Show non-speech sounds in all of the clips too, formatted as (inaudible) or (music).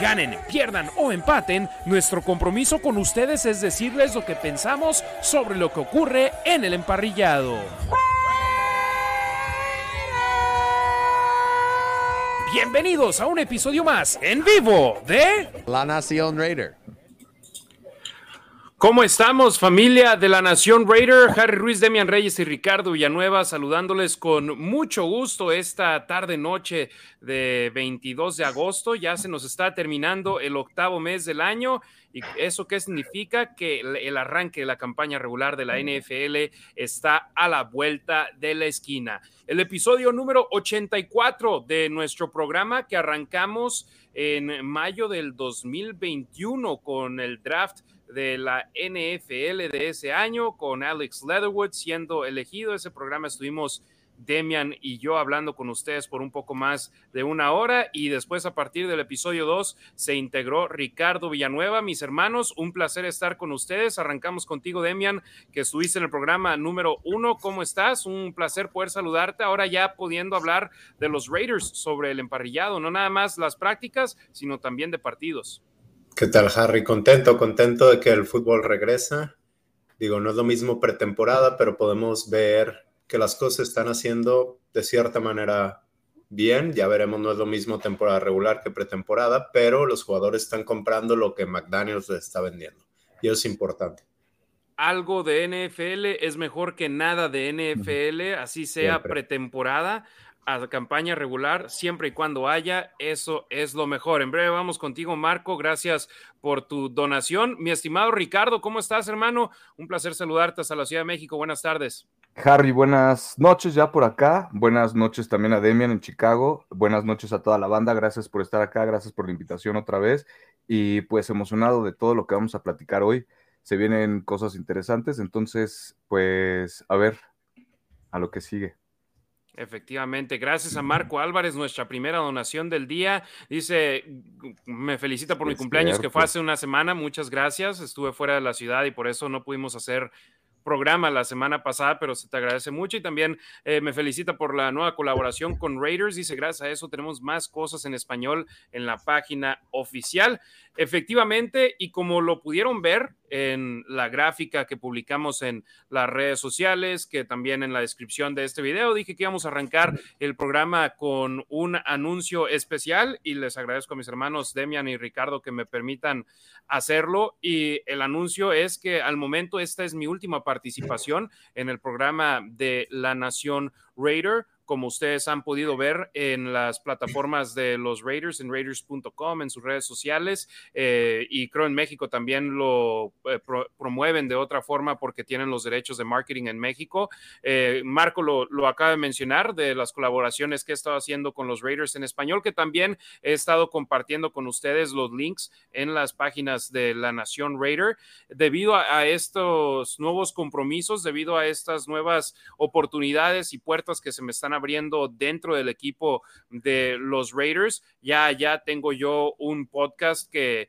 Ganen, pierdan o empaten, nuestro compromiso con ustedes es decirles lo que pensamos sobre lo que ocurre en el emparrillado. Bienvenidos a un episodio más en vivo de La Nación Raider. ¿Cómo estamos, familia de la Nación Raider? Harry Ruiz, Demian Reyes y Ricardo Villanueva saludándoles con mucho gusto esta tarde-noche de 22 de agosto. Ya se nos está terminando el octavo mes del año. ¿Y eso qué significa? Que el arranque de la campaña regular de la NFL está a la vuelta de la esquina. El episodio número 84 de nuestro programa que arrancamos en mayo del 2021 con el draft de la NFL de ese año, con Alex Leatherwood siendo elegido. Ese programa estuvimos Demian y yo hablando con ustedes por un poco más de una hora y después a partir del episodio 2 se integró Ricardo Villanueva. Mis hermanos, un placer estar con ustedes. Arrancamos contigo, Demian, que estuviste en el programa número uno. ¿Cómo estás? Un placer poder saludarte. Ahora ya pudiendo hablar de los Raiders sobre el emparrillado, no nada más las prácticas, sino también de partidos. ¿Qué tal, Harry? Contento, contento de que el fútbol regresa. Digo, no es lo mismo pretemporada, pero podemos ver que las cosas están haciendo de cierta manera bien. Ya veremos, no es lo mismo temporada regular que pretemporada, pero los jugadores están comprando lo que McDaniels les está vendiendo. Y eso es importante. Algo de NFL es mejor que nada de NFL, así sea pretemporada a campaña regular, siempre y cuando haya, eso es lo mejor. En breve vamos contigo, Marco. Gracias por tu donación. Mi estimado Ricardo, ¿cómo estás, hermano? Un placer saludarte hasta la Ciudad de México. Buenas tardes. Harry, buenas noches ya por acá. Buenas noches también a Demian en Chicago. Buenas noches a toda la banda. Gracias por estar acá. Gracias por la invitación otra vez. Y pues emocionado de todo lo que vamos a platicar hoy. Se vienen cosas interesantes. Entonces, pues a ver a lo que sigue. Efectivamente, gracias a Marco Álvarez, nuestra primera donación del día. Dice, me felicita por mi cumpleaños que fue hace una semana, muchas gracias. Estuve fuera de la ciudad y por eso no pudimos hacer programa la semana pasada, pero se te agradece mucho y también eh, me felicita por la nueva colaboración con Raiders. Dice, gracias a eso tenemos más cosas en español en la página oficial. Efectivamente, y como lo pudieron ver en la gráfica que publicamos en las redes sociales, que también en la descripción de este video, dije que íbamos a arrancar el programa con un anuncio especial y les agradezco a mis hermanos Demian y Ricardo que me permitan hacerlo. Y el anuncio es que al momento esta es mi última participación en el programa de La Nación Raider como ustedes han podido ver en las plataformas de los Raiders, en raiders.com, en sus redes sociales, eh, y creo en México también lo eh, promueven de otra forma porque tienen los derechos de marketing en México. Eh, Marco lo, acaba de mencionar de las colaboraciones que he estado haciendo con los Raiders en español, que también he estado compartiendo con ustedes los links en las páginas de la Nación Raider. Debido a, a estos nuevos compromisos, debido a estas nuevas oportunidades y puertas que se me están abriendo dentro del equipo de los Raiders. Ya, ya tengo yo un podcast que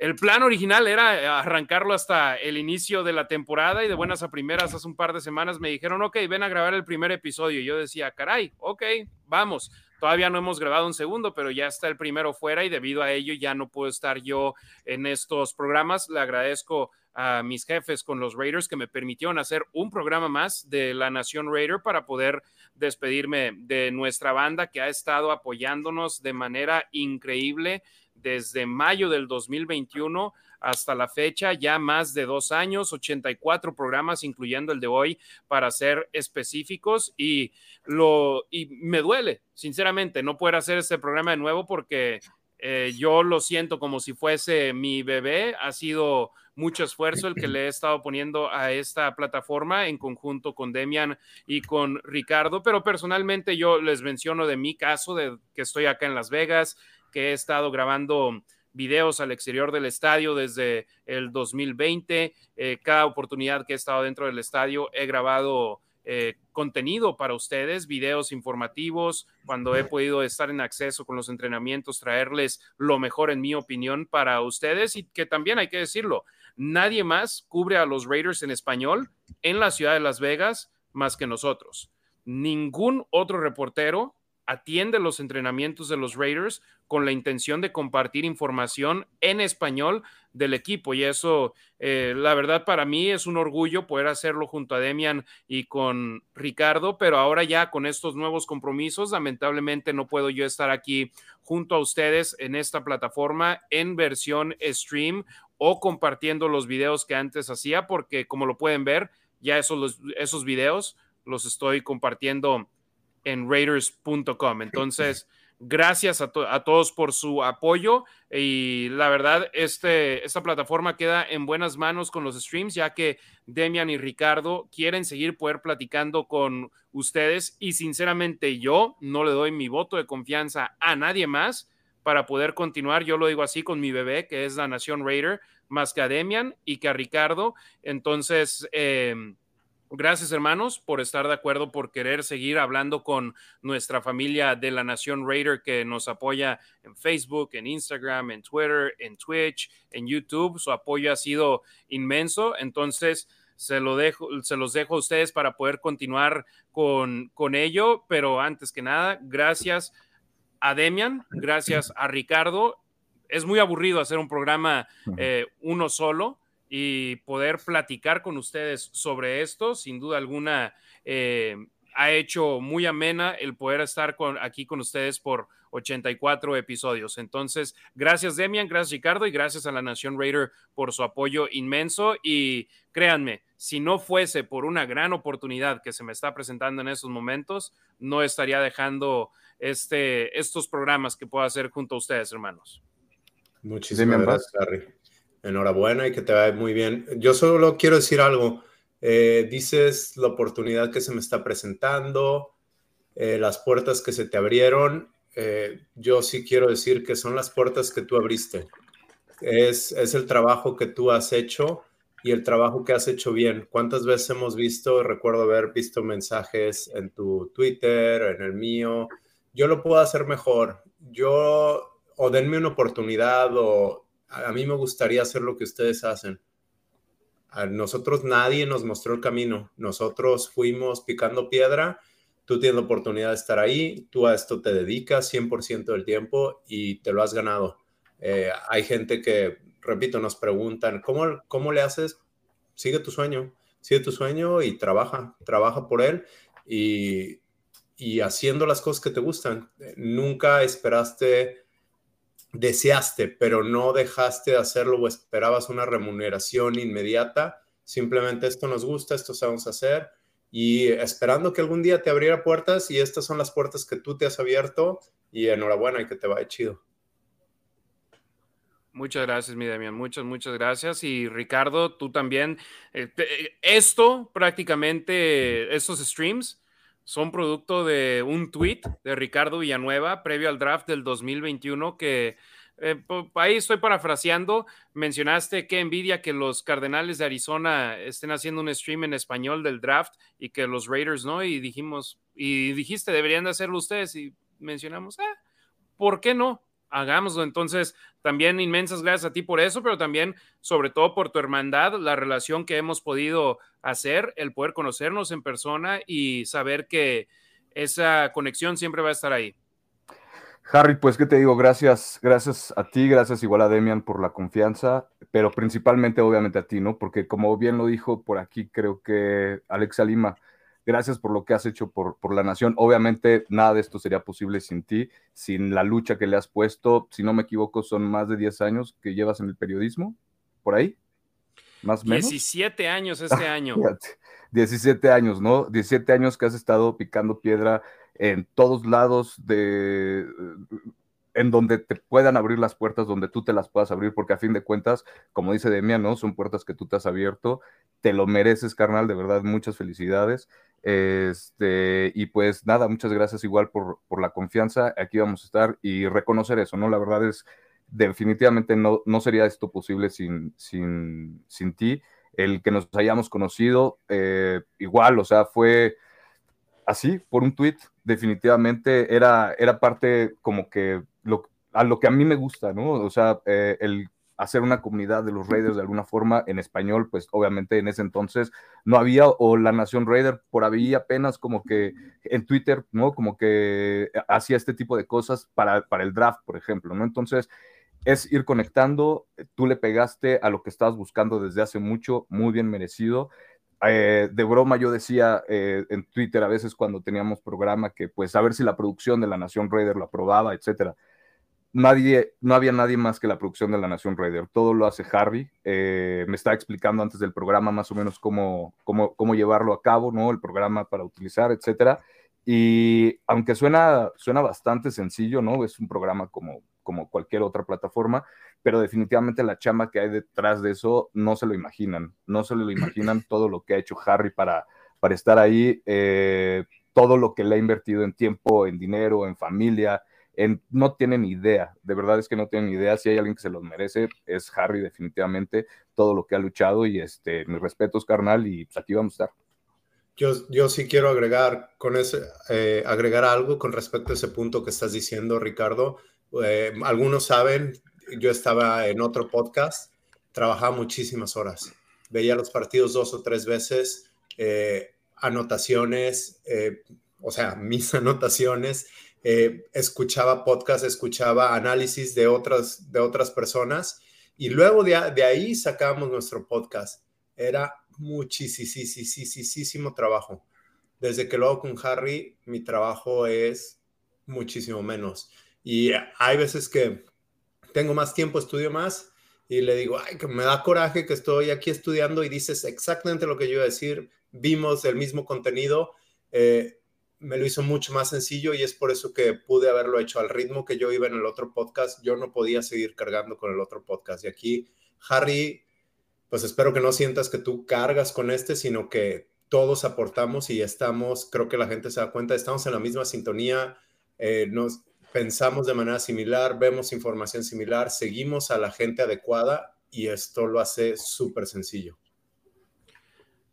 el plan original era arrancarlo hasta el inicio de la temporada y de buenas a primeras hace un par de semanas me dijeron, ok, ven a grabar el primer episodio. Y yo decía, caray, ok, vamos. Todavía no hemos grabado un segundo, pero ya está el primero fuera y debido a ello ya no puedo estar yo en estos programas. Le agradezco a mis jefes con los Raiders que me permitieron hacer un programa más de la Nación Raider para poder despedirme de nuestra banda que ha estado apoyándonos de manera increíble desde mayo del 2021 hasta la fecha, ya más de dos años, 84 programas, incluyendo el de hoy, para ser específicos. Y, lo, y me duele, sinceramente, no poder hacer este programa de nuevo porque eh, yo lo siento como si fuese mi bebé. Ha sido mucho esfuerzo el que le he estado poniendo a esta plataforma en conjunto con Demian y con Ricardo, pero personalmente yo les menciono de mi caso, de que estoy acá en Las Vegas, que he estado grabando videos al exterior del estadio desde el 2020. Eh, cada oportunidad que he estado dentro del estadio he grabado eh, contenido para ustedes, videos informativos, cuando he podido estar en acceso con los entrenamientos, traerles lo mejor en mi opinión para ustedes y que también hay que decirlo, nadie más cubre a los Raiders en español en la ciudad de Las Vegas más que nosotros. Ningún otro reportero atiende los entrenamientos de los Raiders con la intención de compartir información en español del equipo. Y eso, eh, la verdad, para mí es un orgullo poder hacerlo junto a Demian y con Ricardo, pero ahora ya con estos nuevos compromisos, lamentablemente no puedo yo estar aquí junto a ustedes en esta plataforma en versión stream o compartiendo los videos que antes hacía, porque como lo pueden ver, ya esos, esos videos los estoy compartiendo en raiders.com. Entonces, gracias a, todos por su apoyo y la verdad, este, esta plataforma queda en buenas manos con los streams, ya que Demian y Ricardo quieren seguir poder platicando con ustedes y sinceramente yo no le doy mi voto de confianza a nadie más para poder continuar, yo lo digo así con mi bebé, que es la Nación Raider, más que a Demian y que a Ricardo. Entonces, eh, Gracias, hermanos, por estar de acuerdo, por querer seguir hablando con nuestra familia de la Nación Raider que nos apoya en Facebook, en Instagram, en Twitter, en Twitch, en YouTube. Su apoyo ha sido inmenso. Entonces, se, lo dejo, se los dejo a ustedes para poder continuar con, con ello. Pero antes que nada, gracias a Demian, gracias a Ricardo. Es muy aburrido hacer un programa eh, uno solo y poder platicar con ustedes sobre esto. Sin duda alguna, eh, ha hecho muy amena el poder estar con, aquí con ustedes por 84 episodios. Entonces, gracias Demian, gracias Ricardo y gracias a la Nación Raider por su apoyo inmenso. Y créanme, si no fuese por una gran oportunidad que se me está presentando en estos momentos, no estaría dejando este, estos programas que puedo hacer junto a ustedes, hermanos. Muchísimas gracias, Harry. Enhorabuena y que te vaya muy bien. Yo solo quiero decir algo. Eh, dices la oportunidad que se me está presentando, eh, las puertas que se te abrieron. Eh, yo sí quiero decir que son las puertas que tú abriste. Es, es el trabajo que tú has hecho y el trabajo que has hecho bien. ¿Cuántas veces hemos visto, recuerdo haber visto mensajes en tu Twitter, en el mío, yo lo puedo hacer mejor, yo, o denme una oportunidad, o a mí me gustaría hacer lo que ustedes hacen. A nosotros nadie nos mostró el camino. Nosotros fuimos picando piedra. Tú tienes la oportunidad de estar ahí. Tú a esto te dedicas 100% del tiempo y te lo has ganado. Eh, hay gente que, repito, nos preguntan, ¿cómo, ¿cómo le haces? Sigue tu sueño. Sigue tu sueño y trabaja. Trabaja por él y, y haciendo las cosas que te gustan. Nunca esperaste deseaste, pero no dejaste de hacerlo o esperabas una remuneración inmediata. Simplemente esto nos gusta, esto sabemos hacer y esperando que algún día te abriera puertas y estas son las puertas que tú te has abierto y enhorabuena y que te vaya chido. Muchas gracias, mi Damián. Muchas, muchas gracias. Y Ricardo, tú también. Eh, esto prácticamente, estos streams, son producto de un tweet de Ricardo Villanueva previo al draft del 2021 que eh, ahí estoy parafraseando, mencionaste que envidia que los Cardenales de Arizona estén haciendo un stream en español del draft y que los Raiders no, y dijimos, y dijiste, deberían de hacerlo ustedes, y mencionamos, ah, ¿por qué no? Hagámoslo. Entonces, también inmensas gracias a ti por eso, pero también, sobre todo, por tu hermandad, la relación que hemos podido hacer, el poder conocernos en persona y saber que esa conexión siempre va a estar ahí. Harry, pues qué te digo, gracias, gracias a ti, gracias igual a Demian por la confianza, pero principalmente obviamente a ti, ¿no? Porque como bien lo dijo por aquí, creo que Alexa Lima, Gracias por lo que has hecho por, por, la nación. Obviamente nada de esto sería posible sin ti, sin la lucha que le has puesto. Si no me equivoco, son más de 10 años que llevas en el periodismo, por ahí. Más o menos. 17 años (laughs) este año. 17 años, ¿no? 17 años que has estado picando piedra en todos lados de en donde te puedan abrir las puertas, donde tú te las puedas abrir, porque a fin de cuentas, como dice Demian, ¿no? Son puertas que tú te has abierto, te lo mereces, carnal, de verdad, muchas felicidades. Este, y pues nada, muchas gracias igual por, por la confianza, aquí vamos a estar y reconocer eso, ¿no? La verdad es definitivamente no, no sería esto posible sin, sin, sin ti. El que nos hayamos conocido, eh, igual, o sea, fue así, por un tweet, definitivamente era, era parte como que lo, a lo que a mí me gusta, ¿no? O sea, eh, el hacer una comunidad de los Raiders de alguna forma en español, pues obviamente en ese entonces no había, o la Nación Raider por ahí apenas como que en Twitter, ¿no? Como que hacía este tipo de cosas para, para el draft, por ejemplo, ¿no? Entonces es ir conectando, tú le pegaste a lo que estabas buscando desde hace mucho, muy bien merecido. Eh, de broma yo decía eh, en Twitter a veces cuando teníamos programa que pues a ver si la producción de la Nación Raider lo aprobaba, etcétera nadie, no había nadie más que la producción de La Nación Raider. Todo lo hace Harry. Eh, me está explicando antes del programa más o menos cómo, cómo, cómo, llevarlo a cabo, ¿no? El programa para utilizar, etcétera. Y aunque suena, suena bastante sencillo, ¿no? Es un programa como, como cualquier otra plataforma, pero definitivamente la chamba que hay detrás de eso no se lo imaginan. No se lo imaginan todo lo que ha hecho Harry para, para estar ahí, eh, todo lo que le ha invertido en tiempo, en dinero, en familia, no tienen idea, de verdad es que no tienen idea, si hay alguien que se los merece, es Harry definitivamente, todo lo que ha luchado y este, mis respetos, carnal, y pues aquí vamos a estar. Yo, yo sí quiero agregar, con ese, eh, agregar algo con respecto a ese punto que estás diciendo, Ricardo. Eh, algunos saben, yo estaba en otro podcast, trabajaba muchísimas horas, veía los partidos dos o tres veces, eh, anotaciones, o sea, mis (laughs) anotaciones, eh, escuchaba podcast, escuchaba análisis de otras, de otras personas y luego de, ahí sacamos nuestro podcast. Era muchísimo trabajo. Desde que lo hago con Harry, mi trabajo es muchísimo menos. Y hay veces que tengo más tiempo, estudio más y le digo, ay, que me da coraje que estoy aquí estudiando y dices exactamente lo que yo iba a decir. Vimos el mismo contenido. Eh, me lo hizo mucho más sencillo y es por eso que pude haberlo hecho al ritmo que yo iba en el otro podcast. Yo no podía seguir cargando con el otro podcast. Y aquí, Harry, pues espero que no sientas que tú cargas con este, sino que todos aportamos y estamos, creo que la gente se da cuenta, estamos en la misma sintonía, eh, nos pensamos de manera similar, vemos información similar, seguimos a la gente adecuada y esto lo hace súper sencillo.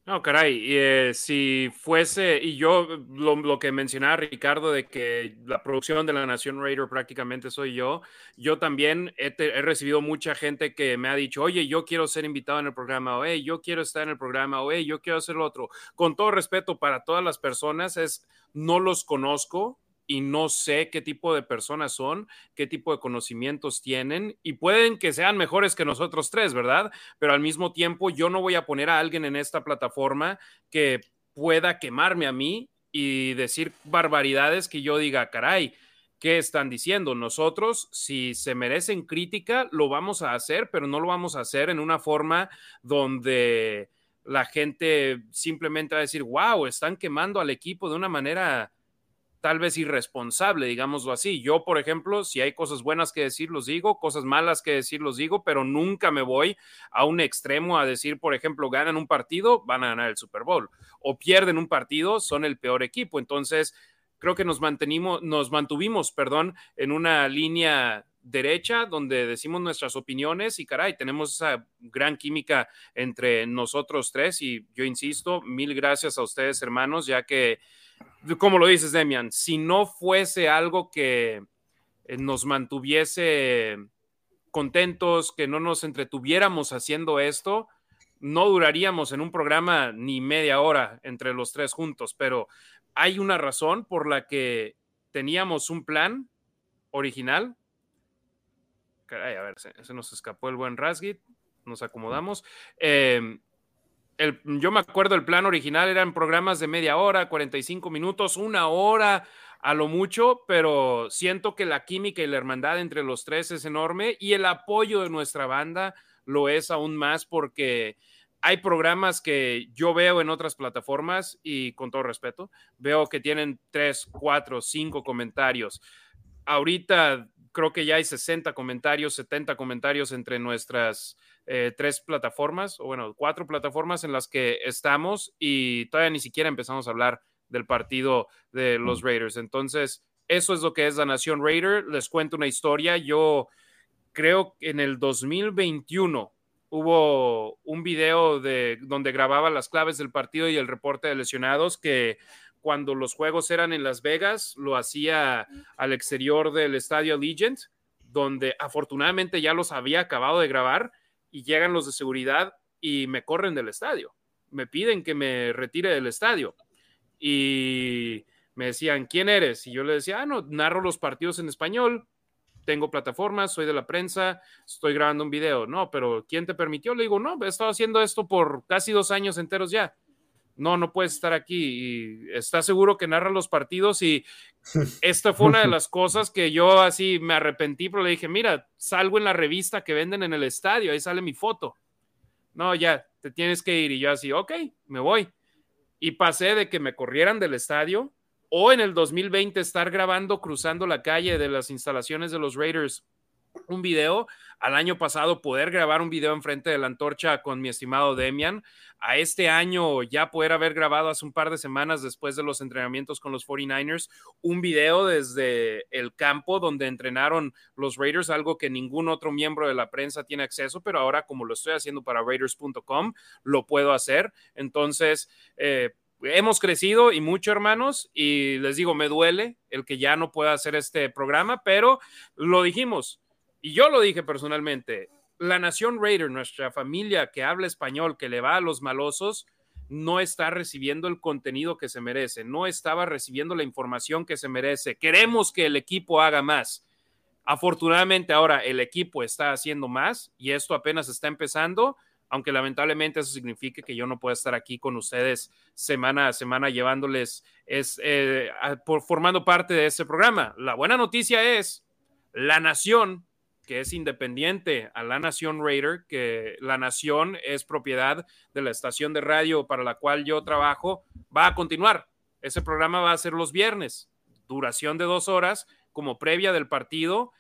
No, caray, eh, si fuese, y yo lo, que mencionaba Ricardo de que la producción de la Nación Raider prácticamente soy yo, yo también he, recibido mucha gente que me ha dicho, oye, yo quiero ser invitado en el programa, o hey, yo quiero estar en el programa, o hey, yo quiero hacer lo otro. Con todo respeto para todas las personas, es, no los conozco, y no sé qué tipo de personas son, qué tipo de conocimientos tienen y pueden que sean mejores que nosotros tres, ¿verdad? Pero al mismo tiempo yo no voy a poner a alguien en esta plataforma que pueda quemarme a mí y decir barbaridades que yo diga, caray, ¿qué están diciendo? Nosotros, si se merecen crítica, lo vamos a hacer, pero no lo vamos a hacer en una forma donde la gente simplemente va a decir, wow, están quemando al equipo de una manera tal vez irresponsable, digámoslo así. Yo, por ejemplo, si hay cosas buenas que decir, los digo, cosas malas que decir, los digo, pero nunca me voy a un extremo a decir, por ejemplo, ganan un partido, van a ganar el Super Bowl, o pierden un partido, son el peor equipo. Entonces, creo que nos mantenimos, nos mantuvimos, perdón, en una línea derecha donde decimos nuestras opiniones y caray, tenemos esa gran química entre nosotros tres y yo insisto, mil gracias a ustedes hermanos, ya que como lo dices, Demian, si no fuese algo que eh, nos mantuviese contentos, que no nos entretuviéramos haciendo esto, no duraríamos en un programa ni media hora entre los tres juntos, pero hay una razón por la que teníamos un plan original. Caray, a ver, se, nos escapó el buen Rasgit, nos acomodamos. Eh, yo me acuerdo, el plan original eran programas de media hora, 45 minutos, una hora a lo mucho, pero siento que la química y la hermandad entre los tres es enorme y el apoyo de nuestra banda lo es aún más porque hay programas que yo veo en otras plataformas y con todo respeto, veo que tienen tres, cuatro, cinco comentarios. Ahorita creo que ya hay 60 comentarios, 70 comentarios entre nuestras eh, tres plataformas, o bueno, cuatro plataformas en las que estamos y todavía ni siquiera empezamos a hablar del partido de los Raiders. Entonces, eso es lo que es la Nación Raider. Les cuento una historia. Yo creo que en el 2021 hubo un video de donde grababa las claves del partido y el reporte de lesionados que cuando los juegos eran en Las Vegas lo hacía al exterior del estadio Legend, donde afortunadamente ya los había acabado de grabar y llegan los de seguridad y me corren del estadio. Me piden que me retire del estadio. Y me decían, ¿quién eres? Y yo le decía, ah, no, narro los partidos en español, tengo plataformas, soy de la prensa, estoy grabando un video. No, pero ¿quién te permitió? Le digo, no, he estado haciendo esto por casi dos años enteros ya. No, no puedes estar aquí. Y está seguro que narra los partidos y esta fue una de las cosas que yo así me arrepentí, pero le dije, mira, salgo en la revista que venden en el estadio, ahí sale mi foto. No, ya, te tienes que ir. Y yo así, ok, me voy. Y pasé de que me corrieran del estadio o en el 2020 estar grabando cruzando la calle de las instalaciones de los Raiders un video, al año pasado poder grabar un video enfrente de la antorcha con mi estimado Demian, a este año ya poder haber grabado hace un par de semanas después de los entrenamientos con los 49ers un video desde el campo donde entrenaron los Raiders, algo que ningún otro miembro de la prensa tiene acceso, pero ahora como lo estoy haciendo para raiders.com, lo puedo hacer. Entonces, eh, hemos crecido y mucho, hermanos, y les digo, me duele el que ya no pueda hacer este programa, pero lo dijimos, y yo lo dije personalmente, la nación Raider, nuestra familia que habla español, que le va a los malosos, no está recibiendo el contenido que se merece, no estaba recibiendo la información que se merece. Queremos que el equipo haga más. Afortunadamente ahora el equipo está haciendo más y esto apenas está empezando aunque lamentablemente eso signifique que yo no pueda estar aquí con ustedes semana a semana llevándoles, es, eh, por, formando parte de este programa. La buena noticia es, la nación, que es independiente a la nación Raider, que la nación es propiedad de la estación de radio para la cual yo trabajo, va a continuar. Ese programa va a ser los viernes, duración de dos horas como previa del partido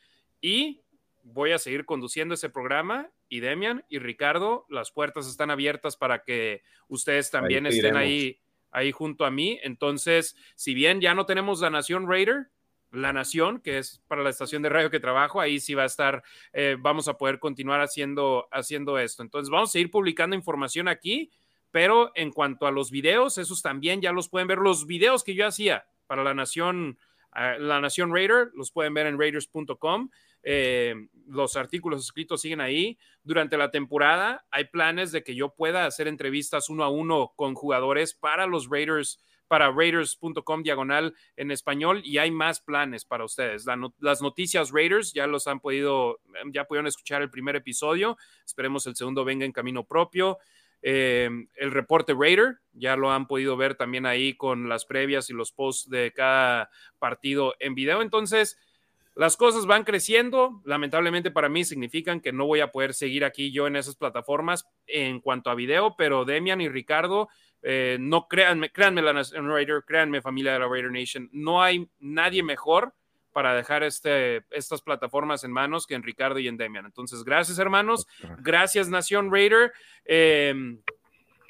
y voy a seguir conduciendo ese programa y Demian y Ricardo, las puertas están abiertas para que ustedes también estén ahí, ahí junto a mí. Entonces, si bien ya no tenemos la Nación Raider, la Nación, que es para la estación de radio que trabajo, ahí sí va a estar, eh, vamos a poder continuar haciendo, haciendo esto. Entonces, vamos a seguir publicando información aquí, pero en cuanto a los videos, esos también ya los pueden ver. Los videos que yo hacía para la Nación, eh, la Nación Raider, los pueden ver en raiders.com. Eh, los artículos escritos siguen ahí. Durante la temporada hay planes de que yo pueda hacer entrevistas uno a uno con jugadores para los Raiders, para raiders.com diagonal en español y hay más planes para ustedes. las noticias Raiders ya los han podido, ya pudieron escuchar el primer episodio. Esperemos el segundo venga en camino propio. Eh, el reporte Raider, ya lo han podido ver también ahí con las previas y los posts de cada partido en video. Entonces, las cosas van creciendo, lamentablemente para mí significan que no voy a poder seguir aquí yo en esas plataformas en cuanto a video, pero Demian y Ricardo, eh, no créanme, créanme la Nation Raider, créanme familia de la Raider Nation, no hay nadie mejor para dejar este, estas plataformas en manos que en Ricardo y en Demian. Entonces, gracias hermanos, gracias Nación Raider. Em,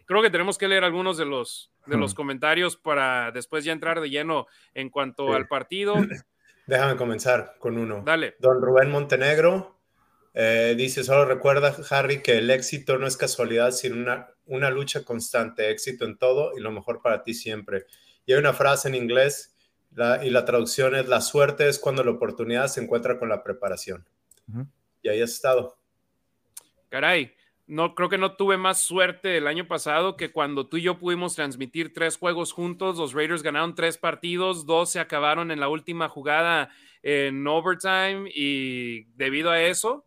creo que tenemos que leer algunos de los, de los comentarios para después ya entrar de lleno en cuanto al partido. (laughs) Déjame comenzar con uno. Dale. Don Rubén Montenegro eh, dice, solo recuerda, Harry, que el éxito no es casualidad, sino una, una lucha constante, éxito en todo y lo mejor para ti siempre. Y hay una frase en inglés y la traducción es, la suerte es cuando la oportunidad se encuentra con la preparación. Y ahí has estado. Caray, no creo que no tuve más suerte el año pasado que cuando tú y yo pudimos transmitir tres juegos juntos, los Raiders ganaron tres partidos, dos se acabaron en la última jugada en overtime y debido a eso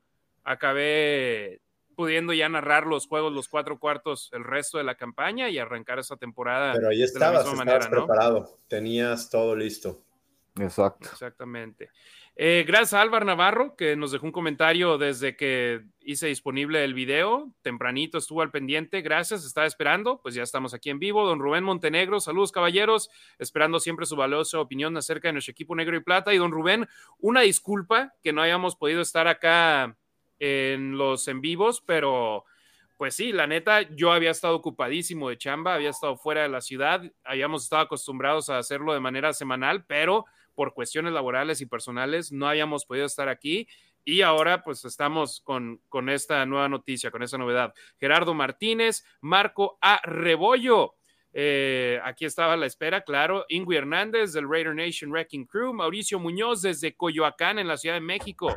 acabé pudiendo ya narrar los juegos, los cuatro cuartos, el resto de la campaña y arrancar esa temporada. Pero ahí estabas, de estabas preparado, tenías todo listo. Exacto. Exactamente. Eh, gracias a Álvaro Navarro, que nos dejó un comentario desde que hice disponible el video. Tempranito estuvo al pendiente. Gracias, estaba esperando. Pues ya estamos aquí en vivo. Don Rubén Montenegro, saludos caballeros. Esperando siempre su valiosa opinión acerca de nuestro equipo negro y plata. Y don Rubén, una disculpa que no hayamos podido estar acá en los en vivos, pero pues sí, la neta, yo había estado ocupadísimo de chamba, había estado fuera de la ciudad, habíamos estado acostumbrados a hacerlo de manera semanal, pero por cuestiones laborales y personales no habíamos podido estar aquí y ahora pues estamos con, con esta nueva noticia, con esta novedad. Gerardo Martínez, Marco A. Rebollo. Eh, aquí estaba la espera, claro. Ingui Hernández del Raider Nation Wrecking Crew. Mauricio Muñoz desde Coyoacán, en la Ciudad de México.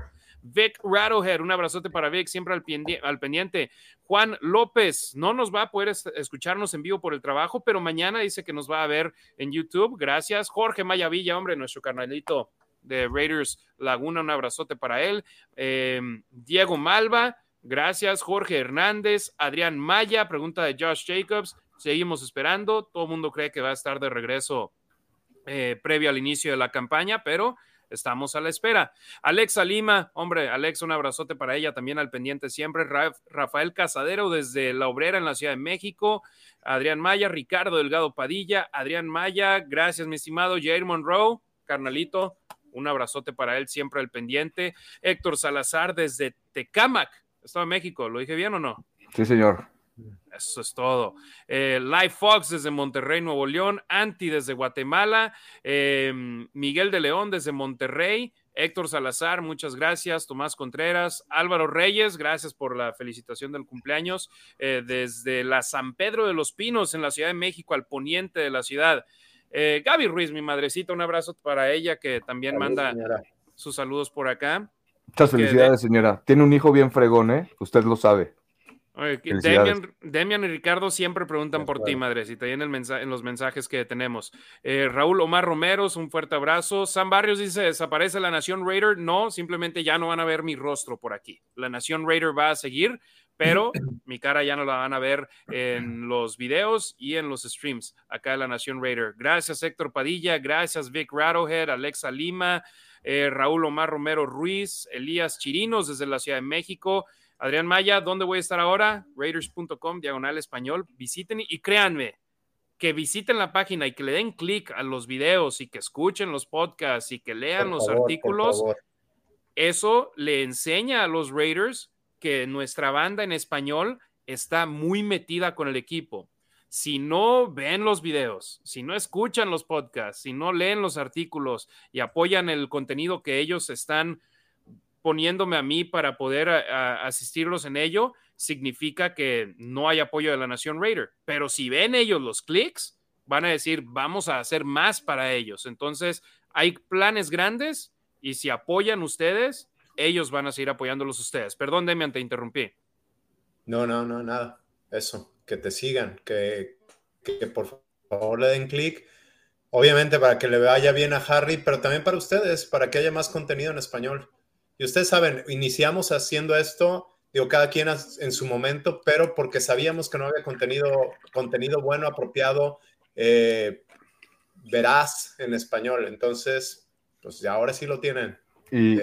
Vic Rattlehead, un abrazote para Vic, siempre al, pendiente. Juan López, no nos va a poder escucharnos en vivo por el trabajo, pero mañana dice que nos va a ver en YouTube. Gracias. Jorge Mayavilla, hombre, nuestro carnalito de Raiders Laguna, un abrazote para él. Em, Diego Malva, gracias. Jorge Hernández, Adrián Maya, pregunta de Josh Jacobs. Seguimos esperando. Todo el mundo cree que va a estar de regreso eh, previo al inicio de la campaña, pero estamos a la espera. Alexa Lima, hombre, Alexa, un abrazote para ella, también al pendiente siempre. Rafael Casadero desde La Obrera en la Ciudad de México. Adrián Maya, Ricardo Delgado Padilla, Adrián Maya, gracias, mi estimado Jair Monroe, carnalito, un abrazote para él, siempre al pendiente. Héctor Salazar desde Tecámac, Estado de México. ¿Lo dije bien o no? Sí, señor. Eso es todo. Eh, Live Fox desde Monterrey, Nuevo León. Anti desde Guatemala. Em, Miguel de León desde Monterrey. Héctor Salazar, muchas gracias. Tomás Contreras. Álvaro Reyes, gracias por la felicitación del cumpleaños. Eh, desde la San Pedro de los Pinos, en la Ciudad de México, al poniente de la ciudad. Eh, Gaby Ruiz, mi madrecita, un abrazo para ella que también manda sus saludos por acá. Muchas felicidades, señora. Tiene un hijo bien fregón, ¿eh? Usted lo sabe. Demian, y Ricardo siempre preguntan por ti, madrecita, y en, el en los mensajes que tenemos. Eh, Raúl Omar Romeros, un fuerte abrazo. Sam Barrios dice: ¿desaparece la Nación Raider? No, simplemente ya no van a ver mi rostro por aquí. La Nación Raider va a seguir pero (clears throat) mi cara ya no la van a ver en los videos y en los streams acá de la Nación Raider. Gracias Héctor Padilla, gracias Vic Rattlehead, Alexa Lima, eh, Raúl Omar Romero Ruiz, Elías Chirinos desde la Ciudad de México. Adrián Maya, ¿dónde voy a estar ahora? Raiders.com, diagonal español. Visiten y créanme, que visiten la página y que le den clic a los videos y que escuchen los podcasts y que lean los artículos. Eso le enseña a los Raiders que nuestra banda en español está muy metida con el equipo. Si no ven los videos, si no escuchan los podcasts, si no leen los artículos y apoyan el contenido que ellos están poniéndome a mí para poder asistirlos en ello, significa que no hay apoyo de la Nación Raider. Pero si ven ellos los clics, van a decir, vamos a hacer más para ellos. Entonces, hay planes grandes y si apoyan ustedes, ellos van a seguir apoyándolos ustedes. Perdón, Demian, te interrumpí. No, no, no, nada. Eso, que te sigan, que, que por favor le den clic. Obviamente para que le vaya bien a Harry, pero también para ustedes, para que haya más contenido en español. Y ustedes saben, iniciamos haciendo esto, digo, cada quien en su momento, pero porque sabíamos que no había contenido, contenido bueno, apropiado, eh, veraz en español. Entonces, pues ya ahora sí lo tienen. Y,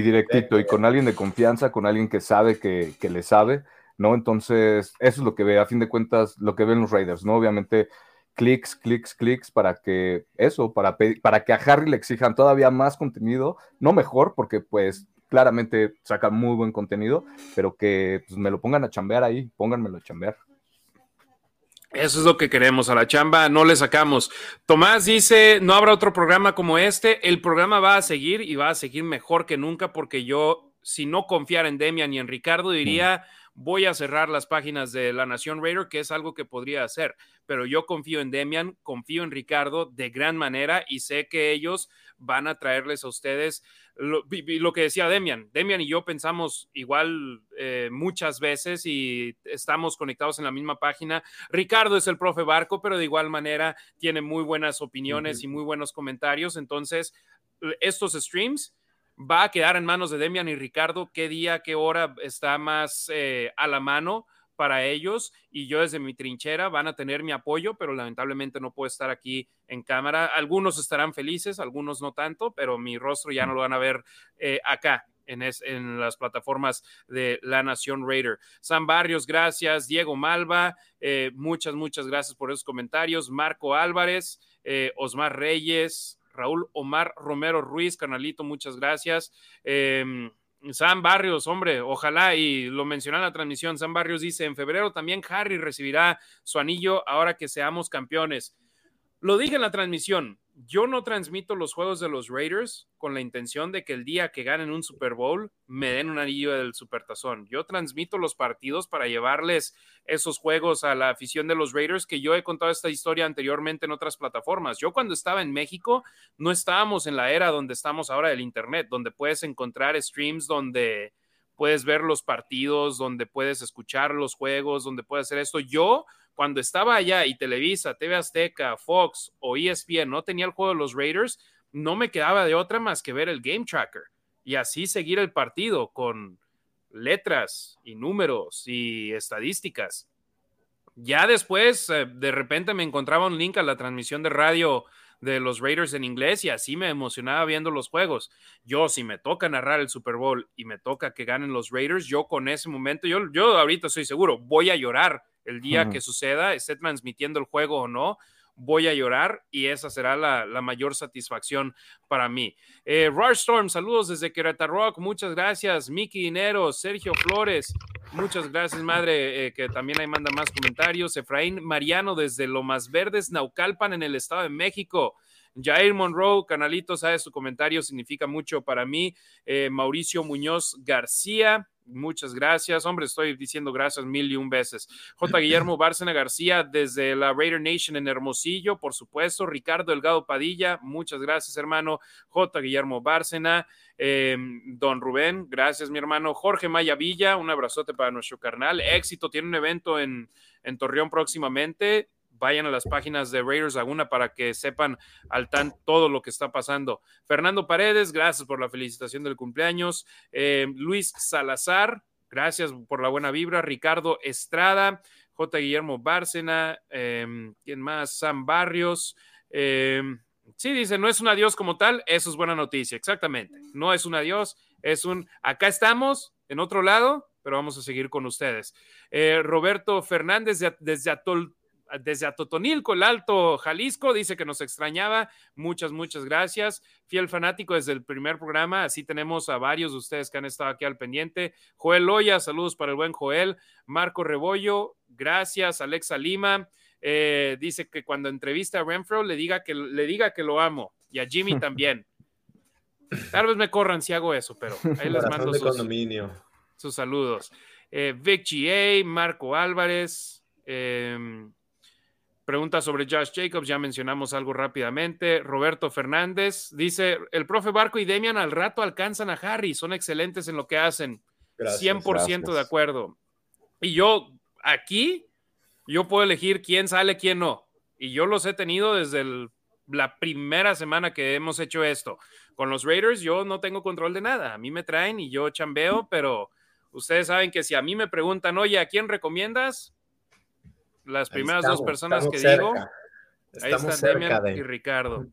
directito, y con alguien de confianza, con alguien que sabe que, le sabe, ¿no? Entonces, eso es lo que ve, a fin de cuentas, lo que ven los Raiders, ¿no? Obviamente, clics, clics, clics para que eso, para, para que a Harry le exijan todavía más contenido, no mejor, porque pues claramente saca muy buen contenido, pero que pues, me lo pongan a chambear ahí, pónganmelo a chambear. Eso es lo que queremos. A la chamba no le sacamos. Tomás dice, no habrá otro programa como este. El programa va a seguir y va a seguir mejor que nunca porque yo, si no confiara en Demian y en Ricardo, diría, voy a cerrar las páginas de La Nación Raider, que es algo que podría hacer. Pero yo confío en Demian, confío en Ricardo de gran manera y sé que ellos van a traerles a ustedes lo, que decía Demian, Demian y yo pensamos igual eh, muchas veces y estamos conectados en la misma página. Ricardo es el profe Barco, pero de igual manera tiene muy buenas opiniones y muy buenos comentarios. Entonces, estos streams va a quedar en manos de Demian y Ricardo qué día, qué hora está más eh, a la mano para ellos y yo desde mi trinchera van a tener mi apoyo, pero lamentablemente no puedo estar aquí en cámara. Algunos estarán felices, algunos no tanto, pero mi rostro ya no lo van a ver eh, acá. En, en, las plataformas de La Nación Raider. San Barrios, gracias. Diego Malva, eh, muchas, muchas gracias por esos comentarios. Marco Álvarez, eh, Osmar Reyes, Raúl Omar Romero Ruiz, canalito, muchas gracias. Em, Sam Barrios, hombre, ojalá, y lo mencionó en la transmisión, Sam Barrios dice, en febrero también Harry recibirá su anillo ahora que seamos campeones. Lo dije en la transmisión, yo no transmito los juegos de los Raiders con la intención de que el día que ganen un Super Bowl me den un anillo del Supertazón. Yo transmito los partidos para llevarles esos juegos a la afición de los Raiders que yo he contado esta historia anteriormente en otras plataformas. Yo cuando estaba en México no estábamos en la era donde estamos ahora del Internet, donde puedes encontrar streams donde puedes ver los partidos, donde puedes escuchar los juegos, donde puedes hacer esto. Yo cuando estaba allá y Televisa, TV Azteca, Fox o ESPN no tenía el juego de los Raiders, no me quedaba de otra más que ver el Game Tracker y así seguir el partido con letras y números y estadísticas. Ya después, eh, de repente me encontraba un link a la transmisión de radio de los Raiders en inglés y así me emocionaba viendo los juegos. Yo, si me toca narrar el Super Bowl y me toca que ganen los Raiders, yo con ese momento, yo, yo ahorita estoy seguro, voy a llorar el día que suceda, esté transmitiendo el juego o no, voy a llorar y esa será la, mayor satisfacción para mí. Eh, saludos desde Querétaro muchas gracias. Miki Dinero, Sergio Flores, muchas gracias, madre, eh, que también ahí manda más comentarios. Efraín Mariano desde Lomas Verdes, Naucalpan, en el Estado de México. Jair Monroe, canalito, sabe su comentario, significa mucho para mí. Eh, Mauricio Muñoz García, Muchas gracias. Hombre, estoy diciendo gracias mil y un veces. (laughs) J. Guillermo Bárcena García desde la Raider Nation en Hermosillo, por supuesto. Ricardo Delgado Padilla, muchas gracias, hermano. J. Guillermo Bárcena. Em, don Rubén, gracias, mi hermano. Jorge Maya Villa, un abrazote para nuestro carnal. Éxito, tiene un evento en, en Torreón próximamente vayan a las páginas de Raiders Laguna para que sepan al tan todo lo que está pasando. Fernando Paredes, gracias por la felicitación del cumpleaños. Eh, Luis Salazar, gracias por la buena vibra. Ricardo Estrada, J. Guillermo Bárcena, eh, ¿quién más? Sam Barrios. Eh, sí, dice, no es un adiós como tal, eso es buena noticia, exactamente. No es un adiós, es un, acá estamos, en otro lado, pero vamos a seguir con ustedes. Roberto Fernández desde Atol desde Atotonilco, el Alto Jalisco, dice que nos extrañaba. Muchas, muchas gracias. Fiel fanático desde el primer programa. Así tenemos a varios de ustedes que han estado aquí al pendiente. Joel Loya, saludos para el buen Joel. Marco Rebollo, gracias. Alexa Lima. Eh, dice que cuando entrevista a Renfro le diga que le diga que lo amo y a Jimmy (laughs) también. Tal vez me corran si hago eso, pero ahí les mando sus, saludos. Eh, Vic GA, Marco Álvarez, eh, Pregunta sobre Josh Jacobs, ya mencionamos algo rápidamente. Roberto Fernández dice, el profe Barco y Demian al rato alcanzan a Harry, son excelentes en lo que hacen. 100% de acuerdo. Y yo aquí, yo puedo elegir quién sale, quién no. Y yo los he tenido desde la primera semana que hemos hecho esto. Con los Raiders yo no tengo control de nada. A mí me traen y yo chambeo, pero ustedes saben que si a mí me preguntan, oye, ¿a quién recomiendas? Las primeras dos personas que digo. Ahí están Demian y Ricardo.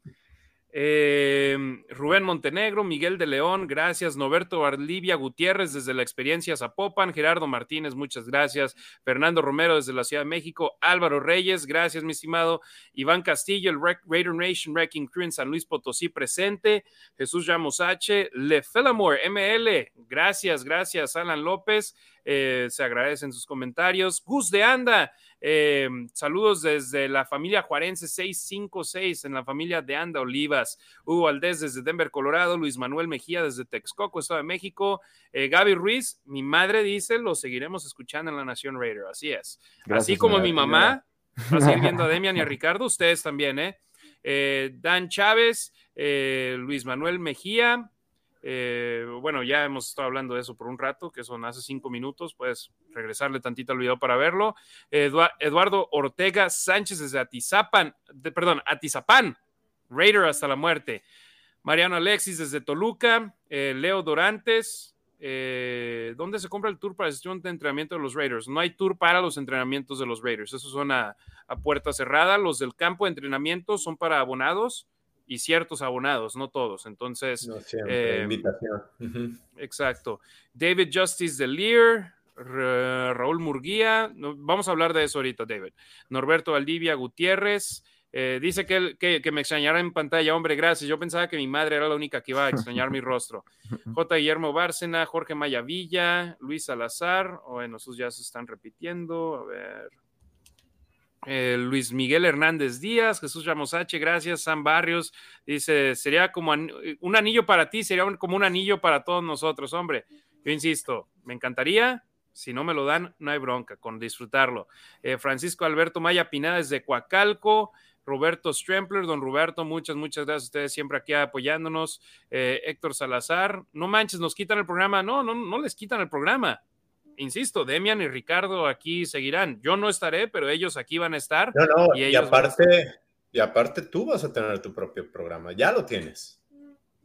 Eh, Rubén Montenegro, Miguel de León, gracias. Noberto Arlivia Gutiérrez desde la experiencia Zapopan, Gerardo Martínez, muchas gracias. Fernando Romero desde la Ciudad de México, Álvaro Reyes, gracias, mi estimado. Iván Castillo, el Raider Nation Wrecking Crew en San Luis Potosí presente. Jesús Ramos H, Le Felamore ML, gracias, gracias. Alan López, eh, se agradecen sus comentarios. Gus de Anda, eh, saludos desde la familia Juarense 656, en la familia de Anda Olivas. Hugo Valdés desde Denver, Colorado. Luis Manuel Mejía desde Texcoco, Estado de México. Eh, Gaby Ruiz, mi madre dice, lo seguiremos escuchando en la Nación Raider. Así es. Así como mi mamá, va a seguir viendo a (laughs) Demian y a Ricardo, ustedes también, ¿eh? eh Dan Chávez, Luis Manuel Mejía, eh, bueno, ya hemos estado hablando de eso por un rato, que son hace cinco minutos, puedes regresarle tantito al video para verlo. Eduardo Ortega Sánchez desde Atizapan, perdón, Atizapán, Raider hasta la muerte. Mariano Alexis desde Toluca, eh, Leo Dorantes. Eh, ¿Dónde se compra el tour para la sesión de entrenamiento de los Raiders? No hay tour para los entrenamientos de los Raiders, esos son a puerta cerrada. Los del campo de entrenamiento son para abonados y ciertos abonados, no todos. Entonces, eh, invitación. Exacto. David Justice de Lear, Raúl Murguía, vamos a hablar de eso ahorita, David. Norberto Valdivia Gutiérrez. Eh, dice que, que, me extrañará en pantalla, hombre, gracias. Yo pensaba que mi madre era la única que iba a extrañar mi rostro. (laughs) J. Guillermo Bárcena, Jorge Mayavilla, Luis Salazar, bueno, esos ya se están repitiendo. A ver. Eh, Luis Miguel Hernández Díaz, Jesús Ramos H, gracias. Sam Barrios dice: Sería como un anillo para ti, sería como un anillo para todos nosotros, hombre. Yo insisto, me encantaría. Si no me lo dan, no hay bronca con disfrutarlo. Eh, Francisco Alberto Maya Pinada desde Coacalco. Roberto Strempler, don Roberto, muchas, muchas gracias a ustedes siempre aquí apoyándonos. Eh, Héctor Salazar, no manches, nos quitan el programa. No, no, no les quitan el programa insisto, Demian y Ricardo aquí seguirán. Yo no estaré, pero ellos aquí van a estar. No, no, y, aparte, y aparte tú vas a tener tu propio programa, ya lo tienes.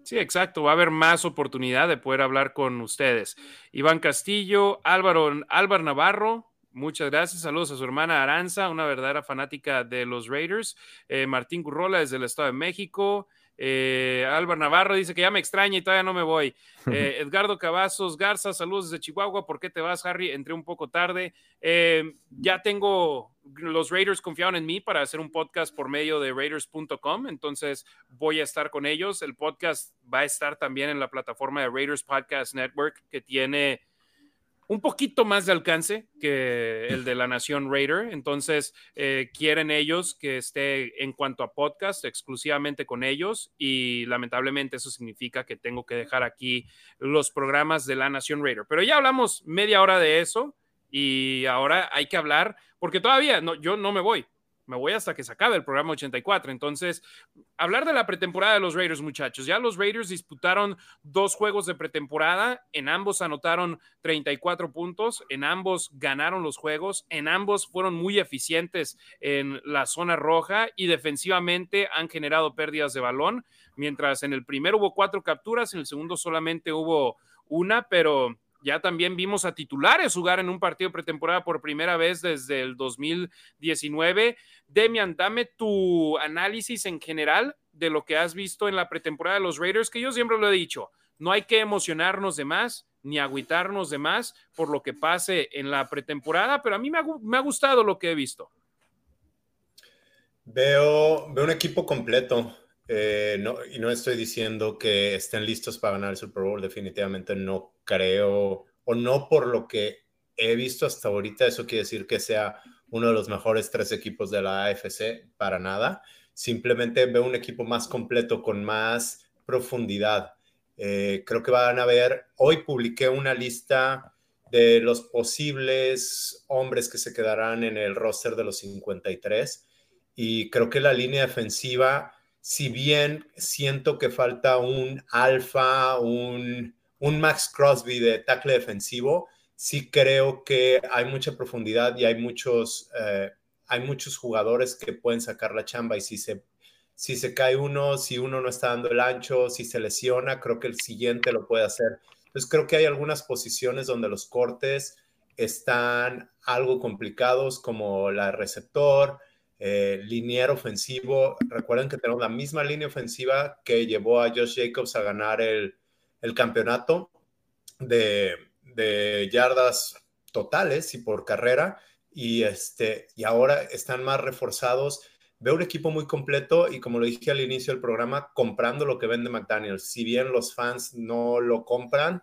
Sí, exacto. Va a haber más oportunidad de poder hablar con ustedes. Iván Castillo, Álvaro, Álvaro Navarro, muchas gracias. Saludos a su hermana Aranza, una verdadera fanática de los Raiders. Eh, Martín Currola desde el Estado de México. Eh, Álvaro Navarro dice que ya me extraña y todavía no me voy. (laughs) Eh, Edgardo Cavazos Garza, saludos desde Chihuahua. ¿Por qué te vas, Harry? Entré un poco tarde. Eh, ya tengo, los Raiders confiaron en mí para hacer un podcast por medio de Raiders.com, entonces voy a estar con ellos. El podcast va a estar también en la plataforma de Raiders Podcast Network que tiene un poquito más de alcance que el de la Nación Raider. Entonces, eh, quieren ellos que esté en cuanto a podcast exclusivamente con ellos y lamentablemente eso significa que tengo que dejar aquí los programas de la Nación Raider. Pero ya hablamos media hora de eso y ahora hay que hablar, porque todavía no, yo no me voy me voy hasta que se acabe el programa 84. Entonces, hablar de la pretemporada de los Raiders, muchachos. Ya los Raiders disputaron dos juegos de pretemporada, en ambos anotaron 34 puntos, en ambos ganaron los juegos, en ambos fueron muy eficientes en la zona roja y defensivamente han generado pérdidas de balón, mientras en el primero hubo cuatro capturas, en el segundo solamente hubo una, pero ya también vimos a titulares jugar en un partido pretemporada por primera vez desde el 2019. Demian, dame tu análisis en general de lo que has visto en la pretemporada de los Raiders, que yo siempre lo he dicho, no hay que emocionarnos de más ni agüitarnos de más por lo que pase en la pretemporada, pero a mí me ha, gustado lo que he visto. Veo, veo un equipo completo. Eh, no, y no estoy diciendo que estén listos para ganar el Super Bowl, definitivamente no creo, o no por lo que he visto hasta ahorita, eso quiere decir que sea uno de los mejores tres equipos de la AFC, para nada. Simplemente veo un equipo más completo, con más profundidad. Eh, creo que van a ver, hoy publiqué una lista de los posibles hombres que se quedarán en el roster de los 53 y creo que la línea defensiva si bien siento que falta un alfa, un, Max Crosby de tackle defensivo, sí creo que hay mucha profundidad y hay muchos, eh, hay muchos jugadores que pueden sacar la chamba y si se, si se cae uno, si uno no está dando el ancho, si se lesiona, creo que el siguiente lo puede hacer. Entonces creo que hay algunas posiciones donde los cortes están algo complicados como la receptor, eh, liniero ofensivo. Recuerden que tenemos la misma línea ofensiva que llevó a Josh Jacobs a ganar el, campeonato de, yardas totales y por carrera. Y, este, y ahora están más reforzados. Veo un equipo muy completo y como lo dije al inicio del programa, comprando lo que vende McDaniels. Si bien los fans no lo compran,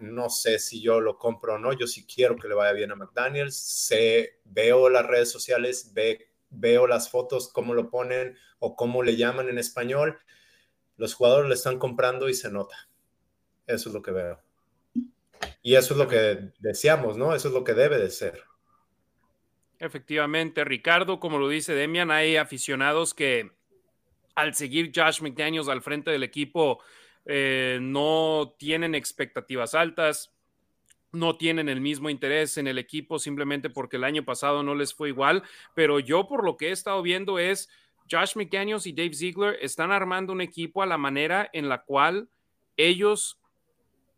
no sé si yo lo compro o no. Yo sí quiero que le vaya bien a McDaniels. Sé, veo las redes sociales, ve, veo las fotos, cómo lo ponen o cómo le llaman en español, los jugadores le están comprando y se nota. Eso es lo que veo. Y eso es lo que deseamos, ¿no? Eso es lo que debe de ser. Efectivamente, Ricardo, como lo dice Demian, hay aficionados que al seguir Josh McDaniels al frente del equipo eh, no tienen expectativas altas, no tienen el mismo interés en el equipo simplemente porque el año pasado no les fue igual, pero yo por lo que he estado viendo es Josh McDaniels y Dave Ziegler están armando un equipo a la manera en la cual ellos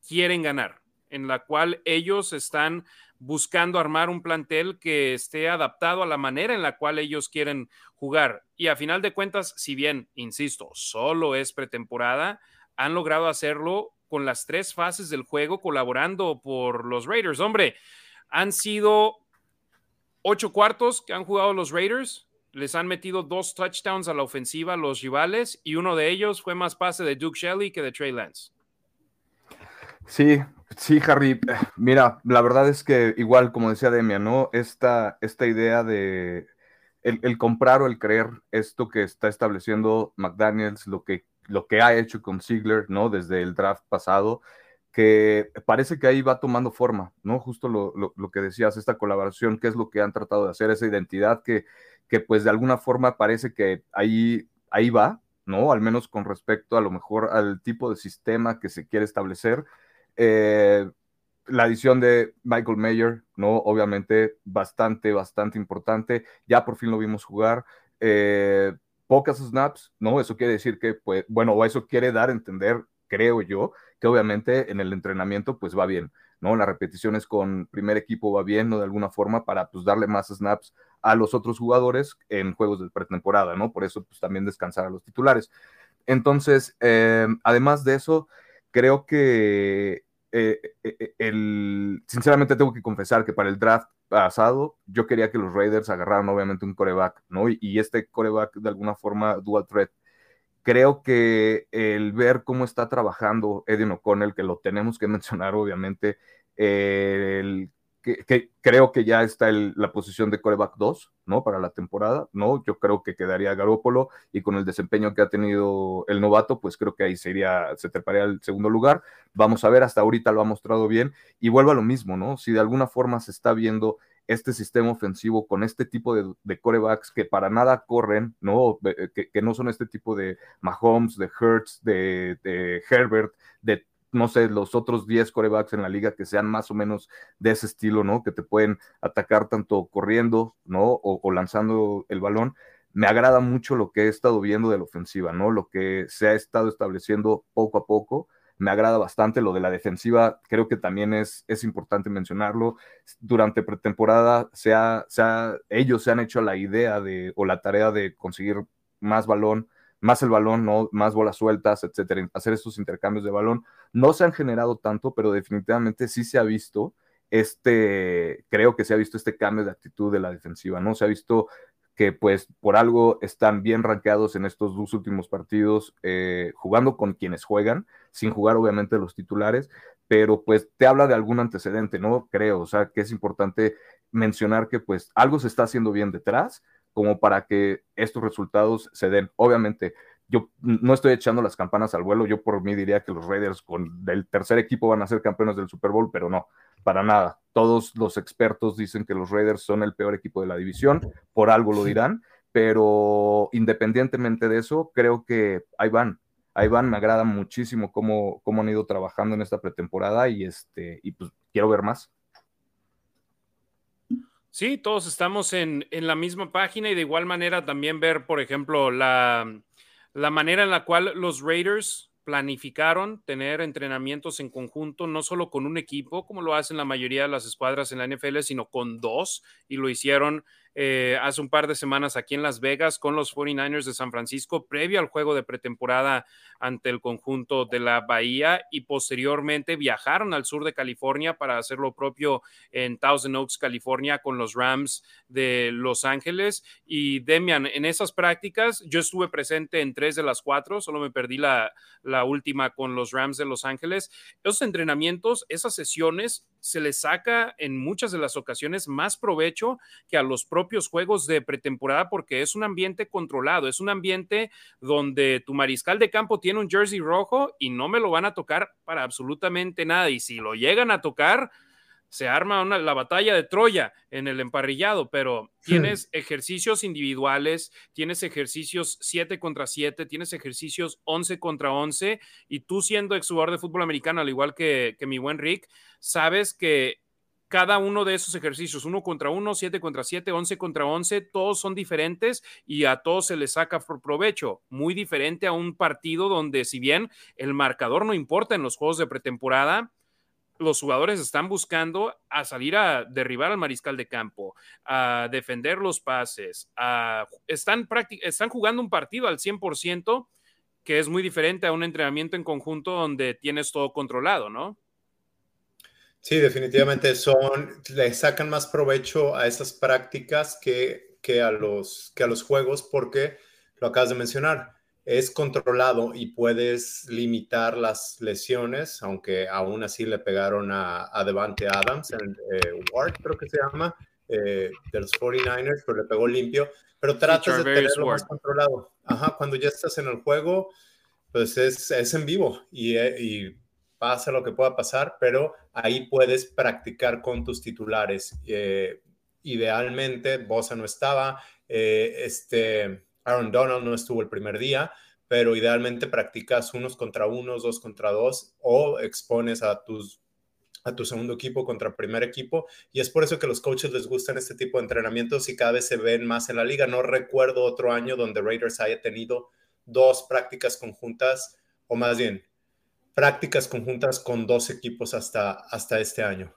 quieren ganar, en la cual ellos están buscando armar un plantel que esté adaptado a la manera en la cual ellos quieren jugar. Y a final de cuentas, si bien, insisto, solo es pretemporada, han logrado hacerlo con las tres fases del juego colaborando por los Raiders. Hombre, han sido ocho cuartos que han jugado los Raiders. Les han metido dos touchdowns a la ofensiva a los rivales y uno de ellos fue más pase de Duke Shelley que de Trey Lance. Sí, sí, Harry. Mira, la verdad es que igual, como decía Demian, ¿no? Esta, esta idea de, el, comprar o el creer esto que está estableciendo McDaniels, lo que, lo que ha hecho con Ziegler, ¿no? Desde el draft pasado, que parece que ahí va tomando forma, ¿no? Justo lo, que decías, esta colaboración, qué es lo que han tratado de hacer, esa identidad que, que pues de alguna forma parece que ahí, ahí va, ¿no? Al menos con respecto a lo mejor al tipo de sistema que se quiere establecer. Eh, la adición de Michael Mayer, ¿no? Obviamente bastante, bastante importante. Ya por fin lo vimos jugar. Eh, pocas snaps, ¿no? Eso quiere decir que, pues, bueno, o eso quiere dar a entender, creo yo, que obviamente en el entrenamiento, pues va bien, ¿no? Las repeticiones con primer equipo va bien, ¿no? De alguna forma para, pues, darle más snaps a los otros jugadores en juegos de pretemporada, ¿no? Por eso, pues, también descansar a los titulares. Entonces, eh, además de eso, creo que eh, eh, eh, sinceramente tengo que confesar que para el draft pasado yo quería que los Raiders agarraran obviamente un coreback, ¿no? Y, este coreback de alguna forma dual threat. Creo que el ver cómo está trabajando Eddie O'Connell, que lo tenemos que (laughs) mencionar obviamente, el que, creo que ya está en la posición de coreback 2, ¿no? Para la temporada, ¿no? Yo creo que quedaría Garópolo y con el desempeño que ha tenido el novato, pues creo que ahí sería, se treparía al segundo lugar. Vamos a ver, hasta ahorita lo ha mostrado bien y vuelvo a lo mismo, ¿no? Si de alguna forma se está viendo este sistema ofensivo con este tipo de, corebacks que para nada corren, ¿no? Que, no son este tipo de Mahomes, de Hertz, de, de Herbert, de no sé, los otros 10 corebacks en la liga que sean más o menos de ese estilo, ¿no? Que te pueden atacar tanto corriendo, ¿no? O, lanzando el balón. Me agrada mucho lo que he estado viendo de la ofensiva, ¿no? Lo que se ha estado estableciendo poco a poco. Me agrada bastante lo de la defensiva. Creo que también es, es importante mencionarlo. Durante pretemporada se ellos se han hecho la idea de, o la tarea de conseguir más balón, más el balón, ¿no? más bolas sueltas, etcétera, hacer estos intercambios de balón. No se han generado tanto, pero definitivamente sí se ha visto este, creo que se ha visto este cambio de actitud de la defensiva, ¿no? Se ha visto que pues por algo están bien rankeados en estos dos últimos partidos, eh, jugando con quienes juegan, sin jugar obviamente los titulares, pero pues te habla de algún antecedente, ¿no? Creo, o sea, que es importante mencionar que pues algo se está haciendo bien detrás, como para que estos resultados se den. Obviamente, yo no estoy echando las campanas al vuelo, yo por mí diría que los Raiders con el tercer equipo van a ser campeones del Super Bowl, pero no, para nada. Todos los expertos dicen que los Raiders son el peor equipo de la división, por algo lo dirán, pero independientemente de eso, creo que ahí van, ahí van, me agrada muchísimo cómo, cómo han ido trabajando en esta pretemporada y, este, y pues quiero ver más. Sí, todos estamos en, la misma página y de igual manera también ver, por ejemplo, la, la manera en la cual los Raiders planificaron tener entrenamientos en conjunto, no solo con un equipo, como lo hacen la mayoría de las escuadras en la NFL, sino con dos, y lo hicieron eh, hace un par de semanas aquí en Las Vegas con los 49ers de San Francisco, previo al juego de pretemporada ante el conjunto de la Bahía y posteriormente viajaron al sur de California para hacer lo propio en Thousand Oaks, California, con los Rams de Los Ángeles. Y Demian, en esas prácticas yo estuve presente en tres de las cuatro, solo me perdí la, la última con los Rams de Los Ángeles. Esos entrenamientos, esas sesiones se le saca en muchas de las ocasiones más provecho que a los propios juegos de pretemporada porque es un ambiente controlado, es un ambiente donde tu mariscal de campo tiene un jersey rojo y no me lo van a tocar para absolutamente nada. Y si lo llegan a tocar, se arma la batalla de Troya en el emparrillado, pero tienes ejercicios individuales, tienes ejercicios 7 contra 7, tienes ejercicios 11 contra 11, y tú siendo exjugador de fútbol americano, al igual que, que mi buen Rick, sabes que cada uno de esos ejercicios, uno contra uno, siete contra siete, once contra once, todos son diferentes y a todos se les saca por provecho. Muy diferente a un partido donde, si bien el marcador no importa en los juegos de pretemporada, los jugadores están buscando a salir a derribar al mariscal de campo, a defender los pases, están, están jugando un partido al 100%, que es muy diferente a un entrenamiento en conjunto donde tienes todo controlado, ¿no? Sí, definitivamente son, le sacan más provecho a esas prácticas que, que, a los, que a los juegos porque, lo acabas de mencionar, es controlado y puedes limitar las lesiones, aunque aún así le pegaron a, a Devante Adams, en, eh, Ward creo que se llama, de los 49ers, pero le pegó limpio. Pero tratas de tenerlo más controlado. Ajá, cuando ya estás en el juego, pues es, es en vivo y, y pasa lo que pueda pasar, pero ahí puedes practicar con tus titulares. Eh, idealmente, Bosa no estaba, eh, este, Aaron Donald no estuvo el primer día, pero idealmente practicas unos contra unos, dos contra dos, o expones a tus a tu segundo equipo contra primer equipo y es por eso que los coaches les gustan este tipo de entrenamientos y cada vez se ven más en la liga. No recuerdo otro año donde Raiders haya tenido dos prácticas conjuntas o más bien prácticas conjuntas con dos equipos hasta, hasta este año.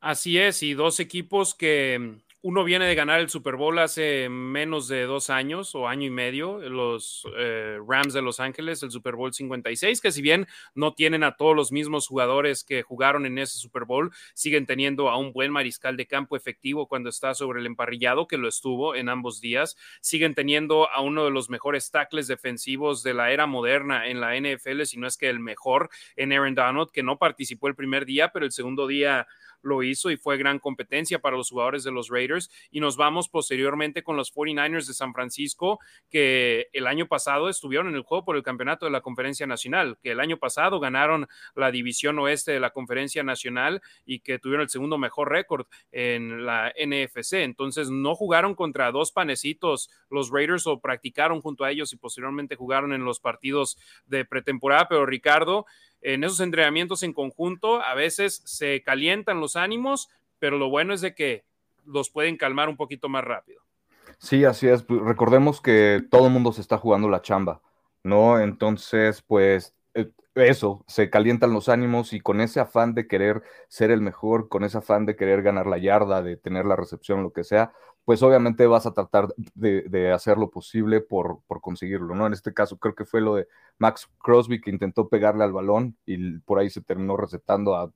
Así es, y dos equipos que uno viene de ganar el Super Bowl hace menos de dos años o año y medio, los eh, Rams de Los Ángeles, el Super Bowl 56, que si bien no tienen a todos los mismos jugadores que jugaron en ese Super Bowl, siguen teniendo a un buen mariscal de campo efectivo cuando está sobre el emparrillado, que lo estuvo en ambos días, siguen teniendo a uno de los mejores tackles defensivos de la era moderna en la NFL, si no es que el mejor en Aaron Donald, que no participó el primer día, pero el segundo día lo hizo y fue gran competencia para los jugadores de los Raiders. Y nos vamos posteriormente con los 49ers de San Francisco, que el año pasado estuvieron en el juego por el campeonato de la Conferencia Nacional, que el año pasado ganaron la división oeste de la Conferencia Nacional y que tuvieron el segundo mejor récord en la NFC. Entonces no jugaron contra dos panecitos los Raiders o practicaron junto a ellos y posteriormente jugaron en los partidos de pretemporada, pero Ricardo, en esos entrenamientos en conjunto a veces se calientan los ánimos, pero lo bueno es de que los pueden calmar un poquito más rápido. Sí, así es. Pues, recordemos que todo el mundo se está jugando la chamba, ¿no? Entonces, pues eh, eso, se calientan los ánimos y con ese afán de querer ser el mejor, con ese afán de querer ganar la yarda, de tener la recepción, lo que sea, pues obviamente vas a tratar de, hacer lo posible por, conseguirlo, ¿no? En este caso creo que fue lo de Max Crosby que intentó pegarle al balón y por ahí se terminó recetando a,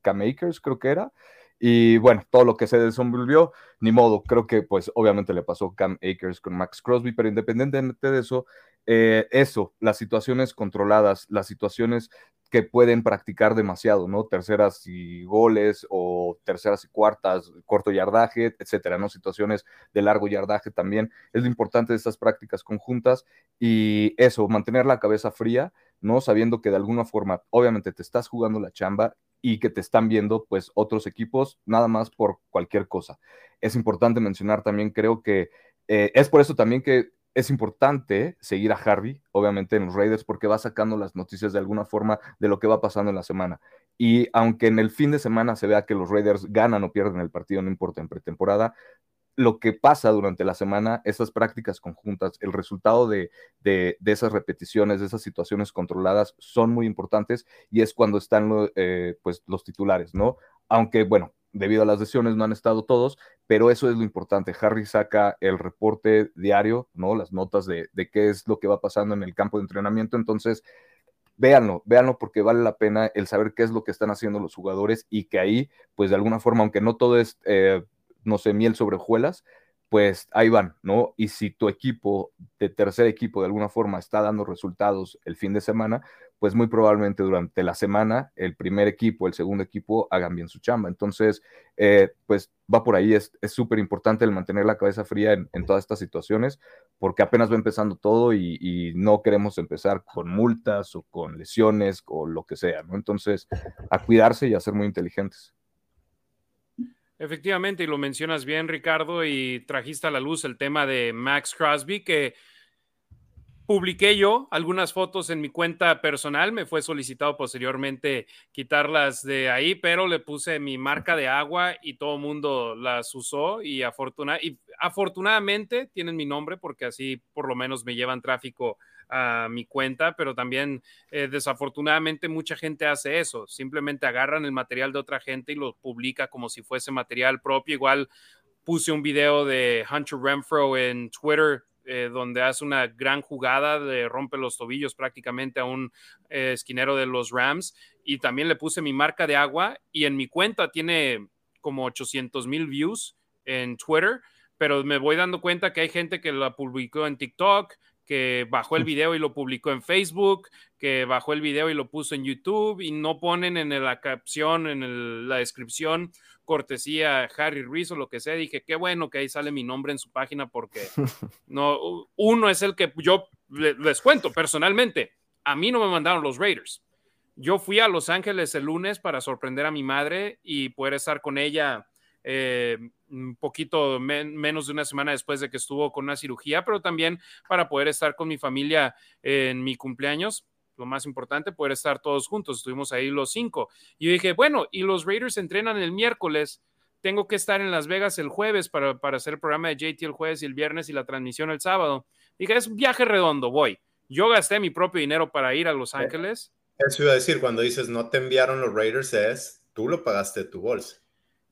Cam Akers, creo que era. Y bueno, todo lo que se desenvolvió, ni modo, creo que pues obviamente le pasó Cam Akers con Max Crosby, pero independientemente de eso, eh, eso, las situaciones controladas, las situaciones que pueden practicar demasiado, ¿no? Terceras y goles o terceras y cuartas, corto yardaje, etcétera, ¿no? Situaciones de largo yardaje también. Es lo importante de estas prácticas conjuntas y eso, mantener la cabeza fría, ¿no? Sabiendo que de alguna forma, obviamente, te estás jugando la chamba y que te están viendo, pues, otros equipos, nada más por cualquier cosa. Es importante mencionar también, creo que eh, es por eso también que es importante seguir a Harvey, obviamente, en los Raiders, porque va sacando las noticias de alguna forma de lo que va pasando en la semana. Y aunque en el fin de semana se vea que los Raiders ganan o pierden el partido, no importa en pretemporada, lo que pasa durante la semana, esas prácticas conjuntas, el resultado de, esas repeticiones, de esas situaciones controladas, son muy importantes y es cuando están eh, pues, los titulares, ¿no? Aunque, bueno, debido a las lesiones no han estado todos, pero eso es lo importante. Harry saca el reporte diario, ¿no? Las notas de, qué es lo que va pasando en el campo de entrenamiento. Entonces, véanlo, véanlo porque vale la pena el saber qué es lo que están haciendo los jugadores y que ahí, pues de alguna forma, aunque no todo es, eh, no sé, miel sobre hojuelas, pues ahí van, ¿no? Y si tu equipo de tercer equipo de alguna forma está dando resultados el fin de semana, pues muy probablemente durante la semana el primer equipo, el segundo equipo hagan bien su chamba. Entonces, eh, pues va por ahí, es súper importante el mantener la cabeza fría en, todas estas situaciones, porque apenas va empezando todo y, y, no queremos empezar con multas o con lesiones o lo que sea, ¿no? Entonces, a cuidarse y a ser muy inteligentes. Efectivamente, y lo mencionas bien, Ricardo, y trajiste a la luz el tema de Max Crosby, que publiqué yo algunas fotos en mi cuenta personal, me fue solicitado posteriormente quitarlas de ahí, pero le puse mi marca de agua y todo el mundo las usó y, y afortunadamente tienen mi nombre porque así por lo menos me llevan tráfico a mi cuenta, pero también eh, desafortunadamente mucha gente hace eso, simplemente agarran el material de otra gente y lo publica como si fuese material propio. Igual puse un video de Hunter Renfro en Twitter eh, donde hace una gran jugada de rompe los tobillos prácticamente a un eh, esquinero de los Rams y también le puse mi marca de agua y en mi cuenta tiene como 800 mil views en Twitter, pero me voy dando cuenta que hay gente que la publicó en TikTok, que bajó el video y lo publicó en Facebook, que bajó el video y lo puso en YouTube y no ponen en la capción, en la descripción cortesía Harry Ruiz o lo que sea. Dije, qué bueno que ahí sale mi nombre en su página porque (laughs) no, uno es el que yo les cuento personalmente. A mí no me mandaron los Raiders. Yo fui a Los Ángeles el lunes para sorprender a mi madre y poder estar con ella eh, un poquito menos de una semana después de que estuvo con una cirugía, pero también para poder estar con mi familia en mi cumpleaños lo más importante, poder estar todos juntos. Estuvimos ahí los cinco. Y yo dije, bueno, y los Raiders entrenan el miércoles. Tengo que estar en Las Vegas el jueves para, para hacer el programa de JT el jueves y el viernes y la transmisión el sábado. Dije, es un viaje redondo, voy. Yo gasté mi propio dinero para ir a Los Ángeles. Eso iba a decir, cuando dices no te enviaron los Raiders, es tú lo pagaste de tu bolsa.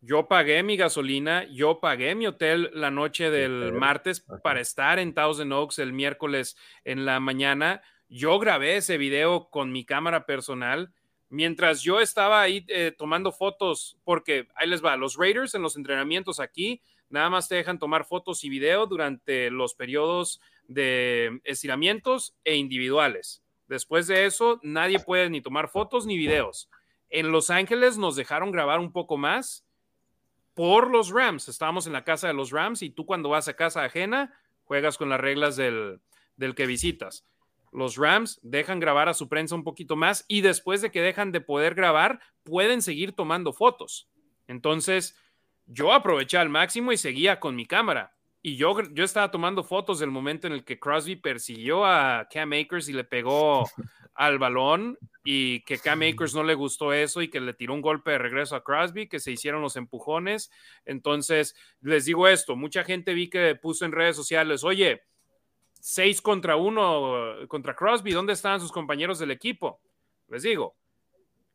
Yo pagué mi gasolina, yo pagué mi hotel la noche del martes para estar en Thousand Oaks el miércoles en la mañana. Yo grabé ese video con mi cámara personal mientras yo estaba ahí eh, tomando fotos, porque ahí les va, los Raiders en los entrenamientos aquí nada más te dejan tomar fotos y video durante los periodos de estiramientos e individuales. Después de eso, nadie puede ni tomar fotos ni videos. En Los Ángeles nos dejaron grabar un poco más por los Rams. Estábamos en la casa de los Rams y tú cuando vas a casa ajena juegas con las reglas del, del que visitas los Rams dejan grabar a su prensa un poquito más y después de que dejan de poder grabar, pueden seguir tomando fotos. Entonces, yo aproveché al máximo y seguía con mi cámara. Y yo, yo estaba tomando fotos del momento en el que Crosby persiguió a Cam Akers y le pegó (laughs) al balón y que Cam Akers no le gustó eso y que le tiró un golpe de regreso a Crosby, que se hicieron los empujones. Entonces, les digo esto, mucha gente vi que puso en redes sociales, oye, seis contra uno contra Crosby, ¿dónde estaban sus compañeros del equipo? Les digo,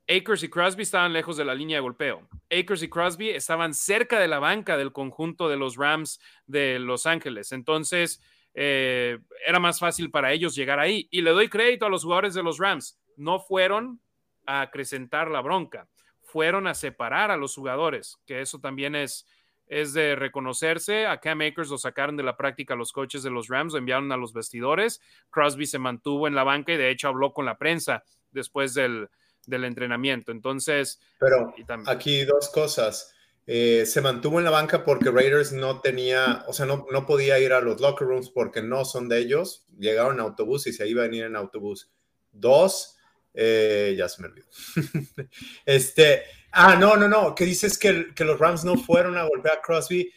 Akers y Crosby estaban lejos de la línea de golpeo. Akers y Crosby estaban cerca de la banca del conjunto de los Rams de Los Ángeles. Entonces, eh, era más fácil para ellos llegar ahí. Y le doy crédito a los jugadores de los Rams. No fueron a acrecentar la bronca, fueron a separar a los jugadores, que eso también es, es de reconocerse. A Cam Akers lo sacaron de la práctica los coches de los Rams, lo enviaron a los vestidores. Crosby se mantuvo en la banca y de hecho habló con la prensa después del, entrenamiento. Entonces, pero aquí dos cosas. Eh, se mantuvo en la banca porque Raiders no tenía, o sea, no, no podía ir a los locker rooms porque no son de ellos. Llegaron en autobús y se iba a venir en autobús. Dos, eh, ya se me olvidó. (laughs) este, Ah, no, no, no, que dices que, que los Rams no fueron a golpear a Crosby.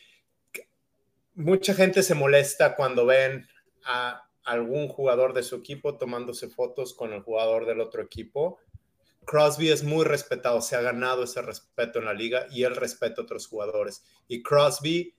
Mucha gente se molesta cuando ven a algún jugador de su equipo tomándose fotos con el jugador del otro equipo. Crosby es muy respetado, se ha ganado ese respeto en la liga y él respeta a otros jugadores. Y Crosby,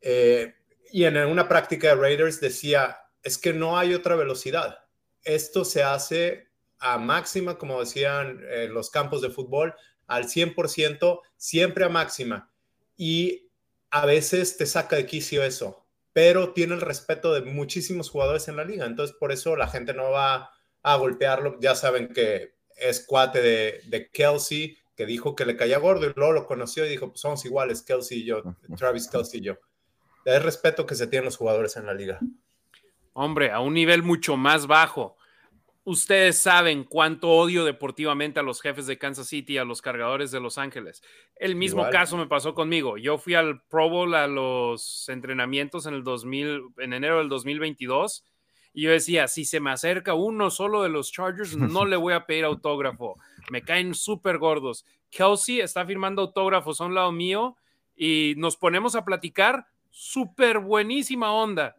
eh, y en una práctica de Raiders decía, es que no hay otra velocidad. Esto se hace a máxima, como decían en los campos de fútbol, al 100%, siempre a máxima. Y a veces te saca de quicio eso, pero tiene el respeto de muchísimos jugadores en la liga. Entonces, por eso la gente no va a golpearlo. Ya saben que es cuate de, de Kelsey, que dijo que le caía gordo y luego lo conoció y dijo, pues somos iguales, Kelsey y yo, (laughs) Travis Kelsey y yo. Es respeto que se tienen los jugadores en la liga. Hombre, a un nivel mucho más bajo ustedes saben cuánto odio deportivamente a los jefes de Kansas City, a los cargadores de Los Ángeles. El mismo caso me pasó conmigo. Yo fui al Pro Bowl a los entrenamientos en el 2000, en enero del 2022 y yo decía, si se me acerca uno solo de los Chargers, no le voy a pedir autógrafo. Me caen súper gordos. Kelsey está firmando autógrafos a un lado mío y nos ponemos a platicar. Súper buenísima onda.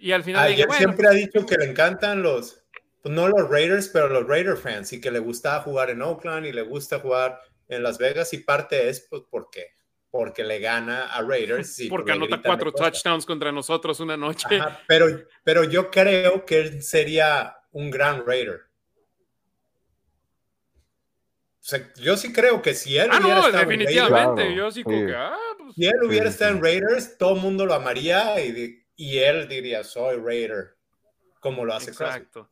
Y al final... siempre ha dicho que le encantan los, no los Raiders, pero los Raider fans y que le gusta jugar en Oakland y le gusta jugar en Las Vegas y parte es pues porque porque le gana a Raiders. Y porque anota cuatro touchdowns contra nosotros una noche. pero, pero yo creo que él sería un gran Raider. yo sí creo que si él ah, hubiera no, estado definitivamente, en Raiders, yo sí creo que, ah, pues, si él hubiera estado en Raiders, todo el mundo lo amaría y, y él diría, soy Raider, como lo hace Exacto.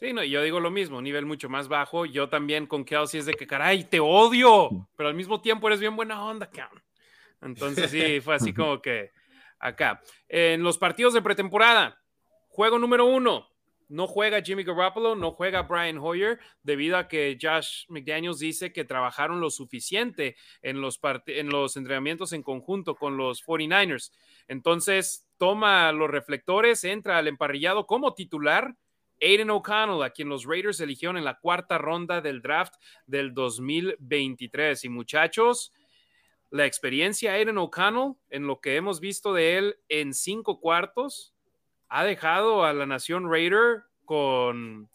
Sí, no, yo digo lo mismo, un nivel mucho más bajo. Yo también con Kelsey es de que, caray, te odio, pero al mismo tiempo eres bien buena onda, cabrón. Entonces sí, fue así (laughs) como que acá. En los partidos de pretemporada, juego número uno, no juega Jimmy Garoppolo, no juega Brian Hoyer, debido a que Josh McDaniels dice que trabajaron lo suficiente en los, en los entrenamientos en conjunto con los 49ers. Entonces, toma los reflectores, entra al emparrillado como titular. Aiden O'Connell, a quien los Raiders eligieron en la cuarta ronda del draft del 2023. Y muchachos, la experiencia de Aiden O'Connell, en lo que hemos visto de él en cinco cuartos, ha dejado a la nación Raider con...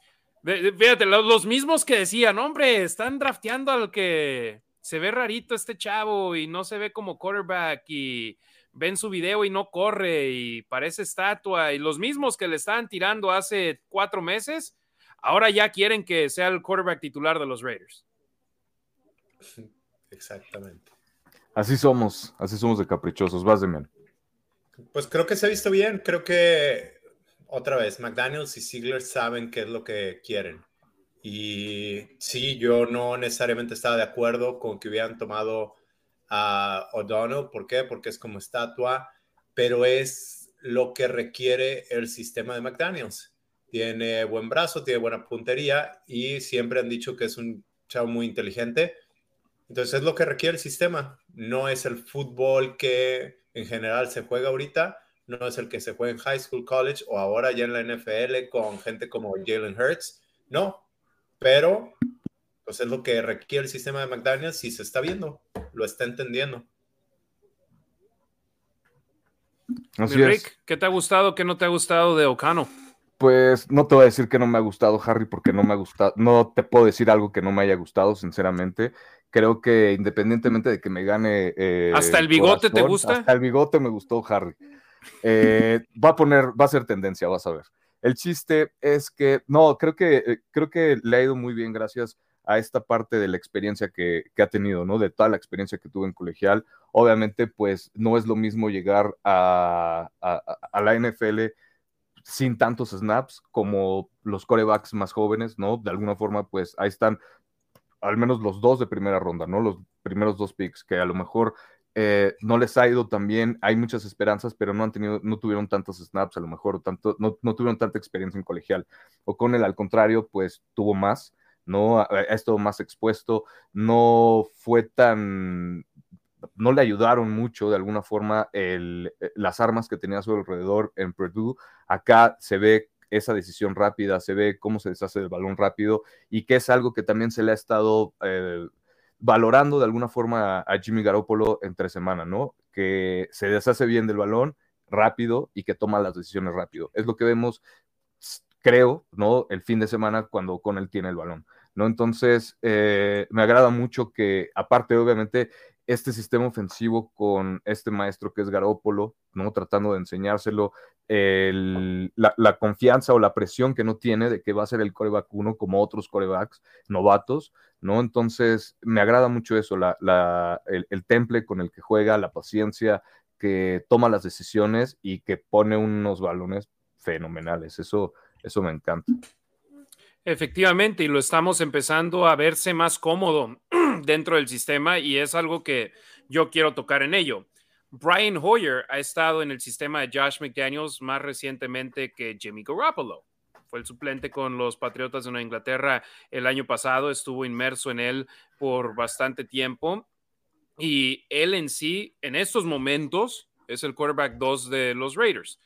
Fíjate, los mismos que decían, hombre, están drafteando al que se ve rarito este chavo y no se ve como quarterback y ven su video y no corre y parece estatua y los mismos que le estaban tirando hace cuatro meses, ahora ya quieren que sea el quarterback titular de los Raiders. Exactamente. Así somos, así somos de caprichosos. Vas de pues creo que se ha visto bien. Creo que otra vez, McDaniels y Ziegler saben qué es lo que quieren. Y sí, yo no necesariamente estaba de acuerdo con que hubieran tomado a O'Donnell. ¿Por qué? Porque es como estatua, pero es lo que requiere el sistema de McDaniels. Tiene buen brazo, tiene buena puntería y siempre han dicho que es un chavo muy inteligente. Entonces es lo que requiere el sistema. No es el fútbol que en general se juega ahorita, no es el que se juega en high school, college o ahora ya en la NFL con gente como Jalen Hurts, no, pero pues es lo que requiere el sistema de McDaniels y se está viendo, lo está entendiendo. Así Rick, ¿qué te ha gustado, qué no te ha gustado de Ocano? Pues no te voy a decir que no me ha gustado, Harry, porque no me ha gustado, no te puedo decir algo que no me haya gustado, sinceramente creo que independientemente de que me gane. Eh, ¿Hasta el bigote te gusta? Hasta el bigote me gustó, Harry. Eh, (laughs) va a poner, va a ser tendencia, vas a ver. El chiste es que, no, creo que, eh, creo que le ha ido muy bien gracias a esta parte de la experiencia que, ha tenido, ¿no? De toda la experiencia que tuvo en colegial. Obviamente, pues no es lo mismo llegar a, a la NFL sin tantos snaps como los corebacks más jóvenes, ¿no? De alguna forma, pues ahí están al menos los dos de primera ronda, ¿no? Los primeros dos picks, que a lo mejor eh, no les ha ido tan bien, hay muchas esperanzas, pero no han tenido, no tuvieron tantos snaps, a lo mejor, tanto, no, tuvieron tanta experiencia en colegial. O con el al contrario, pues tuvo más, ¿no? Ha, más expuesto, no fue tan, no le ayudaron mucho de alguna forma el, eh, las armas que tenía a su alrededor en Purdue. Acá se ve esa decisión rápida, se ve cómo se deshace el balón rápido y que es algo que también se le ha estado eh, valorando de alguna forma a, Jimmy Garoppolo entre semana, ¿no? Que se deshace bien del balón rápido y que toma las decisiones rápido. Es lo que vemos, creo, ¿no? El fin de semana cuando con él tiene el balón, ¿no? Entonces, eh, me agrada mucho que, aparte, obviamente, este sistema ofensivo con este maestro que es Garópolo, ¿no? Tratando de enseñárselo, la, confianza o la presión que no tiene de que va a ser el coreback uno como otros corebacks novatos, ¿no? Entonces, me agrada mucho eso, el, temple con el que juega, la paciencia, que toma las decisiones y que pone unos balones fenomenales. Eso, eso me encanta. Efectivamente, y lo estamos empezando a verse más cómodo (clears throat) dentro del sistema y es algo que yo quiero tocar en ello. Brian Hoyer ha estado en el sistema de Josh McDaniels más recientemente que Jimmy Garoppolo. Fue el suplente con los Patriotas de Nueva Inglaterra el año pasado, estuvo inmerso en él por bastante tiempo y él en sí, en estos momentos, es el quarterback 2 de los Raiders.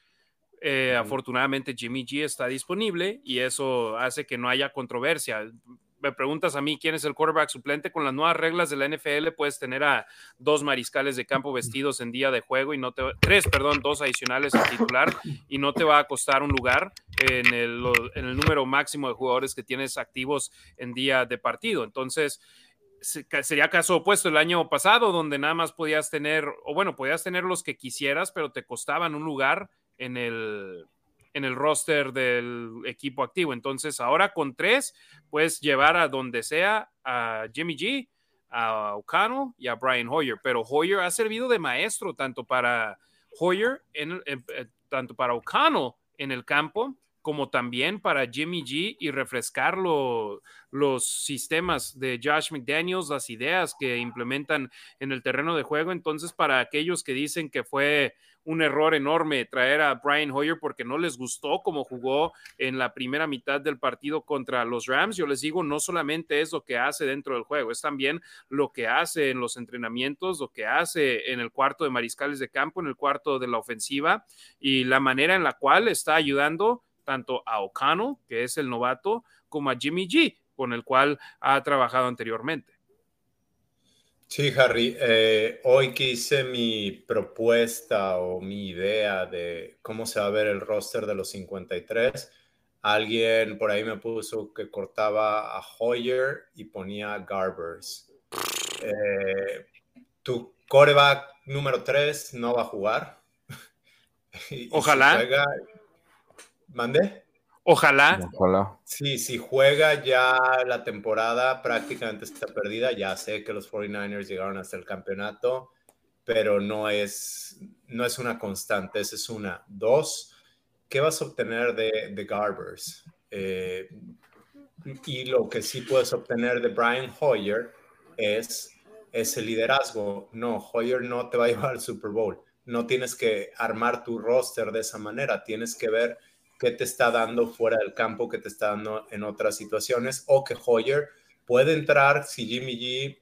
Eh, afortunadamente Jimmy G está disponible y eso hace que no haya controversia. Me preguntas a mí quién es el quarterback suplente, con las nuevas reglas de la NFL puedes tener a dos mariscales de campo vestidos en día de juego y no te tres, perdón, dos adicionales titular y no te va a costar un lugar en el, en el número máximo de jugadores que tienes activos en día de partido. Entonces, sería caso opuesto el año pasado, donde nada más podías tener, o bueno, podías tener los que quisieras, pero te costaban un lugar en el en el roster del equipo activo. Entonces, ahora con tres, puedes llevar a donde sea a Jimmy G, a O'Connell y a Brian Hoyer. Pero Hoyer ha servido de maestro tanto para Hoyer, en, eh, tanto para O'Connell en el campo, como también para Jimmy G y refrescar los sistemas de Josh McDaniels, las ideas que implementan en el terreno de juego. Entonces, para aquellos que dicen que fue un error enorme traer a Brian Hoyer porque no les gustó cómo jugó en la primera mitad del partido contra los Rams. Yo les digo, no solamente es lo que hace dentro del juego, es también lo que hace en los entrenamientos, lo que hace en el cuarto de mariscales de campo, en el cuarto de la ofensiva y la manera en la cual está ayudando tanto a O'Connell, que es el novato, como a Jimmy G, con el cual ha trabajado anteriormente. Sí, Harry, eh, hoy que hice mi propuesta o mi idea de cómo se va a ver el roster de los 53, alguien por ahí me puso que cortaba a Hoyer y ponía Garbers. Eh, tu coreback número 3 no va a jugar. (laughs) Ojalá. ¿Mande? Ojalá. Ojalá. Sí, si juega ya la temporada prácticamente está perdida. Ya sé que los 49ers llegaron hasta el campeonato, pero no es, no es una constante. Esa es una. Dos, ¿qué vas a obtener de, de Garbers? Eh, y lo que sí puedes obtener de Brian Hoyer es ese liderazgo. No, Hoyer no te va a (laughs) llevar al Super Bowl. No tienes que armar tu roster de esa manera. Tienes que ver qué te está dando fuera del campo, qué te está dando en otras situaciones, o que Hoyer puede entrar si Jimmy G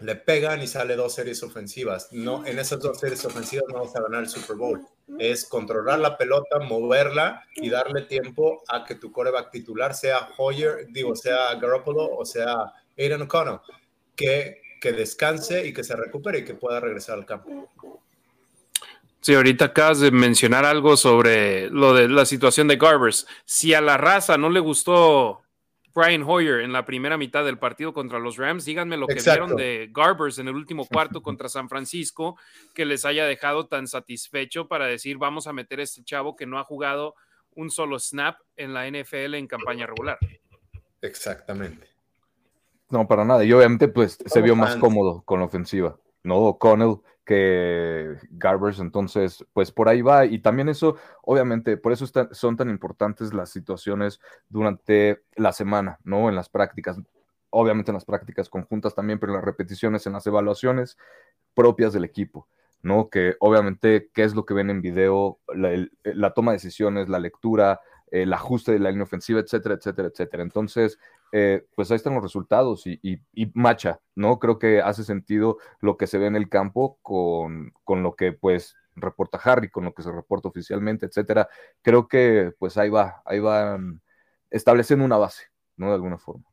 le pegan y sale dos series ofensivas. No, en esas dos series ofensivas no vas a ganar el Super Bowl. Es controlar la pelota, moverla y darle tiempo a que tu coreback titular sea Hoyer, digo, sea Garoppolo o sea Aiden O'Connell, que, que descanse y que se recupere y que pueda regresar al campo. Sí, ahorita acabas de mencionar algo sobre lo de la situación de Garbers. Si a la raza no le gustó Brian Hoyer en la primera mitad del partido contra los Rams, díganme lo que vieron de Garbers en el último (laughs) cuarto contra San Francisco, que les haya dejado tan satisfecho para decir vamos a meter a este chavo que no ha jugado un solo snap en la NFL en campaña regular. Exactamente. No, para nada. Y obviamente, pues se vio más cómodo con la ofensiva. No, Connell que Garbers, entonces, pues por ahí va. Y también eso, obviamente, por eso son tan importantes las situaciones durante la semana, ¿no? En las prácticas, obviamente en las prácticas conjuntas también, pero en las repeticiones, en las evaluaciones propias del equipo. ¿no? Que obviamente, ¿qué es lo que ven en video? La, toma de decisiones, la lectura, el ajuste de la línea ofensiva, etcétera, etcétera, etcétera. Entonces, eh, pues ahí están los resultados y, y, macha, ¿no? Creo que hace sentido lo que se ve en el campo con, con, lo que pues reporta Harry, con lo que se reporta oficialmente, etcétera. Creo que pues ahí va, ahí van estableciendo una base, ¿no? De alguna forma.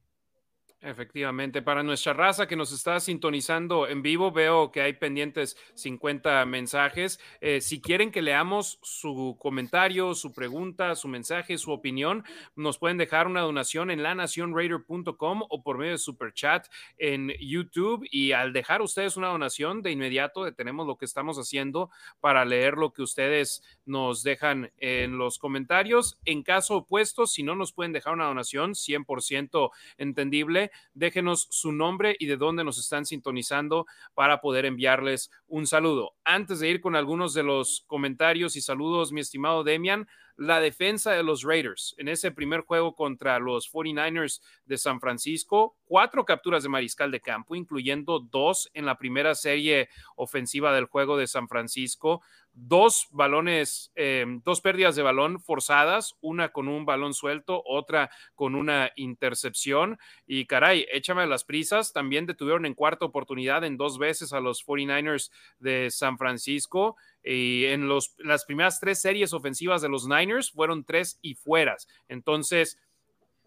Efectivamente, para nuestra raza que nos está sintonizando en vivo, veo que hay pendientes 50 mensajes. Eh, si quieren que leamos su comentario, su pregunta, su mensaje, su opinión, nos pueden dejar una donación en lanacionraider.com o por medio de super chat en YouTube. Y al dejar ustedes una donación, de inmediato detenemos lo que estamos haciendo para leer lo que ustedes nos dejan en los comentarios. En caso opuesto, si no nos pueden dejar una donación, 100% entendible déjenos su nombre y de dónde nos están sintonizando para poder enviarles un saludo. Antes de ir con algunos de los comentarios y saludos, mi estimado Demian, la defensa de los Raiders en ese primer juego contra los 49ers de San Francisco, cuatro capturas de mariscal de campo, incluyendo dos en la primera serie ofensiva del juego de San Francisco, dos balones, eh, dos pérdidas de balón forzadas, una con un balón suelto, otra con una intercepción. Y caray, échame las prisas. También detuvieron en cuarta oportunidad en dos veces a los 49ers de San Francisco. Y en los, las primeras tres series ofensivas de los Niners fueron tres y fueras. Entonces,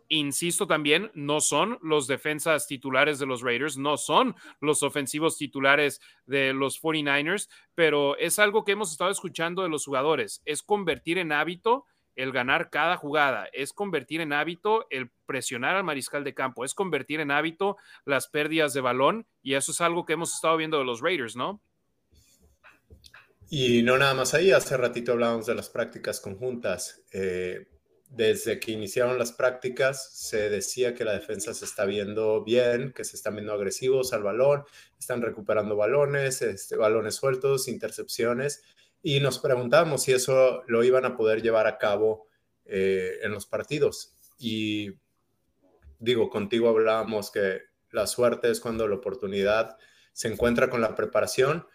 insisto también, no son los defensas titulares de los Raiders, no son los ofensivos titulares de los 49ers, pero es algo que hemos estado escuchando de los jugadores, es convertir en hábito el ganar cada jugada, es convertir en hábito el presionar al mariscal de campo, es convertir en hábito las pérdidas de balón y eso es algo que hemos estado viendo de los Raiders, ¿no? Y no nada más ahí, hace ratito hablábamos de las prácticas conjuntas. Eh, desde que iniciaron las prácticas se decía que la defensa se está viendo bien, que se están viendo agresivos al balón, están recuperando balones, este, balones sueltos, intercepciones, y nos preguntábamos si eso lo iban a poder llevar a cabo eh, en los partidos. Y digo, contigo hablábamos que la suerte es cuando la oportunidad se encuentra con la preparación.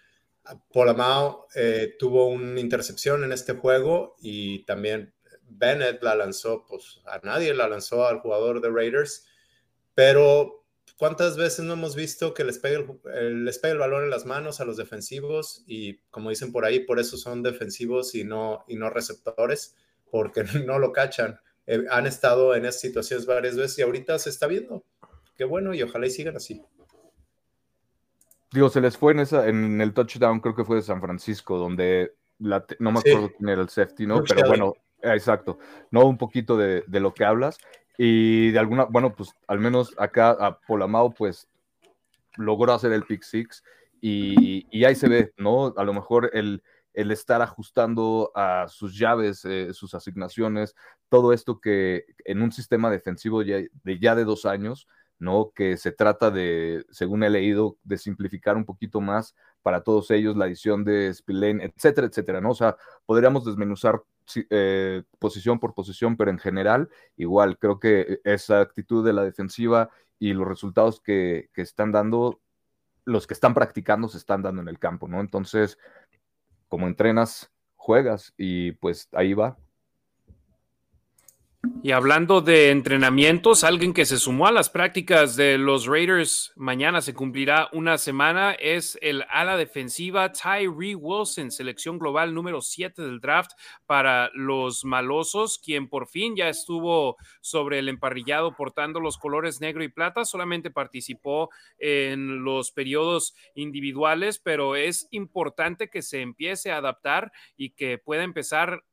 Polamao eh, tuvo una intercepción en este juego y también Bennett la lanzó, pues a nadie la lanzó al jugador de Raiders, pero ¿cuántas veces no hemos visto que les pega el, les el balón en las manos a los defensivos? Y como dicen por ahí, por eso son defensivos y no, y no receptores, porque (laughs) no lo cachan. Eh, han estado en esas situaciones varias veces y ahorita se está viendo. Qué bueno y ojalá y sigan así. Digo, se les fue en, esa, en el touchdown, creo que fue de San Francisco, donde no me acuerdo quién era el safety, ¿no? Pero bueno, exacto, ¿no? Un poquito de, de, lo que hablas. Y de alguna, bueno, pues al menos acá a Polamao, pues logró hacer el pick six y, y ahí se ve, ¿no? A lo mejor el, el estar ajustando a sus llaves, eh, sus asignaciones, todo esto que en un sistema defensivo ya de, ya de dos años, ¿no? Que se trata de, según he leído, de simplificar un poquito más para todos ellos la edición de Spillane, etcétera, etcétera, ¿no? O sea, podríamos desmenuzar eh, posición por posición, pero en general, igual, creo que esa actitud de la defensiva y los resultados que, que están dando, los que están practicando se están dando en el campo, ¿no? Entonces, como entrenas, juegas y pues ahí va. Y hablando de entrenamientos, alguien que se sumó a las prácticas de los Raiders, mañana se cumplirá una semana, es el ala defensiva Tyree Wilson, selección global número 7 del draft para los malosos, quien por fin ya estuvo sobre el emparrillado portando los colores negro y plata, solamente participó en los periodos individuales, pero es importante que se empiece a adaptar y que pueda empezar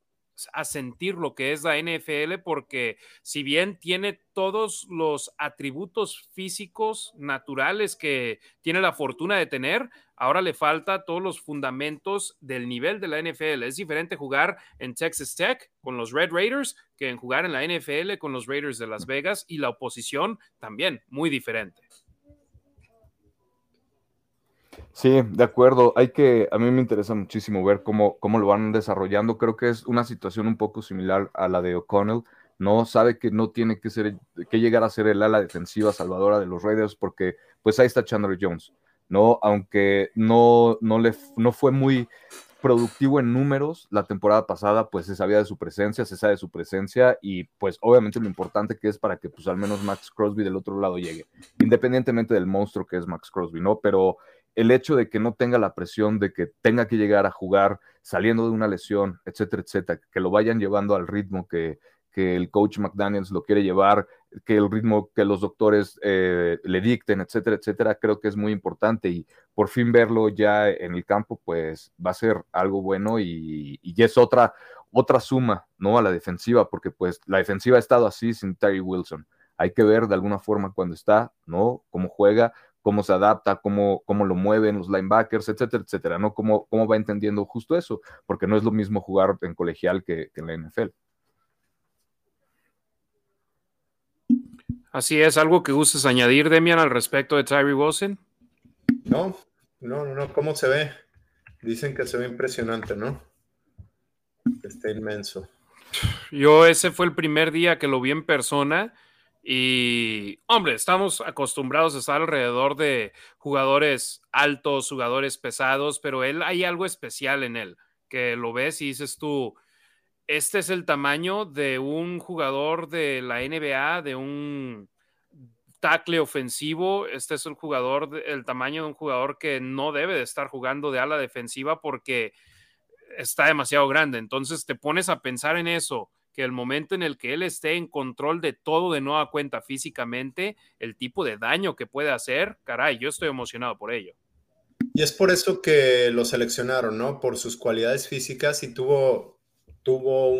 a sentir lo que es la NFL porque si bien tiene todos los atributos físicos naturales que tiene la fortuna de tener, ahora le falta todos los fundamentos del nivel de la NFL. Es diferente jugar en Texas Tech con los Red Raiders que en jugar en la NFL con los Raiders de Las Vegas y la oposición también muy diferente. Sí, de acuerdo. Hay que, a mí me interesa muchísimo ver cómo, cómo lo van desarrollando. Creo que es una situación un poco similar a la de O'Connell. No sabe que no tiene que ser, que llegar a ser el ala defensiva salvadora de los Raiders, porque pues ahí está Chandler Jones, ¿no? Aunque no, no le no fue muy productivo en números la temporada pasada, pues se sabía de su presencia, se sabe de su presencia y pues obviamente lo importante que es para que pues al menos Max Crosby del otro lado llegue, independientemente del monstruo que es Max Crosby, ¿no? Pero el hecho de que no tenga la presión de que tenga que llegar a jugar saliendo de una lesión, etcétera, etcétera, que lo vayan llevando al ritmo que, el coach McDaniels lo quiere llevar, que el ritmo que los doctores eh, le dicten, etcétera, etcétera, creo que es muy importante y por fin verlo ya en el campo, pues va a ser algo bueno y, y es otra, otra suma, ¿no? A la defensiva, porque pues la defensiva ha estado así sin Terry Wilson. Hay que ver de alguna forma cuando está, ¿no? Cómo juega, cómo se adapta, cómo, cómo lo mueven los linebackers, etcétera, etcétera, ¿no? Cómo, cómo va entendiendo justo eso, porque no es lo mismo jugar en colegial que, en la NFL. Así es, ¿algo que gustes añadir, Demian, al respecto de Tyree Wilson? No, no, no, ¿cómo se ve? Dicen que se ve impresionante, ¿no? Está inmenso. Yo ese fue el primer día que lo vi en persona y, hombre, estamos acostumbrados a estar alrededor de jugadores altos, jugadores pesados, pero él hay algo especial en él, que lo ves y dices tú, este es el tamaño de un jugador de la NBA, de un tackle ofensivo, este es el jugador, el tamaño de un jugador que no debe de estar jugando de ala defensiva porque está demasiado grande. Entonces te pones a pensar en eso que el momento en el que él esté en control de todo de nueva cuenta físicamente, el tipo de daño que puede hacer, caray, yo estoy emocionado por ello. Y es por eso que lo seleccionaron, ¿no? Por sus cualidades físicas y tuvo, tuvo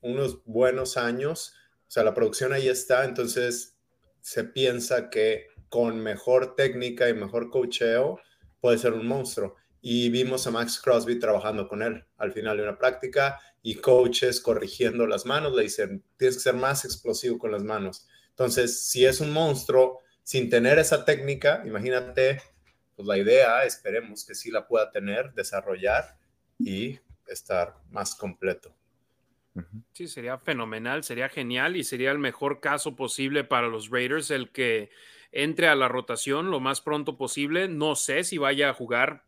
unos buenos años. O sea, la producción ahí está, entonces se piensa que con mejor técnica y mejor cocheo puede ser un monstruo. Y vimos a Max Crosby trabajando con él al final de una práctica y coaches corrigiendo las manos, le dicen, tienes que ser más explosivo con las manos. Entonces, si es un monstruo sin tener esa técnica, imagínate, pues la idea, esperemos que sí la pueda tener, desarrollar y estar más completo. Sí, sería fenomenal, sería genial y sería el mejor caso posible para los Raiders el que entre a la rotación lo más pronto posible. No sé si vaya a jugar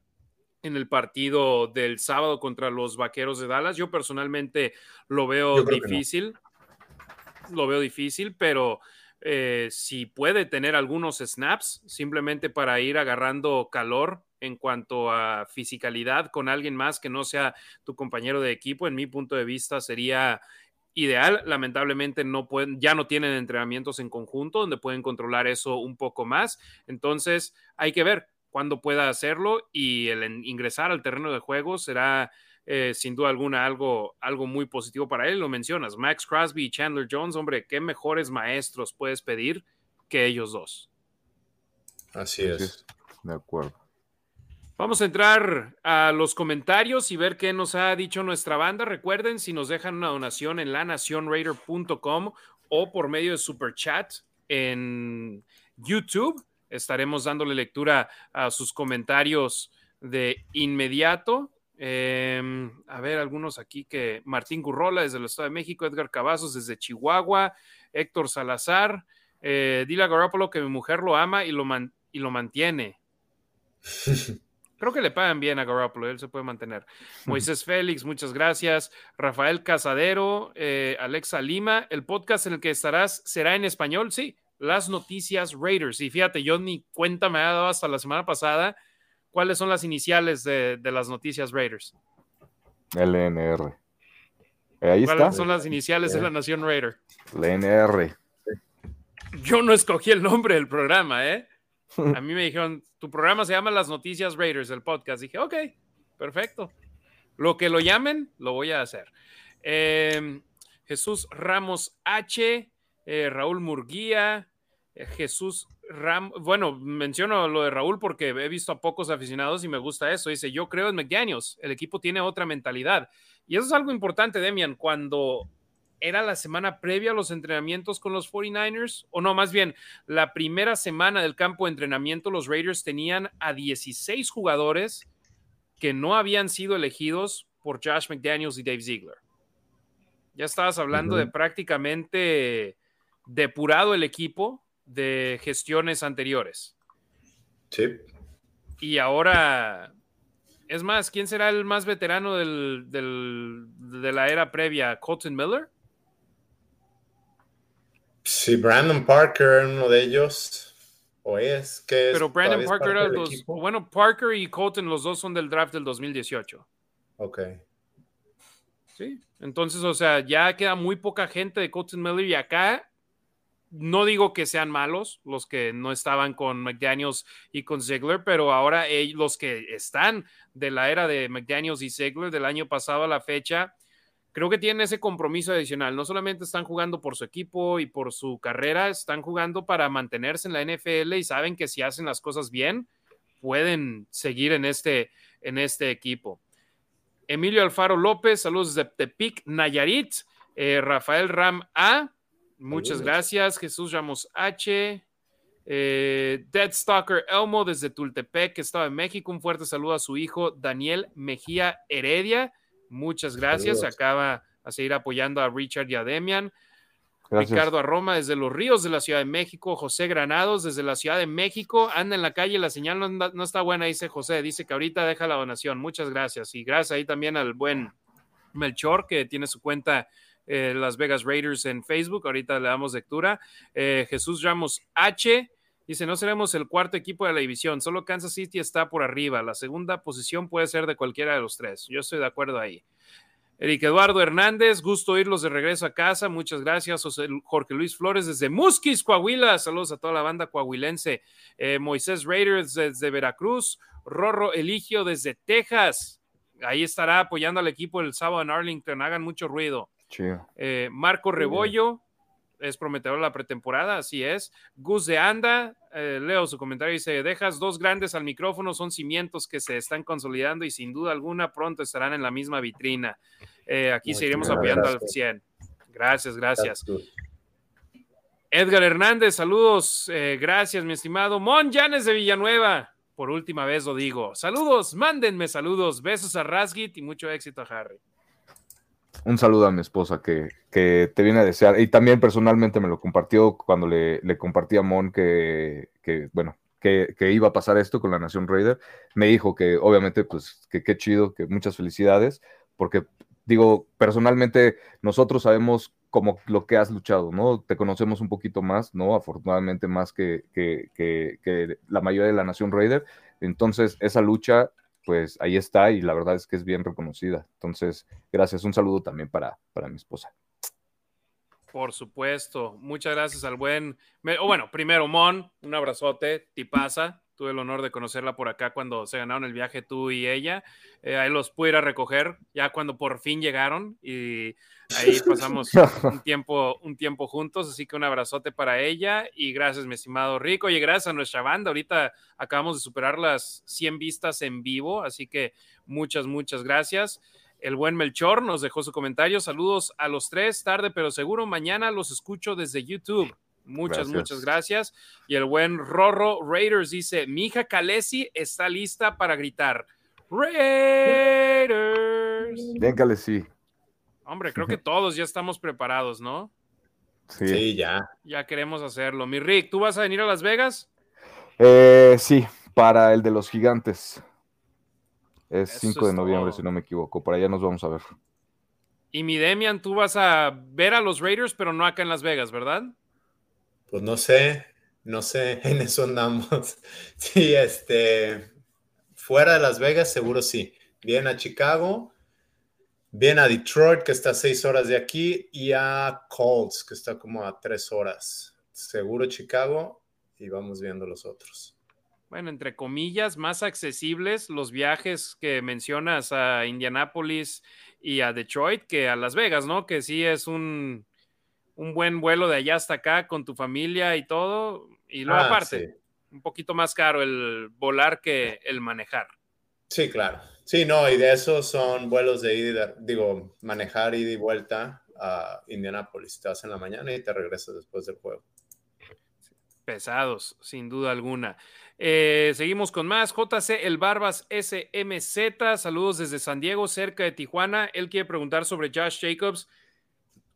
en el partido del sábado contra los Vaqueros de Dallas. Yo personalmente lo veo difícil. Lo veo difícil, pero eh, si puede tener algunos snaps simplemente para ir agarrando calor en cuanto a fisicalidad con alguien más que no sea tu compañero de equipo, en mi punto de vista sería ideal. Lamentablemente no pueden, ya no tienen entrenamientos en conjunto donde pueden controlar eso un poco más. Entonces hay que ver cuándo pueda hacerlo y el ingresar al terreno de juego será eh, sin duda alguna algo, algo muy positivo para él. Lo mencionas, Max Crosby y Chandler Jones, hombre, qué mejores maestros puedes pedir que ellos dos. Así es. De acuerdo. Vamos a entrar a los comentarios y ver qué nos ha dicho nuestra banda. Recuerden, si nos dejan una donación en lanacionraider.com o por medio de Super Chat en YouTube, estaremos dándole lectura a sus comentarios de inmediato. Em, a ver, algunos aquí que Martín Gurrola desde el Estado de México, Edgar Cavazos desde Chihuahua, Héctor Salazar, eh, Dila Garoppolo que mi mujer lo ama y lo, y lo mantiene. (laughs) Creo que le pagan bien a Garoppolo, él se puede mantener. Moisés Félix, muchas gracias. Rafael Casadero, eh, Alexa Lima, el podcast en el que estarás será en español, sí. Las noticias Raiders. Y fíjate, yo ni cuenta me ha dado hasta la semana pasada cuáles son las iniciales de, las noticias Raiders. LNR. Eh, ahí ¿Cuáles son las iniciales de la Nación Raider? LNR. Yo no escogí el nombre del programa, ¿eh? A mí me dijeron, tu programa se llama Las Noticias Raiders, el podcast. Dije, ok, perfecto. Lo que lo llamen, lo voy a hacer. Em, Jesús Ramos H, eh, Raúl Murguía, eh, Jesús Ram, bueno, menciono lo de Raúl porque he visto a pocos aficionados y me gusta eso. Dice, yo creo en McDaniels, el equipo tiene otra mentalidad. Y eso es algo importante, Demian, cuando era la semana previa a los entrenamientos con los 49ers, o no, más bien, la primera semana del campo de entrenamiento, los Raiders tenían a 16 jugadores que no habían sido elegidos por Josh McDaniels y Dave Ziegler. Ya estabas hablando de prácticamente depurado el equipo de gestiones anteriores. Sí. Y ahora, es más, ¿quién será el más veterano del, de la era previa? ¿Colton Miller? Sí, Brandon Parker, uno de ellos. O es que. Pero Brandon Parker era los. Bueno, Parker y Colton, los dos son del draft del 2018. Ok. Sí, entonces, o sea, ya queda muy poca gente de Colton Miller y acá no digo que sean malos los que no estaban con McDaniels y con Ziegler, pero ahora los que están de la era de McDaniels y Ziegler del año pasado a la fecha, creo que tienen ese compromiso adicional. No solamente están jugando por su equipo y por su carrera, están jugando para mantenerse en la NFL y saben que si hacen las cosas bien, pueden seguir en este, en este equipo. Emilio Alfaro López, saludos de Tepic, Nayarit. Eh, Rafael Ram A, muchas gracias. Jesús Ramos H. Eh, Dead Stalker Elmo desde Tultepec, Estado de México. Un fuerte saludo a su hijo Daniel Mejía Heredia. Muchas gracias. Acaba a seguir apoyando a Richard y a Demian. Ricardo Arroma desde los ríos de la Ciudad de México, José Granados desde la Ciudad de México, anda en la calle, la señal no, está buena, dice José, dice que ahorita deja la donación, muchas gracias y gracias ahí también al buen Melchor que tiene su cuenta eh, Las Vegas Raiders en Facebook, ahorita le damos lectura, eh, Jesús Ramos H, Dice, no seremos el cuarto equipo de la división, solo Kansas City está por arriba. La segunda posición puede ser de cualquiera de los tres. Yo estoy de acuerdo ahí. Eric Eduardo Hernández, gusto irlos de regreso a casa. Muchas gracias. Jorge Luis Flores desde Musquis, Coahuila. Saludos a toda la banda coahuilense. Eh, Moisés Raiders desde Veracruz. Rorro Eligio desde Texas. Ahí estará apoyando al equipo el sábado en Arlington. Hagan mucho ruido. Eh, Marco Rebollo es prometedor la pretemporada, así es. Gus de Anda, eh, leo su comentario, dice, dejas dos grandes al micrófono, son cimientos que se están consolidando y sin duda alguna pronto estarán en la misma vitrina. Eh, aquí seguiremos apoyando al 100. Gracias, gracias. Edgar Hernández, saludos, eh, gracias mi estimado. Mon Llanes de Villanueva, por última vez lo digo. Saludos, mándenme saludos, besos a Rasgit y mucho éxito a Harry. Un saludo a mi esposa que, que, te viene a desear. Y también personalmente me lo compartió cuando le, le compartí a Mon que, que bueno, que, que, iba a pasar esto con la Nación Raider. Me dijo que obviamente, pues, que qué chido, que muchas felicidades, porque digo, personalmente nosotros sabemos como lo que has luchado, ¿no? Te conocemos un poquito más, ¿no? Afortunadamente más que, que, que la mayoría de la Nación Raider. Entonces, esa lucha pues ahí está y la verdad es que es bien reconocida. Entonces, gracias. Un saludo también para, para mi esposa. Por supuesto. Muchas gracias al buen. O bueno, primero, Mon, un abrazote, tipaza. Tuve el honor de conocerla por acá cuando se ganaron el viaje tú y ella. Eh, ahí los pude ir a recoger ya cuando por fin llegaron y ahí pasamos (laughs) un tiempo, un tiempo juntos. Así que un abrazote para ella y gracias, mi estimado Rico. Y gracias a nuestra banda. Ahorita acabamos de superar las 100 vistas en vivo, así que muchas, muchas gracias. El buen Melchor nos dejó su comentario. Saludos a los tres, tarde pero seguro. Mañana los escucho desde YouTube. Muchas, muchas gracias. Y el buen Rorro Raiders dice: Mi hija Kalesi está lista para gritar. Raiders. Bien, Kalesi. Hombre, creo que todos ya estamos preparados, ¿no? Sí. ya. Ya queremos hacerlo. Mi Rick, ¿tú vas a venir a Las Vegas? Eh, sí, para el de los gigantes. Es 5 de noviembre, si no me equivoco. Por allá nos vamos a ver. Y mi Demian, tú vas a ver a los Raiders, pero no acá en Las Vegas, ¿verdad? Pues no sé, no sé, (laughs) en eso andamos. Sí, este, fuera de Las Vegas, seguro sí. Bien a Chicago, bien a Detroit, que está a seis horas de aquí, y a Colts, que está como a tres horas. Seguro Chicago, y vamos viendo los otros. Bueno, entre comillas, más accesibles los viajes que mencionas a Indianápolis y a Detroit que a Las Vegas, ¿no? Que sí es un, un buen vuelo de allá hasta acá con tu familia y todo. Y luego ah, aparte, un poquito más caro el volar que el manejar. Sí, claro. Sí, no, y de eso son vuelos de ida, digo, manejar ida y vuelta a Indianápolis. Te vas en la mañana y te regresas después del juego. Pesados, sin duda alguna. Eh, seguimos con más. JC El Barbas SMZ. Saludos desde San Diego, cerca de Tijuana. Él quiere preguntar sobre Josh Jacobs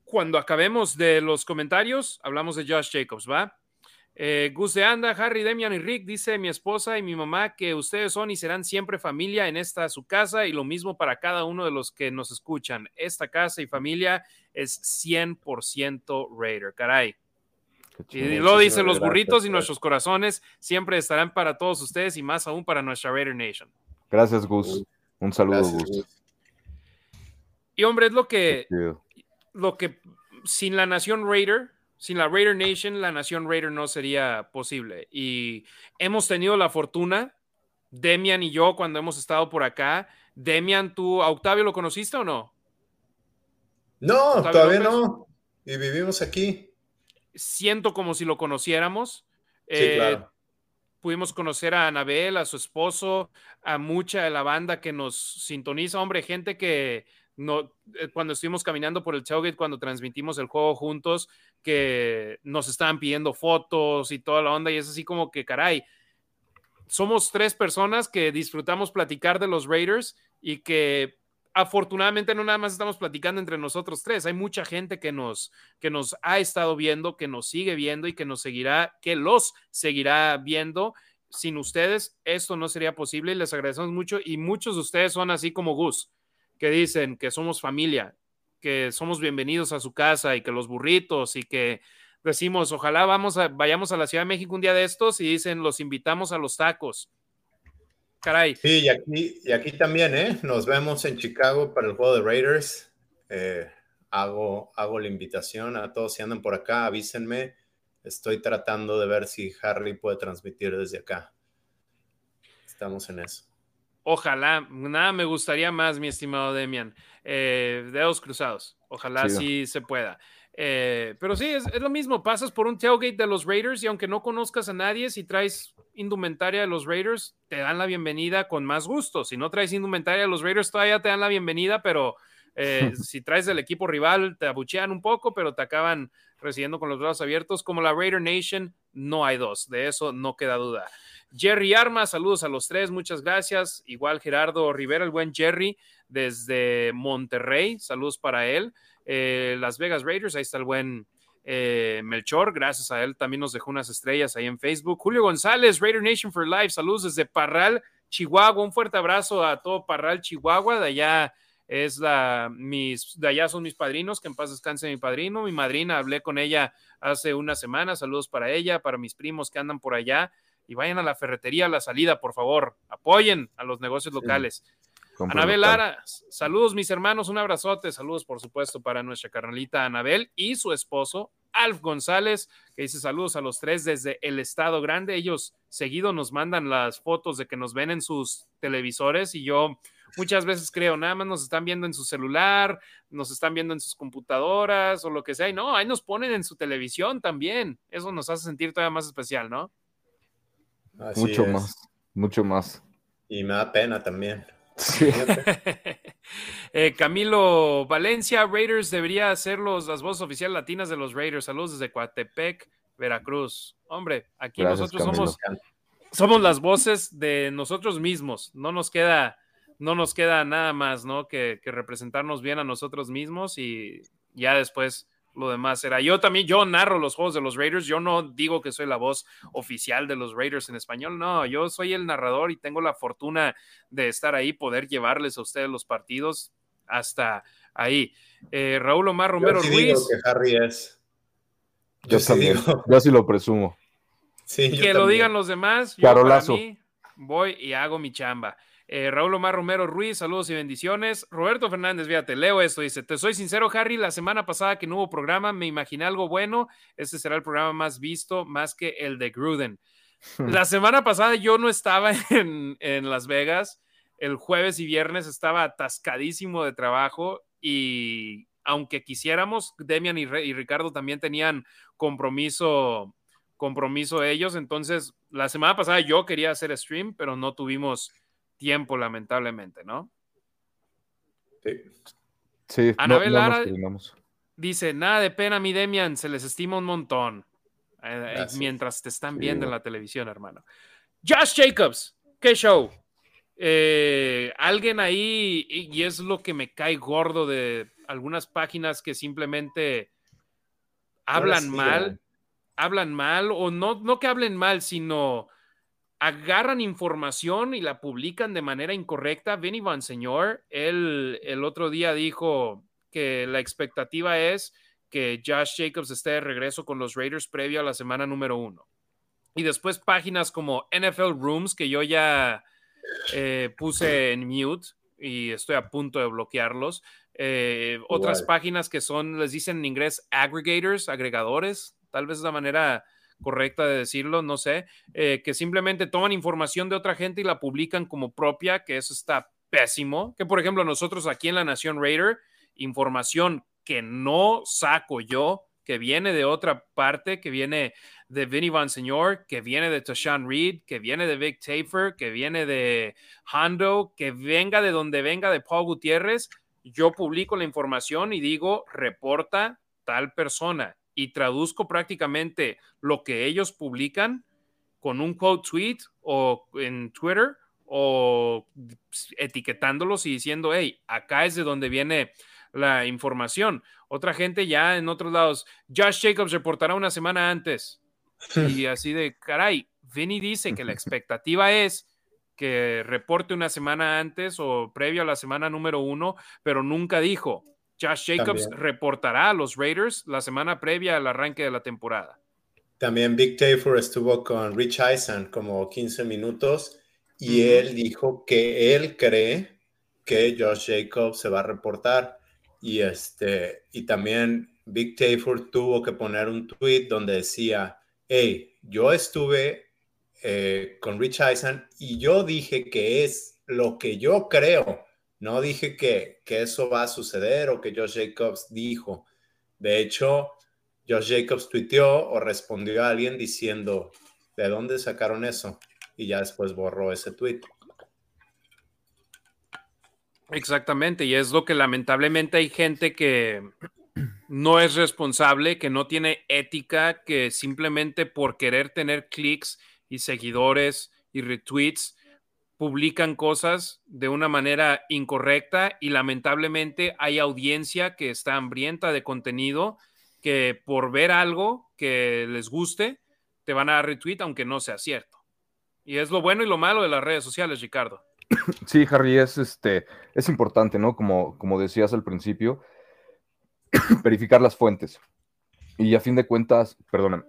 cuando acabemos de los comentarios, hablamos de Josh Jacobs, ¿va? Eh, Gus de Anda, Harry, Demian y Rick, dice mi esposa y mi mamá que ustedes son y serán siempre familia en esta su casa y lo mismo para cada uno de los que nos escuchan. Esta casa y familia es 100% Raider, caray. Y lo dicen los burritos y nuestros corazones siempre estarán para todos ustedes y más aún para nuestra Raider Nation. Gracias, Gus. Un saludo, Gus. Y hombre, es lo que lo que sin la nación Raider, sin la Raider Nation, la nación Raider no sería posible. Y hemos tenido la fortuna, Demian y yo, cuando hemos estado por acá. Demian, ¿tú a Octavio lo conociste o no? No, todavía no. Y vivimos aquí. Siento como si lo conociéramos. Sí, eh, claro. Pudimos conocer a Anabel, a su esposo, a mucha de la banda que nos sintoniza. Hombre, gente que no, eh, cuando estuvimos caminando por el tailgate, cuando transmitimos el juego juntos, que nos estaban pidiendo fotos y toda la onda, y es así como que, caray, somos tres personas que disfrutamos platicar de los Raiders y que afortunadamente no nada más estamos platicando entre nosotros tres, hay mucha gente que nos, que nos ha estado viendo, que nos sigue viendo y que nos seguirá, que los seguirá viendo. Sin ustedes esto no sería posible y les agradecemos mucho y muchos de ustedes son así como Gus que dicen que somos familia, que somos bienvenidos a su casa y que los burritos y que decimos, ojalá vamos a, vayamos a la Ciudad de México un día de estos y dicen, los invitamos a los tacos. Caray. Sí, y aquí, y aquí también, ¿eh? Nos vemos en Chicago para el juego de Raiders. Eh, hago, hago la invitación a todos si andan por acá, avísenme. Estoy tratando de ver si Harry puede transmitir desde acá. Estamos en eso. Ojalá, nada me gustaría más, mi estimado Demian. Eh, dedos cruzados. Ojalá sí, se pueda. Eh, pero sí, es, lo mismo. Pasas por un tailgate de los Raiders y aunque no conozcas a nadie, si traes indumentaria de los Raiders, te dan la bienvenida con más gusto. Si no traes indumentaria de los Raiders, todavía te dan la bienvenida, pero eh, (laughs) si traes del equipo rival, te abuchean un poco, pero te acaban recibiendo con los brazos abiertos. Como la Raider Nation, no hay dos. De eso no queda duda. Jerry Armas, saludos a los tres, muchas gracias. Igual Gerardo Rivera, el buen Jerry, desde Monterrey. Saludos para él. Eh, Las Vegas Raiders, ahí está el buen eh, Melchor, gracias a él también nos dejó unas estrellas ahí en Facebook. Julio González, Raider Nation for Life, saludos desde Parral, Chihuahua. Un fuerte abrazo a todo Parral, Chihuahua. De allá es la, mis, de allá son mis padrinos, que en paz descanse mi padrino, mi madrina, hablé con ella hace una semana, saludos para ella, para mis primos que andan por allá, y vayan a la ferretería a la salida, por favor, apoyen a los negocios locales. Anabel Lara, saludos mis hermanos, un abrazote, saludos por supuesto para nuestra carnalita Anabel y su esposo Alf González, que dice saludos a los tres desde el Estado Grande. Ellos seguido nos mandan las fotos de que nos ven en sus televisores y yo muchas veces creo, nada más nos están viendo en su celular, nos están viendo en sus computadoras o lo que sea. Y no, ahí nos ponen en su televisión también. Eso nos hace sentir todavía más especial, ¿no? Mucho más, mucho más. Y me da pena también. (laughs) Eh, Camilo Valencia, Raiders debería ser los, las voces oficiales latinas de los Raiders. Saludos desde Coatepec, Veracruz. Hombre, aquí nosotros somos, somos las voces de nosotros mismos. No nos queda, no nos queda nada más, ¿no? Que, que representarnos bien a nosotros mismos y ya después lo demás era. Yo también, yo narro los juegos de los Raiders, yo no digo que soy la voz oficial de los Raiders en español, no, yo soy el narrador y tengo la fortuna de estar ahí, poder llevarles a ustedes los partidos hasta ahí. Eh, Raúl Omar Romero yo Ruiz. Digo que Harry es. Yo, también, (laughs) yo sí lo presumo. Sí, que lo digan los demás. Yo para mí voy y hago mi chamba. Eh, Raúl Omar Romero Ruiz, saludos y bendiciones. Roberto Fernández, fíjate, leo esto, dice, te soy sincero, Harry, la semana pasada que no hubo programa, me imaginé algo bueno, este será el programa más visto, más que el de Gruden. Hmm. La semana pasada yo no estaba (laughs) en, Las Vegas, el jueves y viernes estaba atascadísimo de trabajo y aunque quisiéramos, Demian y, y Ricardo también tenían compromiso compromiso ellos, entonces la semana pasada yo quería hacer stream, pero no tuvimos tiempo, lamentablemente, ¿no? Sí. Sí, Anabel Lara dice, nada de pena, mi Demian, se les estima un montón. Eh, eh, mientras te están viendo en la televisión, hermano. Josh Jacobs, qué show. Eh, alguien ahí, y es lo que me cae gordo de algunas páginas que simplemente hablan mal, hablan mal, o no, no que hablen mal, sino agarran información y la publican de manera incorrecta. Vinny Van Señor, él el otro día dijo que la expectativa es que Josh Jacobs esté de regreso con los Raiders previo a la semana número uno. Y después páginas como NFL Rooms, que yo ya eh, puse en mute y estoy a punto de bloquearlos. Eh, otras páginas que son, les dicen en inglés, aggregators, agregadores, tal vez es la manera correcta de decirlo, no sé, eh, que simplemente toman información de otra gente y la publican como propia, que eso está pésimo. Que por ejemplo nosotros aquí en la Nación Raider, información que no saco yo, que viene de otra parte, que viene de Vinny Van Señor, que viene de Tashan Reed, que viene de Vic Tafer, que viene de Hondo, que venga de donde venga de Paul Gutiérrez, yo publico la información y digo, reporta tal persona y traduzco prácticamente lo que ellos publican con un quote tweet o en Twitter o etiquetándolos y diciendo, hey, acá es de donde viene la información. Otra gente ya en otros lados, Josh Jacobs reportará una semana antes. Y (laughs) así de, caray, Vinny dice que la (laughs) expectativa es que reporte una semana antes o previo a la semana número uno, pero nunca dijo, Josh Jacobs reportará a los Raiders la semana previa al arranque de la temporada. También Big Tafer estuvo con Rich Eisen como 15 minutos y él dijo que él cree que Josh Jacobs se va a reportar. Y este y también Big Tafer tuvo que poner un tweet donde decía, hey, yo estuve eh, con Rich Eisen y yo dije que es lo que yo creo no dije que, eso va a suceder o que Josh Jacobs dijo. De hecho, Josh Jacobs tuiteó o respondió a alguien diciendo, ¿de dónde sacaron eso? Y ya después borró ese tweet. Exactamente, y es lo que lamentablemente hay gente que (clears throat) no es responsable, que no tiene ética, que simplemente por querer tener clics y seguidores y retweets publican cosas de una manera incorrecta y lamentablemente hay audiencia que está hambrienta de contenido que por ver algo que les guste te van a dar retweet aunque no sea cierto. Y es lo bueno y lo malo de las redes sociales, Ricardo. (coughs) Sí, Harry, es, este, es importante, ¿no? Como, como decías al principio, (coughs) verificar las fuentes. Y a fin de cuentas, perdóname.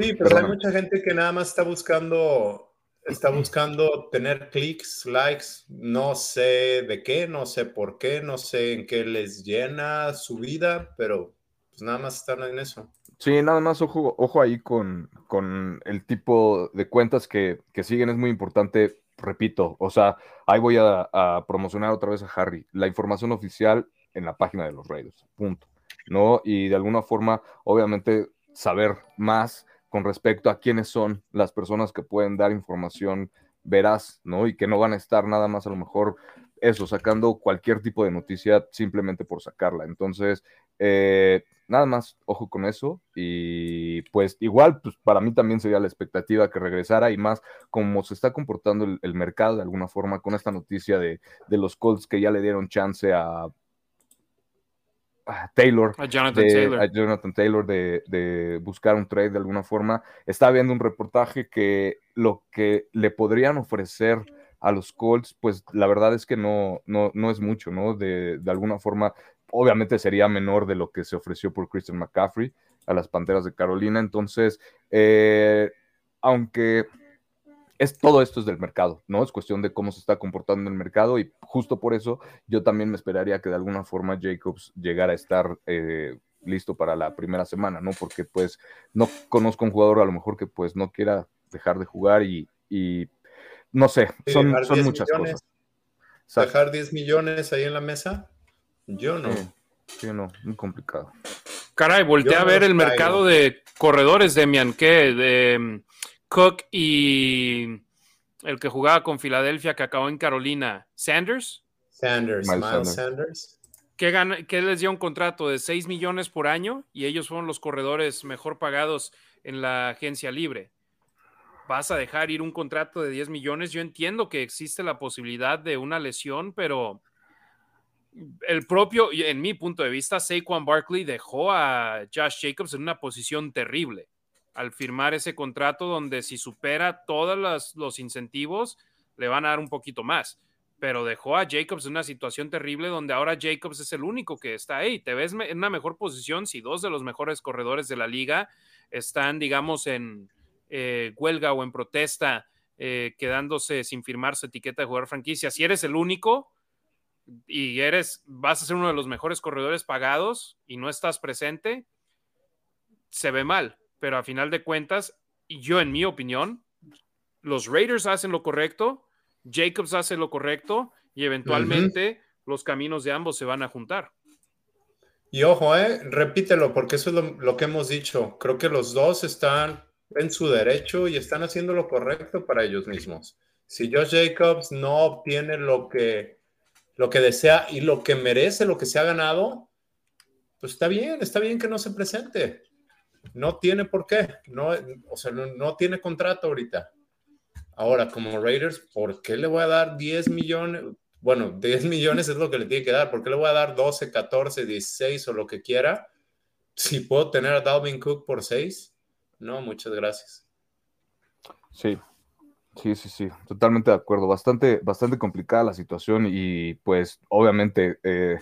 Sí, pues hay mucha gente que nada más está buscando, está buscando tener clics, likes, no sé de qué, no sé por qué, no sé en qué les llena su vida, pero pues nada más están en eso. Sí, nada más ojo, ojo ahí con, con el tipo de cuentas que, que, siguen, es muy importante, repito, o sea, ahí voy a, a, promocionar otra vez a Harry, la información oficial en la página de los Raiders, punto, ¿no? Y de alguna forma, obviamente, saber más con respecto a quiénes son las personas que pueden dar información veraz, ¿no? Y que no van a estar nada más a lo mejor eso, sacando cualquier tipo de noticia simplemente por sacarla. Entonces, eh, nada más, ojo con eso. Y pues igual, pues para mí también sería la expectativa que regresara y más como se está comportando el, mercado de alguna forma con esta noticia de, de, los Colts que ya le dieron chance a Taylor, a Jonathan Taylor, a Jonathan Taylor de, de, buscar un trade de alguna forma. Está viendo un reportaje que lo que le podrían ofrecer a los Colts, pues la verdad es que no, no, no es mucho, ¿no? De, de, alguna forma, obviamente sería menor de lo que se ofreció por Christian McCaffrey a las Panteras de Carolina. Entonces, eh, aunque es todo esto es del mercado, ¿no? Es cuestión de cómo se está comportando el mercado y justo por eso yo también me esperaría que de alguna forma Jacobs llegara a estar eh, listo para la primera semana, ¿no? Porque pues no conozco un jugador a lo mejor que pues no quiera dejar de jugar y, y no sé, son, son muchas millones, cosas. ¿Dejar 10 millones ahí en la mesa? Yo no. Sí, sí no, muy complicado. Caray, volteé a ver el mercado de corredores, Demian, ¿qué? De Cook y el que jugaba con Filadelfia, que acabó en Carolina, Sanders. Sanders, Miles, Miles Sanders. Que les dio un contrato de 6 millones por año y ellos fueron los corredores mejor pagados en la agencia libre. Vas a dejar ir un contrato de 10 millones. Yo entiendo que existe la posibilidad de una lesión, pero el propio, en mi punto de vista, Saquon Barkley dejó a Josh Jacobs en una posición terrible al firmar ese contrato donde si supera todos los, incentivos, le van a dar un poquito más. Pero dejó a Jacobs en una situación terrible donde ahora Jacobs es el único que está ahí. Te ves en una mejor posición si dos de los mejores corredores de la liga están, digamos, en eh, huelga o en protesta, eh, quedándose sin firmar su etiqueta de jugador franquicia. Si eres el único y eres, vas a ser uno de los mejores corredores pagados y no estás presente, se ve mal pero a final de cuentas, yo en mi opinión, los Raiders hacen lo correcto, Jacobs hace lo correcto y eventualmente uh -huh. los caminos de ambos se van a juntar. Y ojo, eh, repítelo, porque eso es lo, lo, que hemos dicho. Creo que los dos están en su derecho y están haciendo lo correcto para ellos mismos. Si Josh Jacobs no obtiene lo que, lo que desea y lo que merece, lo que se ha ganado, pues está bien, está bien que no se presente no tiene por qué, no, o sea, no, tiene contrato ahorita. Ahora, como Raiders, ¿por qué le voy a dar 10 millones? Bueno, 10 (laughs) millones es lo que le tiene que dar. ¿Por qué le voy a dar 12, 14, 16 o lo que quiera? Si puedo tener a Dalvin Cook por 6, no, muchas gracias. Sí, sí, sí, sí, totalmente de acuerdo. Bastante, bastante complicada la situación y pues obviamente... Eh,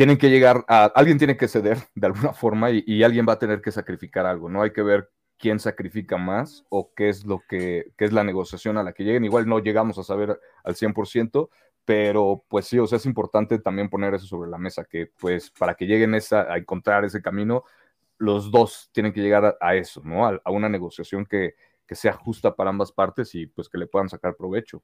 tienen que llegar a, alguien tiene que ceder (laughs) de alguna forma y, alguien va a tener que sacrificar algo, ¿no? Hay que ver quién sacrifica más o qué es lo que, qué es la negociación a la que lleguen. Igual no llegamos a saber al 100%, pero pues sí, o sea, es importante también poner eso sobre la mesa, que pues para que lleguen esa, a encontrar ese camino, los dos tienen que llegar a, a eso, ¿no? A, a una negociación que, que sea justa para ambas partes y pues que le puedan sacar provecho.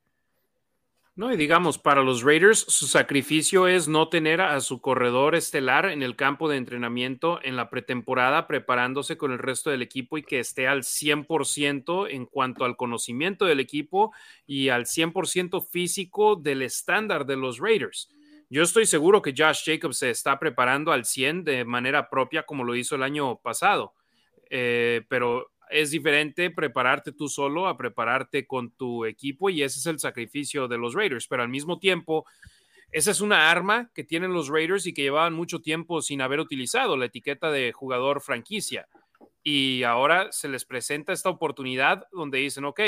No, y digamos, para los Raiders, su sacrificio es no tener a su corredor estelar en el campo de entrenamiento en la pretemporada, preparándose con el resto del equipo y que esté al 100% en cuanto al conocimiento del equipo y al 100% físico del estándar de los Raiders. Yo estoy seguro que Josh Jacobs se está preparando al 100 de manera propia como lo hizo el año pasado, eh, pero es diferente prepararte tú solo a prepararte con tu equipo y ese es el sacrificio de los Raiders, pero al mismo tiempo, esa es una arma que tienen los Raiders y que llevaban mucho tiempo sin haber utilizado, la etiqueta de jugador franquicia. Y ahora se les presenta esta oportunidad donde dicen, ok,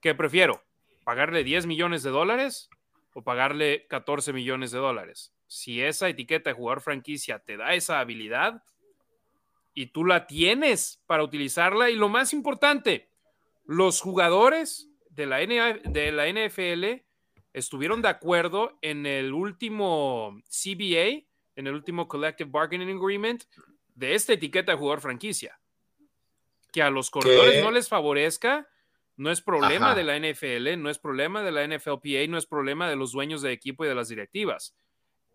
¿qué prefiero? ¿Pagarle 10 millones de dólares o pagarle 14 millones de dólares? Si esa etiqueta de jugador franquicia te da esa habilidad, y tú la tienes para utilizarla. Y lo más importante, los jugadores de la, de la NFL estuvieron de acuerdo en el último CBA, en el último Collective Bargaining Agreement, de esta etiqueta de jugador franquicia. Que a los corredores no les favorezca, no es problema de la NFL, no es problema de la NFLPA, no es problema de los dueños de equipo y de las directivas.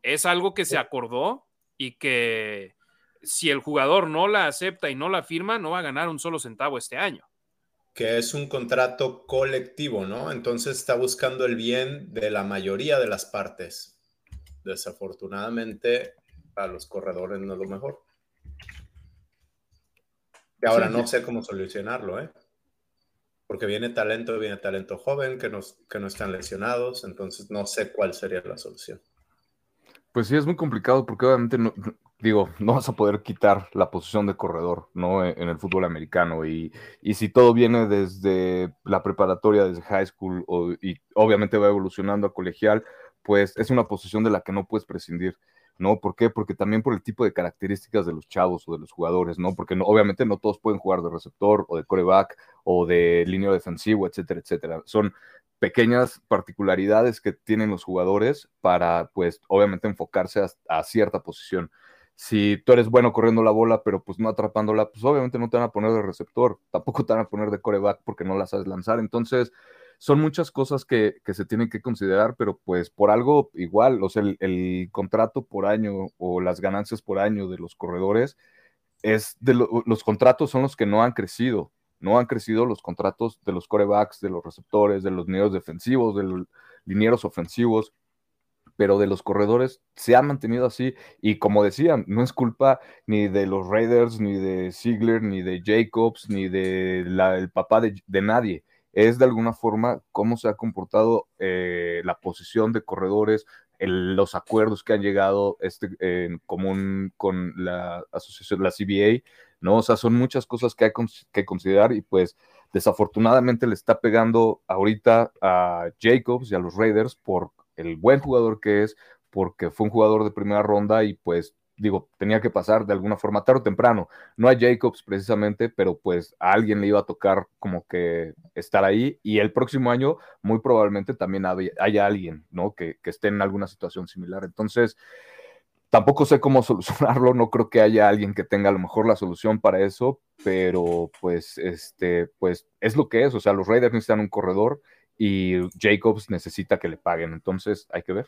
Es algo que se acordó y que si el jugador no la acepta y no la firma, no va a ganar un solo centavo este año. Que es un contrato colectivo, ¿no? Entonces está buscando el bien de la mayoría de las partes. Desafortunadamente, para los corredores no es lo mejor. Y ahora no sé cómo solucionarlo, ¿eh? Porque viene talento, viene talento joven que no, que no están lesionados, entonces no sé cuál sería la solución. Pues sí, es muy complicado porque obviamente no, digo, (laughs) no vas a poder quitar la posición de corredor, ¿no? E, en el fútbol americano. Y, si todo viene desde la preparatoria, desde high school, y obviamente va evolucionando a colegial, pues es una posición de la que no puedes prescindir. ¿no? ¿Por qué? Porque también por el tipo de características de los chavos o de los jugadores, ¿no? Porque obviamente no todos pueden jugar de receptor o de coreback o de línea defensivo, etcétera, etcétera. Son pequeñas particularidades que tienen los jugadores para, pues, obviamente enfocarse a cierta posición si tú eres bueno corriendo la bola, pero pues no atrapándola, pues obviamente no te van a poner de receptor, tampoco te van a poner de coreback porque no la sabes lanzar. Entonces, son muchas cosas que, se tienen que considerar, pero pues por algo igual, o sea, el, contrato por año o las ganancias por año de los corredores es de los contratos son los que no han crecido, no han crecido los contratos de los corebacks, de los receptores, de los linieros defensivos, de los linieros ofensivos pero de los corredores se ha mantenido así. Y como decían, no es culpa ni de los Raiders, ni de Ziegler, ni de Jacobs, ni de el papá de, nadie. Es de alguna forma cómo se ha comportado eh, la posición de corredores, los acuerdos que han llegado este, en común con la asociación, la CBA, ¿no? O sea, son muchas cosas que hay que considerar y pues desafortunadamente le está pegando ahorita a Jacobs y a los Raiders por el buen jugador que es, porque fue un jugador de primera ronda y pues digo, tenía que pasar de alguna forma tarde o temprano. No a Jacobs precisamente, pero pues a alguien le iba a tocar como que estar ahí y el próximo año muy probablemente también haya alguien, ¿no? Que, que, esté en alguna situación similar. Entonces, tampoco sé cómo (laughs) solucionarlo, no creo que haya alguien que tenga a lo mejor la solución para eso, pero pues, este, pues es lo que es, o sea, los Raiders necesitan un corredor y Jacobs necesita que le paguen. Entonces, hay que ver.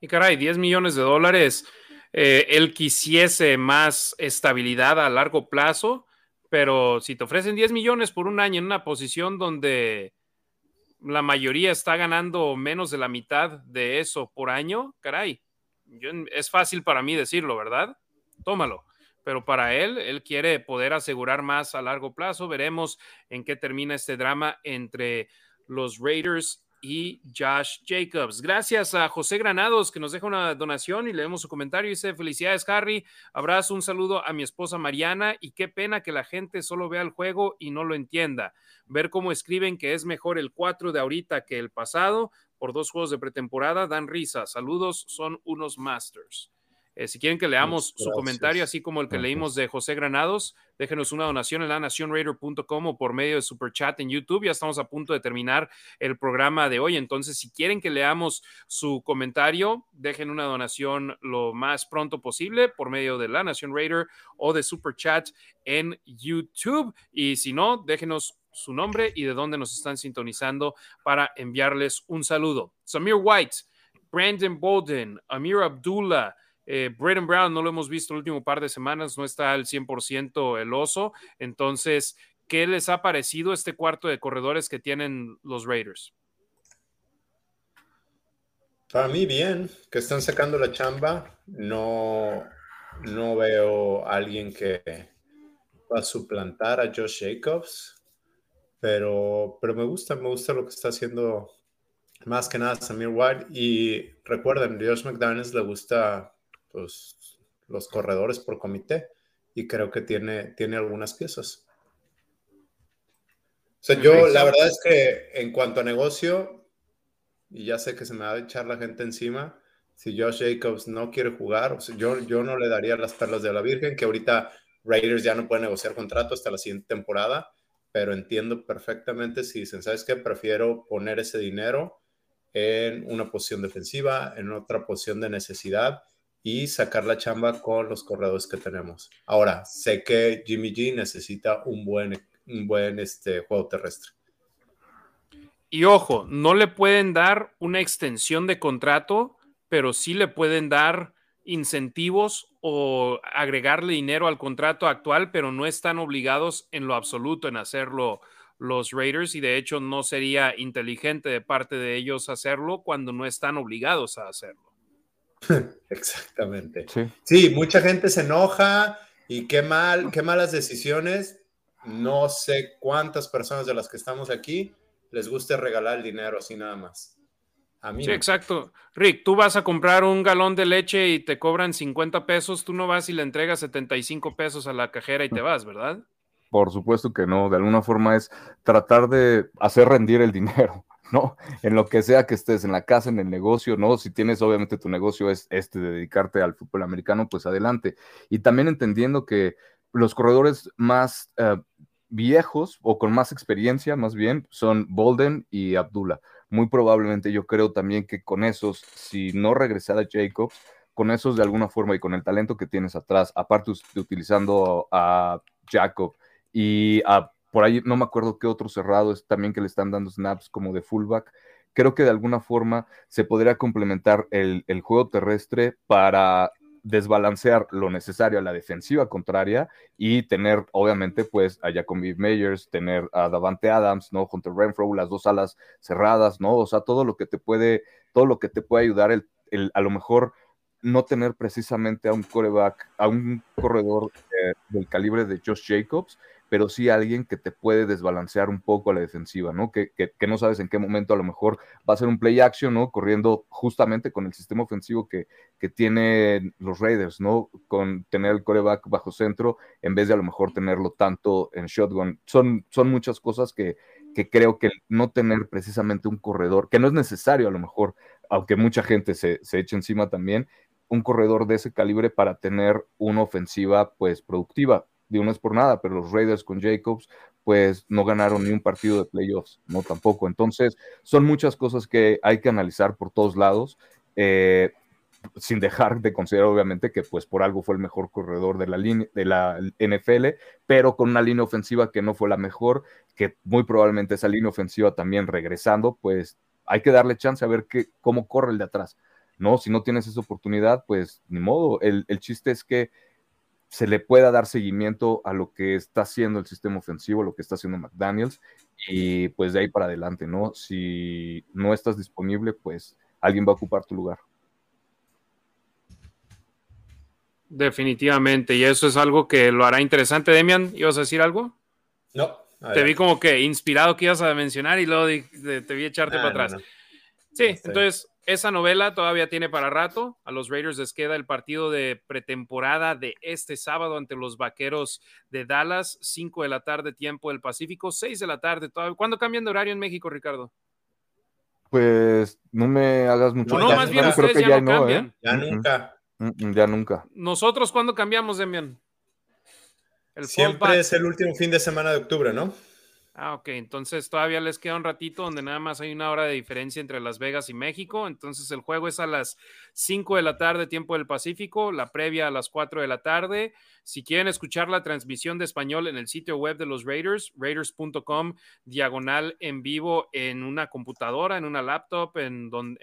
Y caray, 10 millones de dólares. Eh, él quisiese más estabilidad a largo plazo, pero si te ofrecen 10 millones por un año en una posición donde la mayoría está ganando menos de la mitad de eso por año, caray, es fácil para mí decirlo, ¿verdad? Tómalo pero para él, él quiere poder asegurar más a largo plazo. Veremos en qué termina este drama entre los Raiders y Josh Jacobs. Gracias a José Granados que nos deja una donación y leemos su comentario. Dice, felicidades Harry, abrazo, un saludo a mi esposa Mariana y qué pena que la gente solo vea el juego y no lo entienda. Ver cómo escriben que es mejor el 4 de ahorita que el pasado por dos juegos de pretemporada dan risa. Saludos, son unos masters. Eh, si quieren que leamos su comentario, así como el que leímos de José Granados, déjenos una donación en la nacionraider.com o por medio de super chat en YouTube. Ya estamos a punto de terminar el programa de hoy. Entonces, si quieren que leamos su comentario, dejen una donación lo más pronto posible por medio de la Nación Raider o de super chat en YouTube. Y si no, déjenos su nombre y de dónde nos están sintonizando para enviarles un saludo. Samir White, Brandon Bolden, Amir Abdullah. Eh, Brown no lo hemos visto el último par de semanas, no está al 100% el oso. Entonces, ¿qué les ha parecido este cuarto de corredores que tienen los Raiders? Para mí, bien, que están sacando la chamba. No, no veo a alguien que, va a suplantar a Josh Jacobs, pero, pero me gusta, me gusta lo que está haciendo más que nada Samir White. Y recuerden, Josh McDaniels le gusta pues, los corredores por comité y creo que tiene, tiene algunas piezas. O sea, yo la verdad es que en cuanto a negocio, y ya sé que se me va a echar la gente encima, si Josh Jacobs no quiere jugar, yo, yo no le daría las perlas de la Virgen, que ahorita Raiders ya no puede negociar contrato hasta la siguiente temporada, pero entiendo perfectamente si dicen, ¿sabes qué? Prefiero poner ese dinero en una posición defensiva, en otra posición de necesidad y sacar la chamba con los corredores que tenemos. Ahora, sé que Jimmy G necesita un buen un buen este, juego terrestre. Y ojo, no le pueden dar una extensión de contrato, pero sí le pueden dar incentivos o agregarle dinero al contrato actual, pero no están obligados en lo absoluto en hacerlo los Raiders y de hecho no sería inteligente de parte de ellos hacerlo cuando no están obligados a hacerlo. (laughs) Exactamente. Sí. sí, mucha gente se enoja y qué mal, qué malas decisiones, no sé cuántas personas de las que estamos aquí les guste regalar el dinero así nada más. A mí sí, exacto. Rick, tú vas a comprar un galón de leche y te cobran 50 pesos, tú no vas y le entregas 75 pesos a la cajera y te vas, ¿verdad? Por supuesto que no. De alguna forma es tratar de hacer rendir el dinero. ¿No? En lo que sea que estés, en la casa, en el negocio, ¿no? Si tienes, obviamente, tu negocio es este, de dedicarte al fútbol americano, pues adelante. Y también entendiendo que los corredores más eh, viejos o con más experiencia, más bien, son Bolden y Abdullah. Muy probablemente yo creo también que con esos, si no regresara Jacobs, con esos de alguna forma y con el talento que tienes atrás, aparte utilizando a Jacob y a, por ahí no me acuerdo qué otro cerrado es también que le están dando snaps como de fullback, creo que de alguna forma se podría complementar el, juego terrestre para desbalancear lo necesario a la defensiva contraria y tener, obviamente, pues a Jacoby Meyers, tener a Davante Adams, ¿no? Hunter Renfro, las dos alas cerradas, ¿no? O sea, todo lo que te puede, todo lo que te puede ayudar el, el a lo mejor no tener precisamente a un coreback, a un corredor eh, del calibre de Josh Jacobs, pero sí alguien que te puede desbalancear un poco a la defensiva, ¿no? Que, que, no sabes en qué momento a lo mejor va a ser un play action, ¿no? Corriendo justamente con el sistema ofensivo que, que tienen los Raiders, ¿no? Con tener el coreback bajo centro en vez de a lo mejor tenerlo tanto en shotgun. Son, son muchas cosas que, que creo que no tener precisamente un corredor, que no es necesario a lo mejor, aunque mucha gente se, se eche encima también, un corredor de ese calibre para tener una ofensiva pues productiva de uno es por nada, pero los Raiders con Jacobs, pues no ganaron ni un partido de playoffs, no tampoco. Entonces, son muchas cosas que hay que analizar por todos lados, eh, sin dejar de considerar, obviamente, que pues por algo fue el mejor corredor de la, de la NFL, pero con una línea ofensiva que no fue la mejor, que muy probablemente esa línea ofensiva también regresando, pues hay que darle chance a ver qué, cómo corre el de atrás. No, si no tienes esa oportunidad, pues ni modo. El, el chiste es que se le pueda dar seguimiento a lo que está haciendo el sistema ofensivo, lo que está haciendo McDaniels, y pues de ahí para adelante, ¿no? Si no estás disponible, pues alguien va a ocupar tu lugar. Definitivamente, y eso es algo que lo hará interesante. Demian, ¿ibas a decir algo? No. Te vi como que inspirado que ibas a mencionar y luego te, vi echarte para atrás. Sí, entonces esa novela todavía tiene para rato. A los Raiders les queda el partido de pretemporada de este sábado ante los Vaqueros de Dallas, 5 de la tarde, tiempo del Pacífico, 6 de la tarde. Todavía. ¿Cuándo cambian de horario en México, Ricardo? Pues no me hagas mucho. No, más bien ustedes ya, no cambian. ¿eh? Ya nunca. ya nunca. ¿Nosotros cuándo cambiamos, Demian? Siempre es el último fin de semana de octubre, ¿no? Ah, ok. Entonces todavía les queda un ratito donde nada más hay una hora de diferencia entre Las Vegas y México. Entonces el juego es a las 5 de la tarde, tiempo del Pacífico, la previa a las 4 de la tarde. Si quieren escuchar la transmisión de español en el sitio web de los Raiders, raiders.com, diagonal en vivo en una computadora, en una laptop, en donde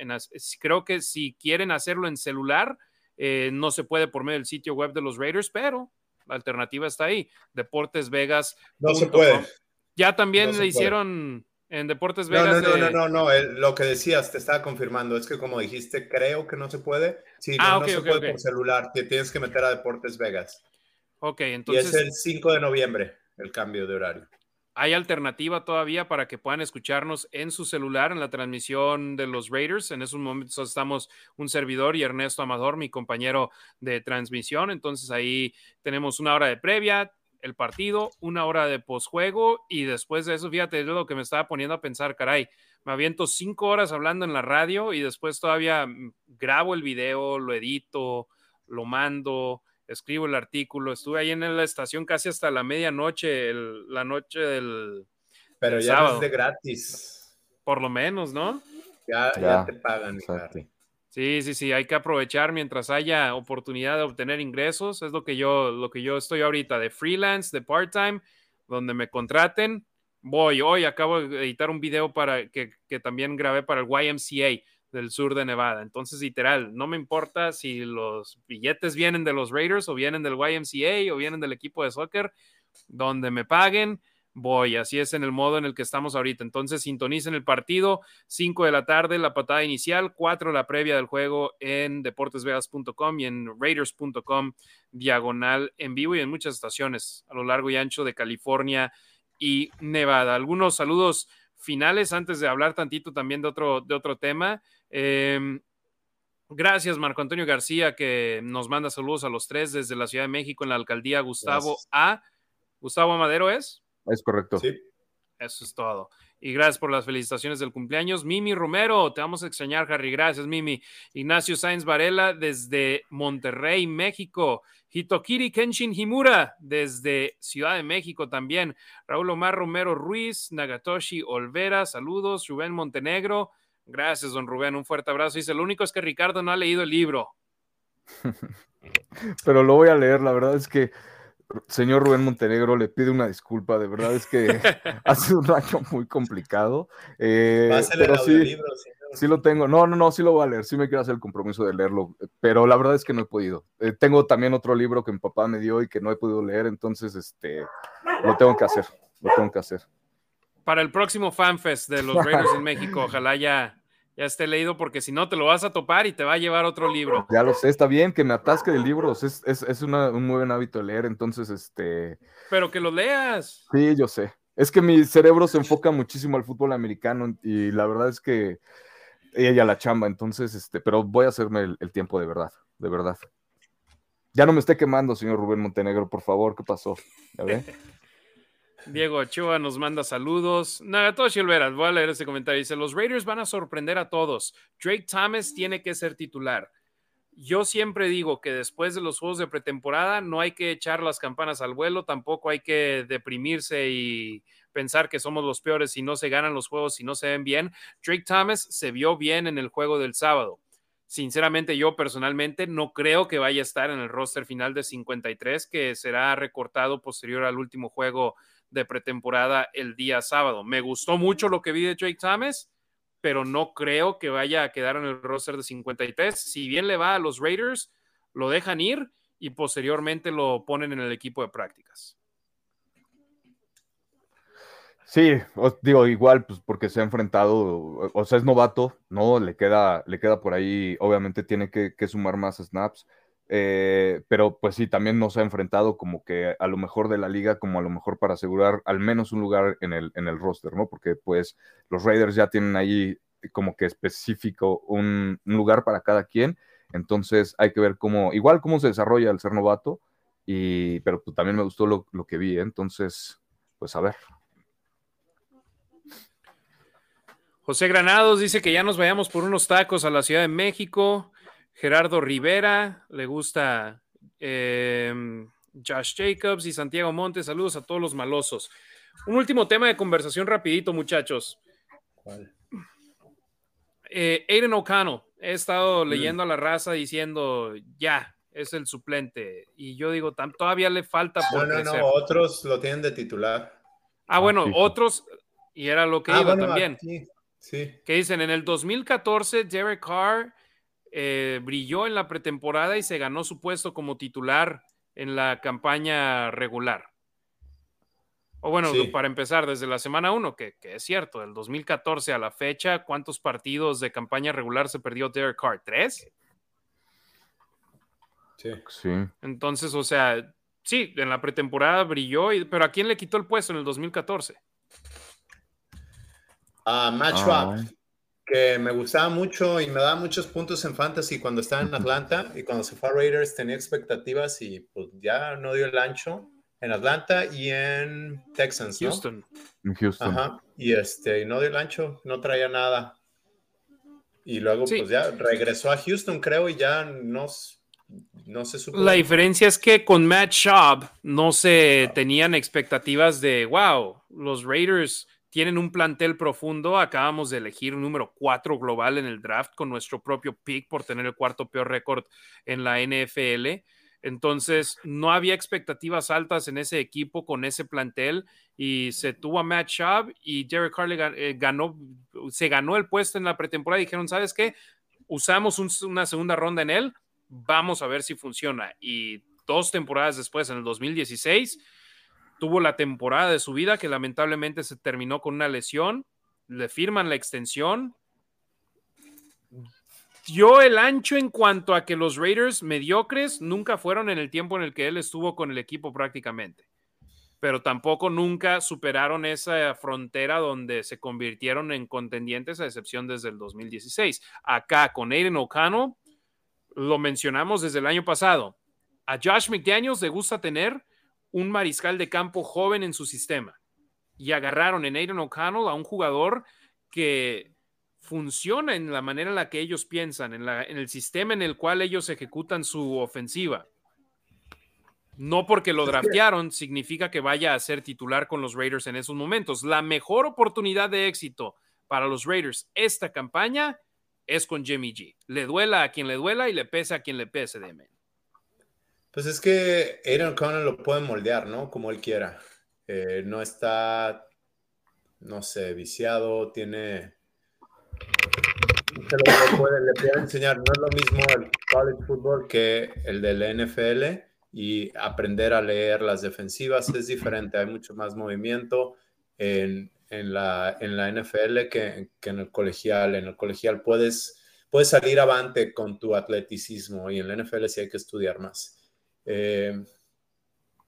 creo que si quieren hacerlo en celular, eh, no se puede por medio del sitio web de los Raiders, pero la alternativa está ahí, Deportes Vegas. No se puede. Ya también le hicieron en Deportes Vegas. No, no, no, no, no, lo que decías, te estaba confirmando, es que como dijiste, creo que no se puede. Sí, ah, no, se puede por celular, te tienes que meter a Deportes Vegas. Ok, entonces. Y es el 5 de noviembre el cambio de horario. Hay alternativa todavía para que puedan escucharnos en su celular en la transmisión de los Raiders. En esos momentos estamos un servidor y Ernesto Amador, mi compañero de transmisión. Entonces ahí tenemos una hora de previa, el partido, una hora de posjuego y después de eso, fíjate, es lo que me estaba poniendo a pensar, caray, me aviento cinco horas hablando en la radio y después todavía mm, grabo el video, lo edito, lo mando escribo el artículo. Estuve ahí en la estación casi hasta la medianoche, la noche del. Pero ya es de gratis. Por lo menos, ¿no? Ya, ya, te pagan. Sí, sí, sí, hay que aprovechar mientras haya oportunidad de obtener ingresos. Es lo que yo, lo que yo estoy ahorita de freelance, de part-time, donde me contraten. Voy, hoy acabo de editar un video para que, que también grabé para el YMCA del sur de Nevada. Entonces, literal, no me importa si los billetes vienen de los Raiders o vienen del YMCA o vienen del equipo de soccer, donde me paguen, voy. Así es en el modo en el que estamos ahorita. Entonces, sintonicen el partido, 5 de la tarde, la patada inicial, 4 la previa del juego en deportesvegas.com y en raiders.com, diagonal en vivo y en muchas estaciones a lo largo y ancho de California y Nevada. Algunos saludos finales antes de hablar tantito también de otro, de otro tema. Em, gracias, Marco Antonio García, que nos manda saludos a los tres desde la Ciudad de México en la alcaldía Gustavo A. Gustavo Amadero es. Es correcto. Sí. Eso es todo. Y gracias por las felicitaciones del cumpleaños. Mimi Romero, te vamos a extrañar, Harry. Gracias, Mimi. Ignacio Sáenz Varela desde Monterrey, México. Hitokiri Kenshin Himura desde Ciudad de México también. Raúl Omar Romero Ruiz, Nagatoshi Olvera, saludos. Rubén Montenegro, Gracias, don Rubén. Un fuerte abrazo. Dice, lo único es que Ricardo no ha leído el libro. (laughs) Pero lo voy a leer. La verdad es que, señor Rubén Montenegro, le pide una disculpa. De verdad es que (laughs) ha sido un año muy complicado. Eh, pero sí, sí lo tengo. No, no, no, sí lo voy a leer. Sí me quiero hacer el compromiso de leerlo. Pero la verdad es que no he podido. Eh, tengo también otro libro que mi papá me dio y que no he podido leer. Entonces, este, lo tengo que hacer. Lo tengo que hacer para el próximo FanFest de los Raiders en México. Ojalá ya, ya esté leído, porque si no te lo vas a topar y te va a llevar otro libro. Ya lo sé, está bien que me atasque de libros, es, es, un muy buen hábito leer, entonces, este... Pero que lo leas. Sí, yo sé. Es que mi cerebro se enfoca muchísimo al fútbol americano y la verdad es que ella la chamba, entonces, este, pero voy a hacerme el, el tiempo de verdad, de verdad. Ya no me esté quemando, señor Rubén Montenegro, por favor, ¿qué pasó? ¿Ya ve? (laughs) Diego Ochoa nos manda saludos. Nagatoshi Olveras, voy a leer ese comentario. Dice: Los Raiders van a sorprender a todos. Drake Thomas tiene que ser titular. Yo siempre digo que después de los juegos de pretemporada no hay que echar las campanas al vuelo, tampoco hay que deprimirse y pensar que somos los peores si no se ganan los juegos, si no se ven bien. Drake Thomas se vio bien en el juego del sábado. Sinceramente, yo personalmente no creo que vaya a estar en el roster final de 53, que será recortado posterior al último juego de pretemporada el día sábado. Me gustó mucho lo que vi de Drake Thomas, pero no creo que vaya a quedar en el roster de 53. Si bien le va a los Raiders, lo dejan ir y posteriormente lo ponen en el equipo de prácticas. Sí, os digo, igual, pues porque se ha enfrentado, o sea, es novato, ¿no? Le queda, le queda por ahí, obviamente tiene que sumar más snaps. Eh, pero pues sí, también nos ha enfrentado como que a lo mejor de la liga, como a lo mejor para asegurar al menos un lugar en el, en el roster, ¿no? Porque pues los Raiders ya tienen ahí como que específico un, lugar para cada quien, entonces hay que ver cómo, igual cómo se desarrolla el ser novato, y, pero pues, también me gustó lo, lo que vi, ¿eh? entonces, pues a ver. José Granados dice que ya nos vayamos por unos tacos a la Ciudad de México. Gerardo Rivera, le gusta em, Josh Jacobs y Santiago Montes. Saludos a todos los malosos. Un último tema de conversación rapidito, muchachos. ¿Cuál? Eh, Aiden O'Connell. He estado mm. leyendo a la raza diciendo, ya, es el suplente. Y yo digo, todavía le falta por No, no, no, otros lo tienen de titular. Ah, bueno, otros, y era lo que ah, iba también. sí. Que dicen, en el 2014, Derek Carr eh, brilló en la pretemporada y se ganó su puesto como titular en la campaña regular. O bueno, para empezar, desde la semana 1, que, es cierto, del 2014 a la fecha, ¿cuántos partidos de campaña regular se perdió Derek Carr? ¿Tres? Sí. Entonces, o sea, Sí, en la pretemporada brilló, pero ¿a quién le quitó el puesto en el 2014? A Matt Schwab, que me gustaba mucho y me daba muchos puntos en fantasy cuando estaba en Atlanta y cuando se fue a Raiders tenía expectativas y pues ya no dio el ancho en Atlanta y en Texans, ¿no? Houston. En Houston. Ajá. Y este, no dio el ancho, no traía nada. Y luego, pues ya regresó a Houston, creo, y ya no, no se supo. La diferencia es que con Matt Schaub no se tenían expectativas de, wow, los Raiders tienen un plantel profundo. Acabamos de elegir un número 4 global en el draft con nuestro propio pick por tener el cuarto peor récord en la NFL. Entonces, no había expectativas altas en ese equipo con ese plantel y se tuvo a Matt Schaub y Derek Harley eh, ganó, se ganó el puesto en la pretemporada y dijeron, ¿sabes qué? Usamos una segunda ronda en él, vamos a ver si funciona. Y dos temporadas después, en el 2016, tuvo la temporada de su vida que lamentablemente se terminó con una lesión, le firman la extensión. Dio el ancho en cuanto a que los Raiders mediocres nunca fueron en el tiempo en el que él estuvo con el equipo prácticamente, pero tampoco nunca superaron esa frontera donde se convirtieron en contendientes a excepción desde el 2016. Acá con Aiden O'Connell, lo mencionamos desde el año pasado. A Josh McDaniels le gusta tener un mariscal de campo joven en su sistema. Y agarraron en Aiden O'Connell a un jugador que funciona en la manera en la que ellos piensan, en, en el sistema en el cual ellos ejecutan su ofensiva. No porque lo draftearon significa que vaya a ser titular con los Raiders en esos momentos. La mejor oportunidad de éxito para los Raiders esta campaña es con Jimmy G. Le duela a quien le duela y le pese a quien le pese de menos. Pues es que Aaron Connell lo puede moldear, ¿no? Como él quiera. Eh, no está, no sé, viciado, tiene... Se lo puede, le puede enseñar, no es lo mismo el college football que el del NFL y aprender a leer las defensivas es diferente, hay mucho más movimiento en, en, la, en la NFL que, que, en el colegial. En el colegial puedes, puedes salir avante con tu atleticismo y en la NFL sí hay que estudiar más. Eh,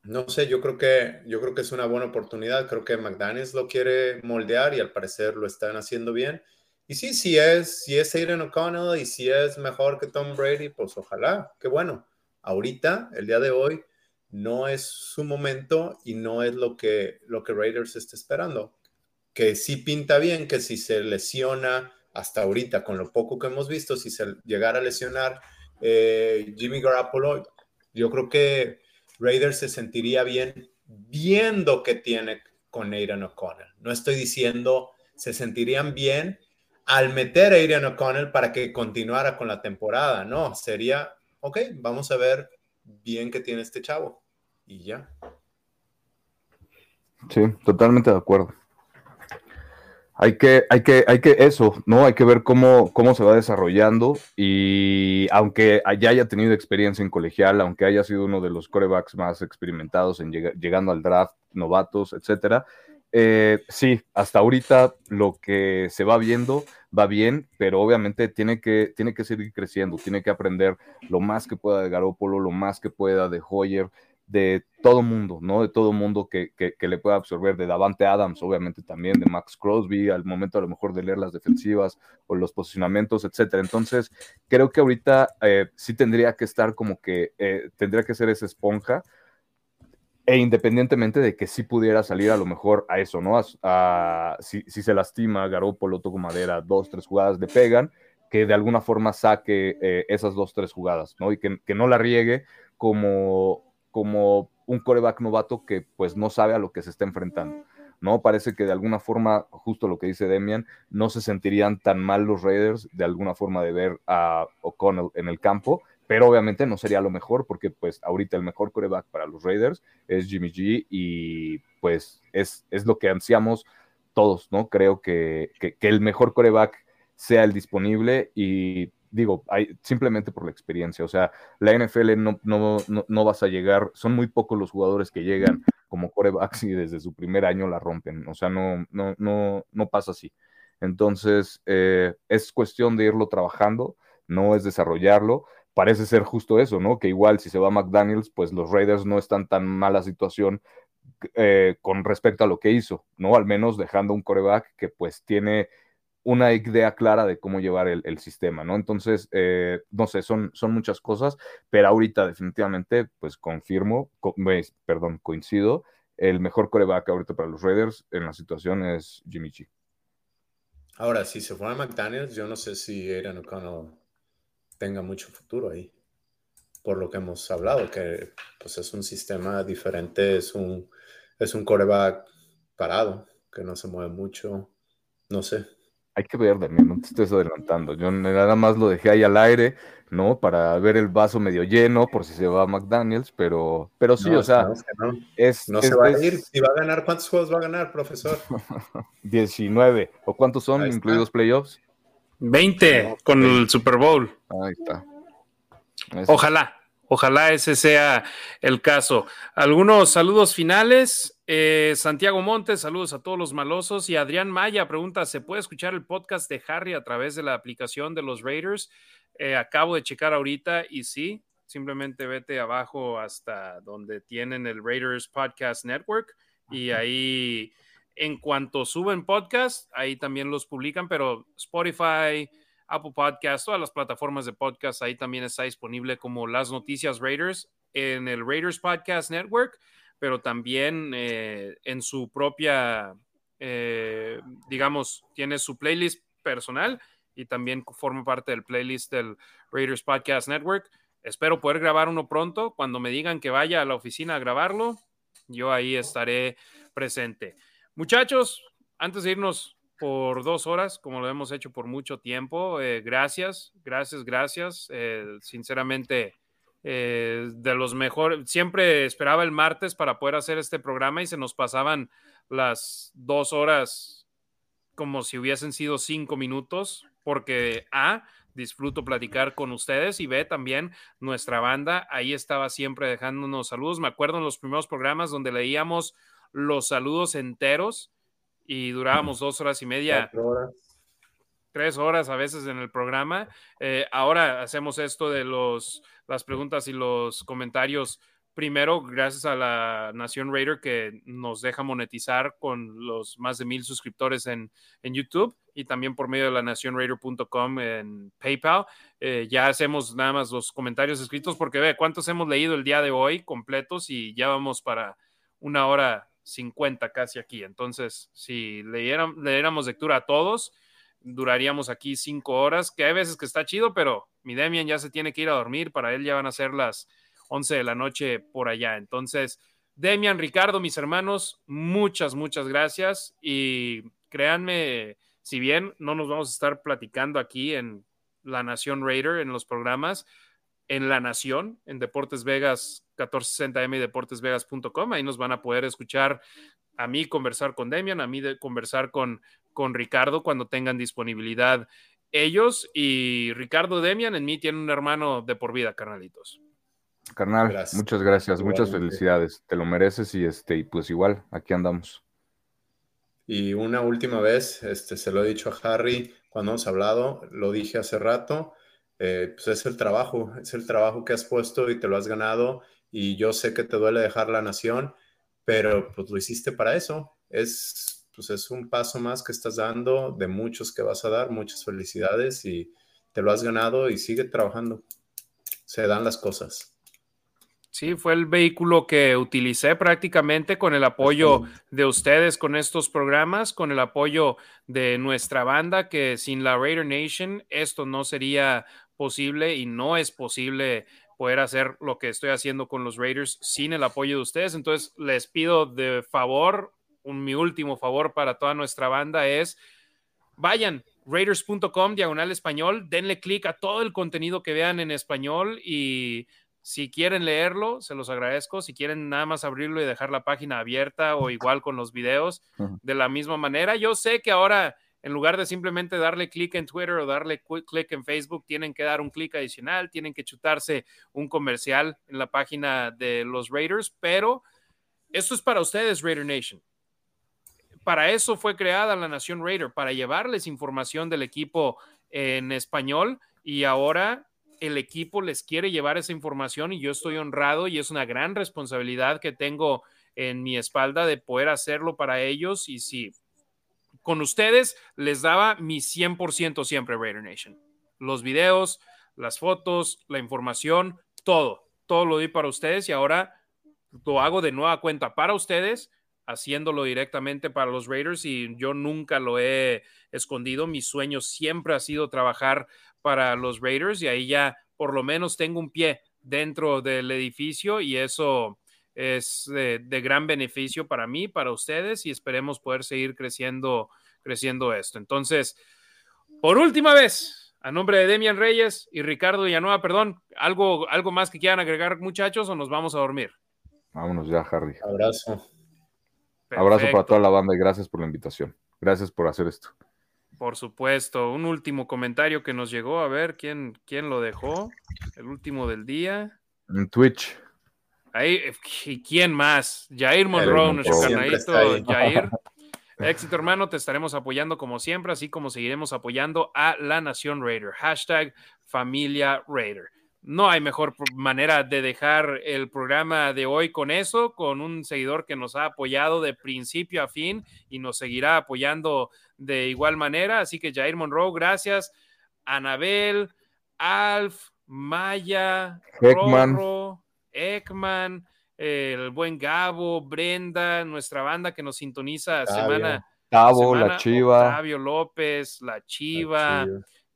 no sé, yo creo que yo creo que es una buena oportunidad. Creo que McDaniels lo quiere moldear y al parecer lo están haciendo bien. Y sí, si es, si es Aiden O'Connell y si es mejor que Tom Brady, pues ojalá, qué bueno. Ahorita, el día de hoy, no es su momento y no es lo que, lo que Raiders está esperando. Que sí pinta bien, que si se lesiona hasta ahorita, con lo poco que hemos visto, si se llegara a lesionar eh, Jimmy Garoppolo, yo creo que Raiders se sentiría bien viendo que tiene con Aidan O'Connell. No estoy diciendo se sentirían bien al meter a Aidan O'Connell para que continuara con la temporada. No, sería, ok, vamos a ver bien que tiene este chavo. Y ya. Sí, totalmente de acuerdo hay que, hay que, hay que eso, ¿no? Hay que ver cómo, cómo se va desarrollando y aunque ya haya tenido experiencia en colegial, aunque haya sido uno de los corebacks más experimentados en llegando al draft, novatos, etcétera, eh, sí, hasta ahorita lo que se va viendo va bien, pero obviamente tiene que, tiene que seguir creciendo, tiene que aprender lo más que pueda de Garópolo, lo más que pueda de Hoyer, de todo mundo, ¿no? De todo mundo que, que, le pueda absorber, de Davante Adams, obviamente también, de Max Crosby, al momento a lo mejor de leer las defensivas o los posicionamientos, etcétera. Entonces, creo que ahorita eh, sí tendría que estar como que, eh, tendría que ser esa esponja, e independientemente de que sí pudiera salir a lo mejor a eso, ¿no? A, si, si, se lastima, Garópolo, toco madera, dos, tres jugadas le pegan, que de alguna forma saque eh, esas dos, tres jugadas, ¿no? Y que, que no la riegue como como un coreback novato que pues no sabe a lo que se está enfrentando. ¿no? Parece que de alguna forma, justo lo que dice Demian, no se sentirían tan mal los Raiders de alguna forma de ver a O'Connell en el campo, pero obviamente no sería lo mejor porque pues ahorita el mejor coreback para los Raiders es Jimmy G y pues es, es lo que ansiamos todos, ¿no? Creo que, que, el mejor coreback sea el disponible y digo, simplemente por la experiencia. O sea, la NFL no, no, no, vas a llegar, son muy pocos los jugadores que llegan como corebacks y desde su primer año la rompen. O sea, no, no, no, no pasa así. Entonces, eh, es cuestión de irlo trabajando, no es desarrollarlo, parece ser justo eso, ¿no? Que igual si se va McDaniels, pues los Raiders no están tan mala situación eh, con respecto a lo que hizo, ¿no? Al menos dejando un coreback que pues tiene una idea clara de cómo llevar el, sistema, ¿no? Entonces, eh, no sé, son, son muchas cosas, pero ahorita definitivamente, pues confirmo, perdón, coincido, el mejor coreback ahorita para los Raiders en la situación es Jimmy G. Ahora, si se fuera McDaniels, yo no sé si Aaron O'Connell tenga mucho futuro ahí, por lo que hemos hablado, que pues es un sistema diferente, es un, es un coreback parado, que no se mueve mucho, no sé. Hay que ver, Daniel, no te estés adelantando. Yo nada más lo dejé ahí al aire, ¿no? Para ver el vaso medio lleno, por si se va a McDaniels, pero, pero sí, o sea, no, es, no se va a ir. Si va a ganar, ¿cuántos juegos va a ganar, profesor? (laughs) 19. ¿O cuántos son, incluidos playoffs? 20 con el Super Bowl. Ahí está. Ojalá, ojalá ese sea el caso. Algunos saludos finales. Eh, Santiago Montes, saludos a todos los malosos. Y Adrián Maya pregunta: ¿se puede escuchar el podcast de Harry a través de la aplicación de los Raiders? Eh, acabo de checar ahorita y sí, simplemente vete abajo hasta donde tienen el Raiders Podcast Network y ahí, en cuanto suben podcast, ahí también los publican, pero Spotify, Apple Podcast, todas las plataformas de podcast, ahí también está disponible como las noticias Raiders en el Raiders Podcast Network pero también eh, en su propia, eh, digamos, tiene su playlist personal y también forma parte del playlist del Raiders Podcast Network. Espero poder grabar uno pronto. Cuando me digan que vaya a la oficina a grabarlo, yo ahí estaré presente. Muchachos, antes de irnos por dos horas, como lo hemos hecho por mucho tiempo, eh, gracias, gracias, gracias. sinceramente, eh, de los mejores. Siempre esperaba el martes para poder hacer este programa y se nos pasaban las dos horas como si hubiesen sido cinco minutos, porque A, disfruto platicar con ustedes y B, también nuestra banda ahí estaba siempre dejándonos saludos. Me acuerdo en los primeros programas donde leíamos los saludos enteros y durábamos dos horas y media tres horas a veces en el programa. Eh, ahora hacemos esto de los, las preguntas y los comentarios. Primero, gracias a la Nación Raider que nos deja monetizar con los más de mil suscriptores en, YouTube y también por medio de la nacionraider.com en PayPal. Eh, ya hacemos nada más los comentarios escritos porque ve cuántos hemos leído el día de hoy completos y ya vamos para una hora cincuenta casi aquí. Entonces, si leyeran, leyéramos lectura a todos, duraríamos aquí cinco horas, que hay veces que está chido, pero mi Demian ya se tiene que ir a dormir, para él ya van a ser las 11 de la noche por allá. Entonces, Demian, Ricardo, mis hermanos, muchas, muchas gracias y créanme, si bien no nos vamos a estar platicando aquí en La Nación Raider, en los programas, en La Nación, en Deportes Vegas 1460M y deportesvegas.com, ahí nos van a poder escuchar a mí conversar con Demian, a mí de conversar con, con Ricardo cuando tengan disponibilidad ellos y Ricardo Demian en mí tiene un hermano de por vida, carnalitos. Carnal, muchas gracias, muchas felicidades, te lo mereces y este y pues igual aquí andamos. Y una última vez, este se lo he dicho a Harry cuando hemos hablado, lo dije hace rato, eh, pues es el trabajo, es el trabajo que has puesto y te lo has ganado y yo sé que te duele dejar la nación, pero pues lo hiciste para eso, es pues es un paso más que estás dando de muchos que vas a dar. Muchas felicidades y te lo has ganado y sigue trabajando. Se dan las cosas. Sí, fue el vehículo que utilicé prácticamente con el apoyo de ustedes con estos programas, con el apoyo de nuestra banda, que sin la Raider Nation esto no sería posible y no es posible poder hacer lo que estoy haciendo con los Raiders sin el apoyo de ustedes. Entonces, les pido de favor mi último favor para toda nuestra banda es vayan raiders.com diagonal español, denle clic a todo el contenido que vean en español y si quieren leerlo, se los agradezco. Si quieren nada más abrirlo y dejar la página abierta o igual con los videos, de la misma manera. Yo sé que ahora, en lugar de simplemente darle clic en Twitter o darle clic en Facebook, tienen que dar un clic adicional, tienen que chutarse un comercial en la página de los Raiders, pero esto es para ustedes, Raider Nation para eso fue creada la Nación Raider, para llevarles información del equipo en español y ahora el equipo les quiere llevar esa información y yo estoy honrado y es una gran responsabilidad que tengo en mi espalda de poder hacerlo para ellos y si con ustedes les daba mi 100% siempre Raider Nation. Los videos, las fotos, la información, todo, todo lo di para ustedes y ahora lo hago de nueva cuenta para ustedes, haciéndolo directamente para los Raiders y yo nunca lo he escondido. Mi sueño siempre ha sido trabajar para los Raiders y ahí ya por lo menos tengo un pie dentro del edificio y eso es de, gran beneficio para mí, para ustedes y esperemos poder seguir creciendo, creciendo esto. Entonces, por última vez, a nombre de Demian Reyes y Ricardo Villanueva, perdón, ¿algo, algo más que quieran agregar muchachos o nos vamos a dormir? Vámonos ya, Harry. Abrazo. Abrazo para toda la banda y gracias por la invitación. Gracias por hacer esto. Por supuesto. Un último comentario que nos llegó. A ver, ¿quién, quién lo dejó? El último del día. En Twitch. Ahí, ¿y quién más? Jair Monroe, nuestro canalito Jair. (laughs) Éxito, hermano. Te estaremos apoyando como siempre, así como seguiremos apoyando a la Nación Raider. Hashtag Familia Raider. No hay mejor manera de dejar el programa de hoy con eso, con un seguidor que nos ha apoyado de principio a fin y nos seguirá apoyando de igual manera. Así que Jair Monroe, gracias. Anabel, Alf, Maya, Rorro, Ekman, el buen Gabo, Brenda, nuestra banda que nos sintoniza semana. Gabo, la Chiva. Octavio López, la Chiva.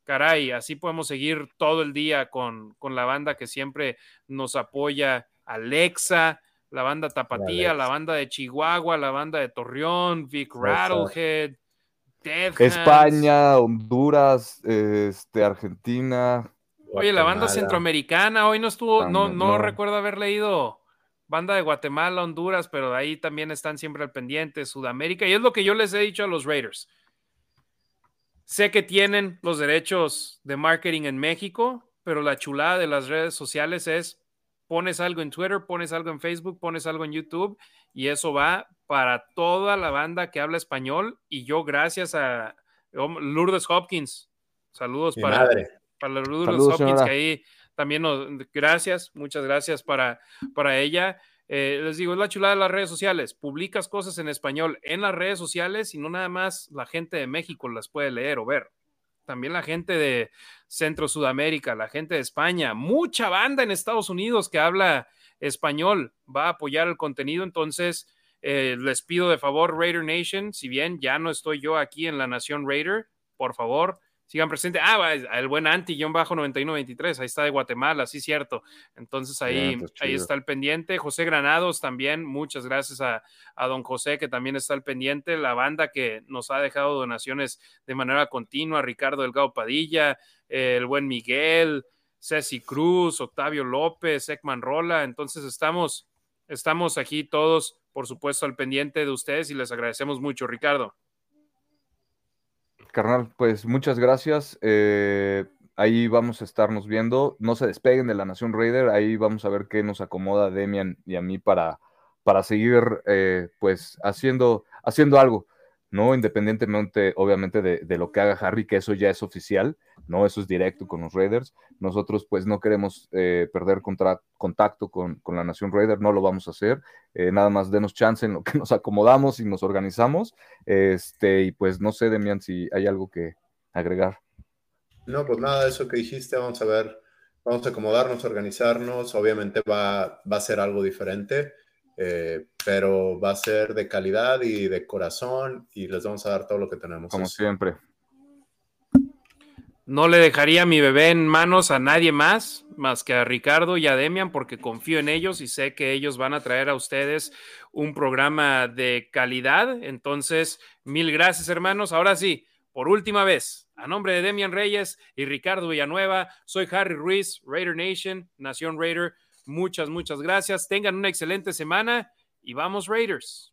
Caray, así podemos seguir todo el día con, con la banda que siempre nos apoya. Alexa, la banda Tapatía, la banda de Chihuahua, la banda de Torreón, Vic Rattlehead, España, Honduras, este, Argentina, Oye, la banda centroamericana hoy no estuvo, no, no, recuerdo haber leído banda de Guatemala, Honduras, pero de ahí también están siempre al pendiente, Sudamérica, y es lo que yo les he dicho a los Raiders. Sé que tienen los derechos de marketing en México, pero la chulada de las redes sociales es pones algo en Twitter, pones algo en Facebook, pones algo en YouTube y eso va para toda la banda que habla español y yo gracias a Lourdes Hopkins. Saludos para, para los Hopkins, que ahí también nos, gracias, muchas gracias para, para ella. Eh, les digo, es la chulada de las redes sociales. Publicas cosas en español en las redes sociales y no nada más la gente de México las puede leer o ver. También la gente de Centro Sudamérica, la gente de España, mucha banda en Estados Unidos que habla español va a apoyar el contenido. Entonces, eh, les pido de favor, Raider Nation, si bien ya no estoy yo aquí en la Nación Raider, por favor, sigan presentes. Ah, el buen anti-9123, ahí está de Guatemala, sí, cierto. Entonces ahí, pues, ahí está el pendiente. José Granados también, muchas gracias a, don José, que también está al pendiente. La banda que nos ha dejado donaciones de manera continua, Ricardo Delgado Padilla, el buen Miguel, Ceci Cruz, Octavio López, Ekman Rola. Entonces estamos, estamos aquí todos, por supuesto, al pendiente de ustedes y les agradecemos mucho, Ricardo. Carnal, pues muchas gracias. Eh, ahí vamos a estarnos viendo. No se despeguen de la Nación Raider. Ahí vamos a ver qué nos acomoda Demian y a mí para, para seguir eh, pues haciendo, haciendo algo. ¿No? Independientemente, obviamente, de, lo que haga Harry, que eso ya es oficial, ¿no? Eso es directo con los Raiders. Nosotros, pues, no queremos eh, perder contacto con, la Nación Raider, no lo vamos a hacer. Eh, nada más denos chance en lo que (laughs) nos acomodamos y nos organizamos. Este, y pues, no sé, Demian, si hay algo que agregar. No, pues nada, eso que dijiste, vamos a ver, vamos a acomodarnos, organizarnos. Obviamente va, va a ser algo diferente. Eh, pero va a ser de calidad y de corazón y les vamos a dar todo lo que tenemos. Como siempre. No le dejaría mi bebé en manos a nadie más, más que a Ricardo y a Demian, porque confío en ellos y sé que ellos van a traer a ustedes un programa de calidad. Entonces, mil gracias, hermanos. Ahora sí, por última vez, a nombre de Demian Reyes y Ricardo Villanueva, soy Harry Ruiz, Raider Nation, Nación Raider. Muchas, muchas gracias. Tengan una excelente semana y vamos Raiders.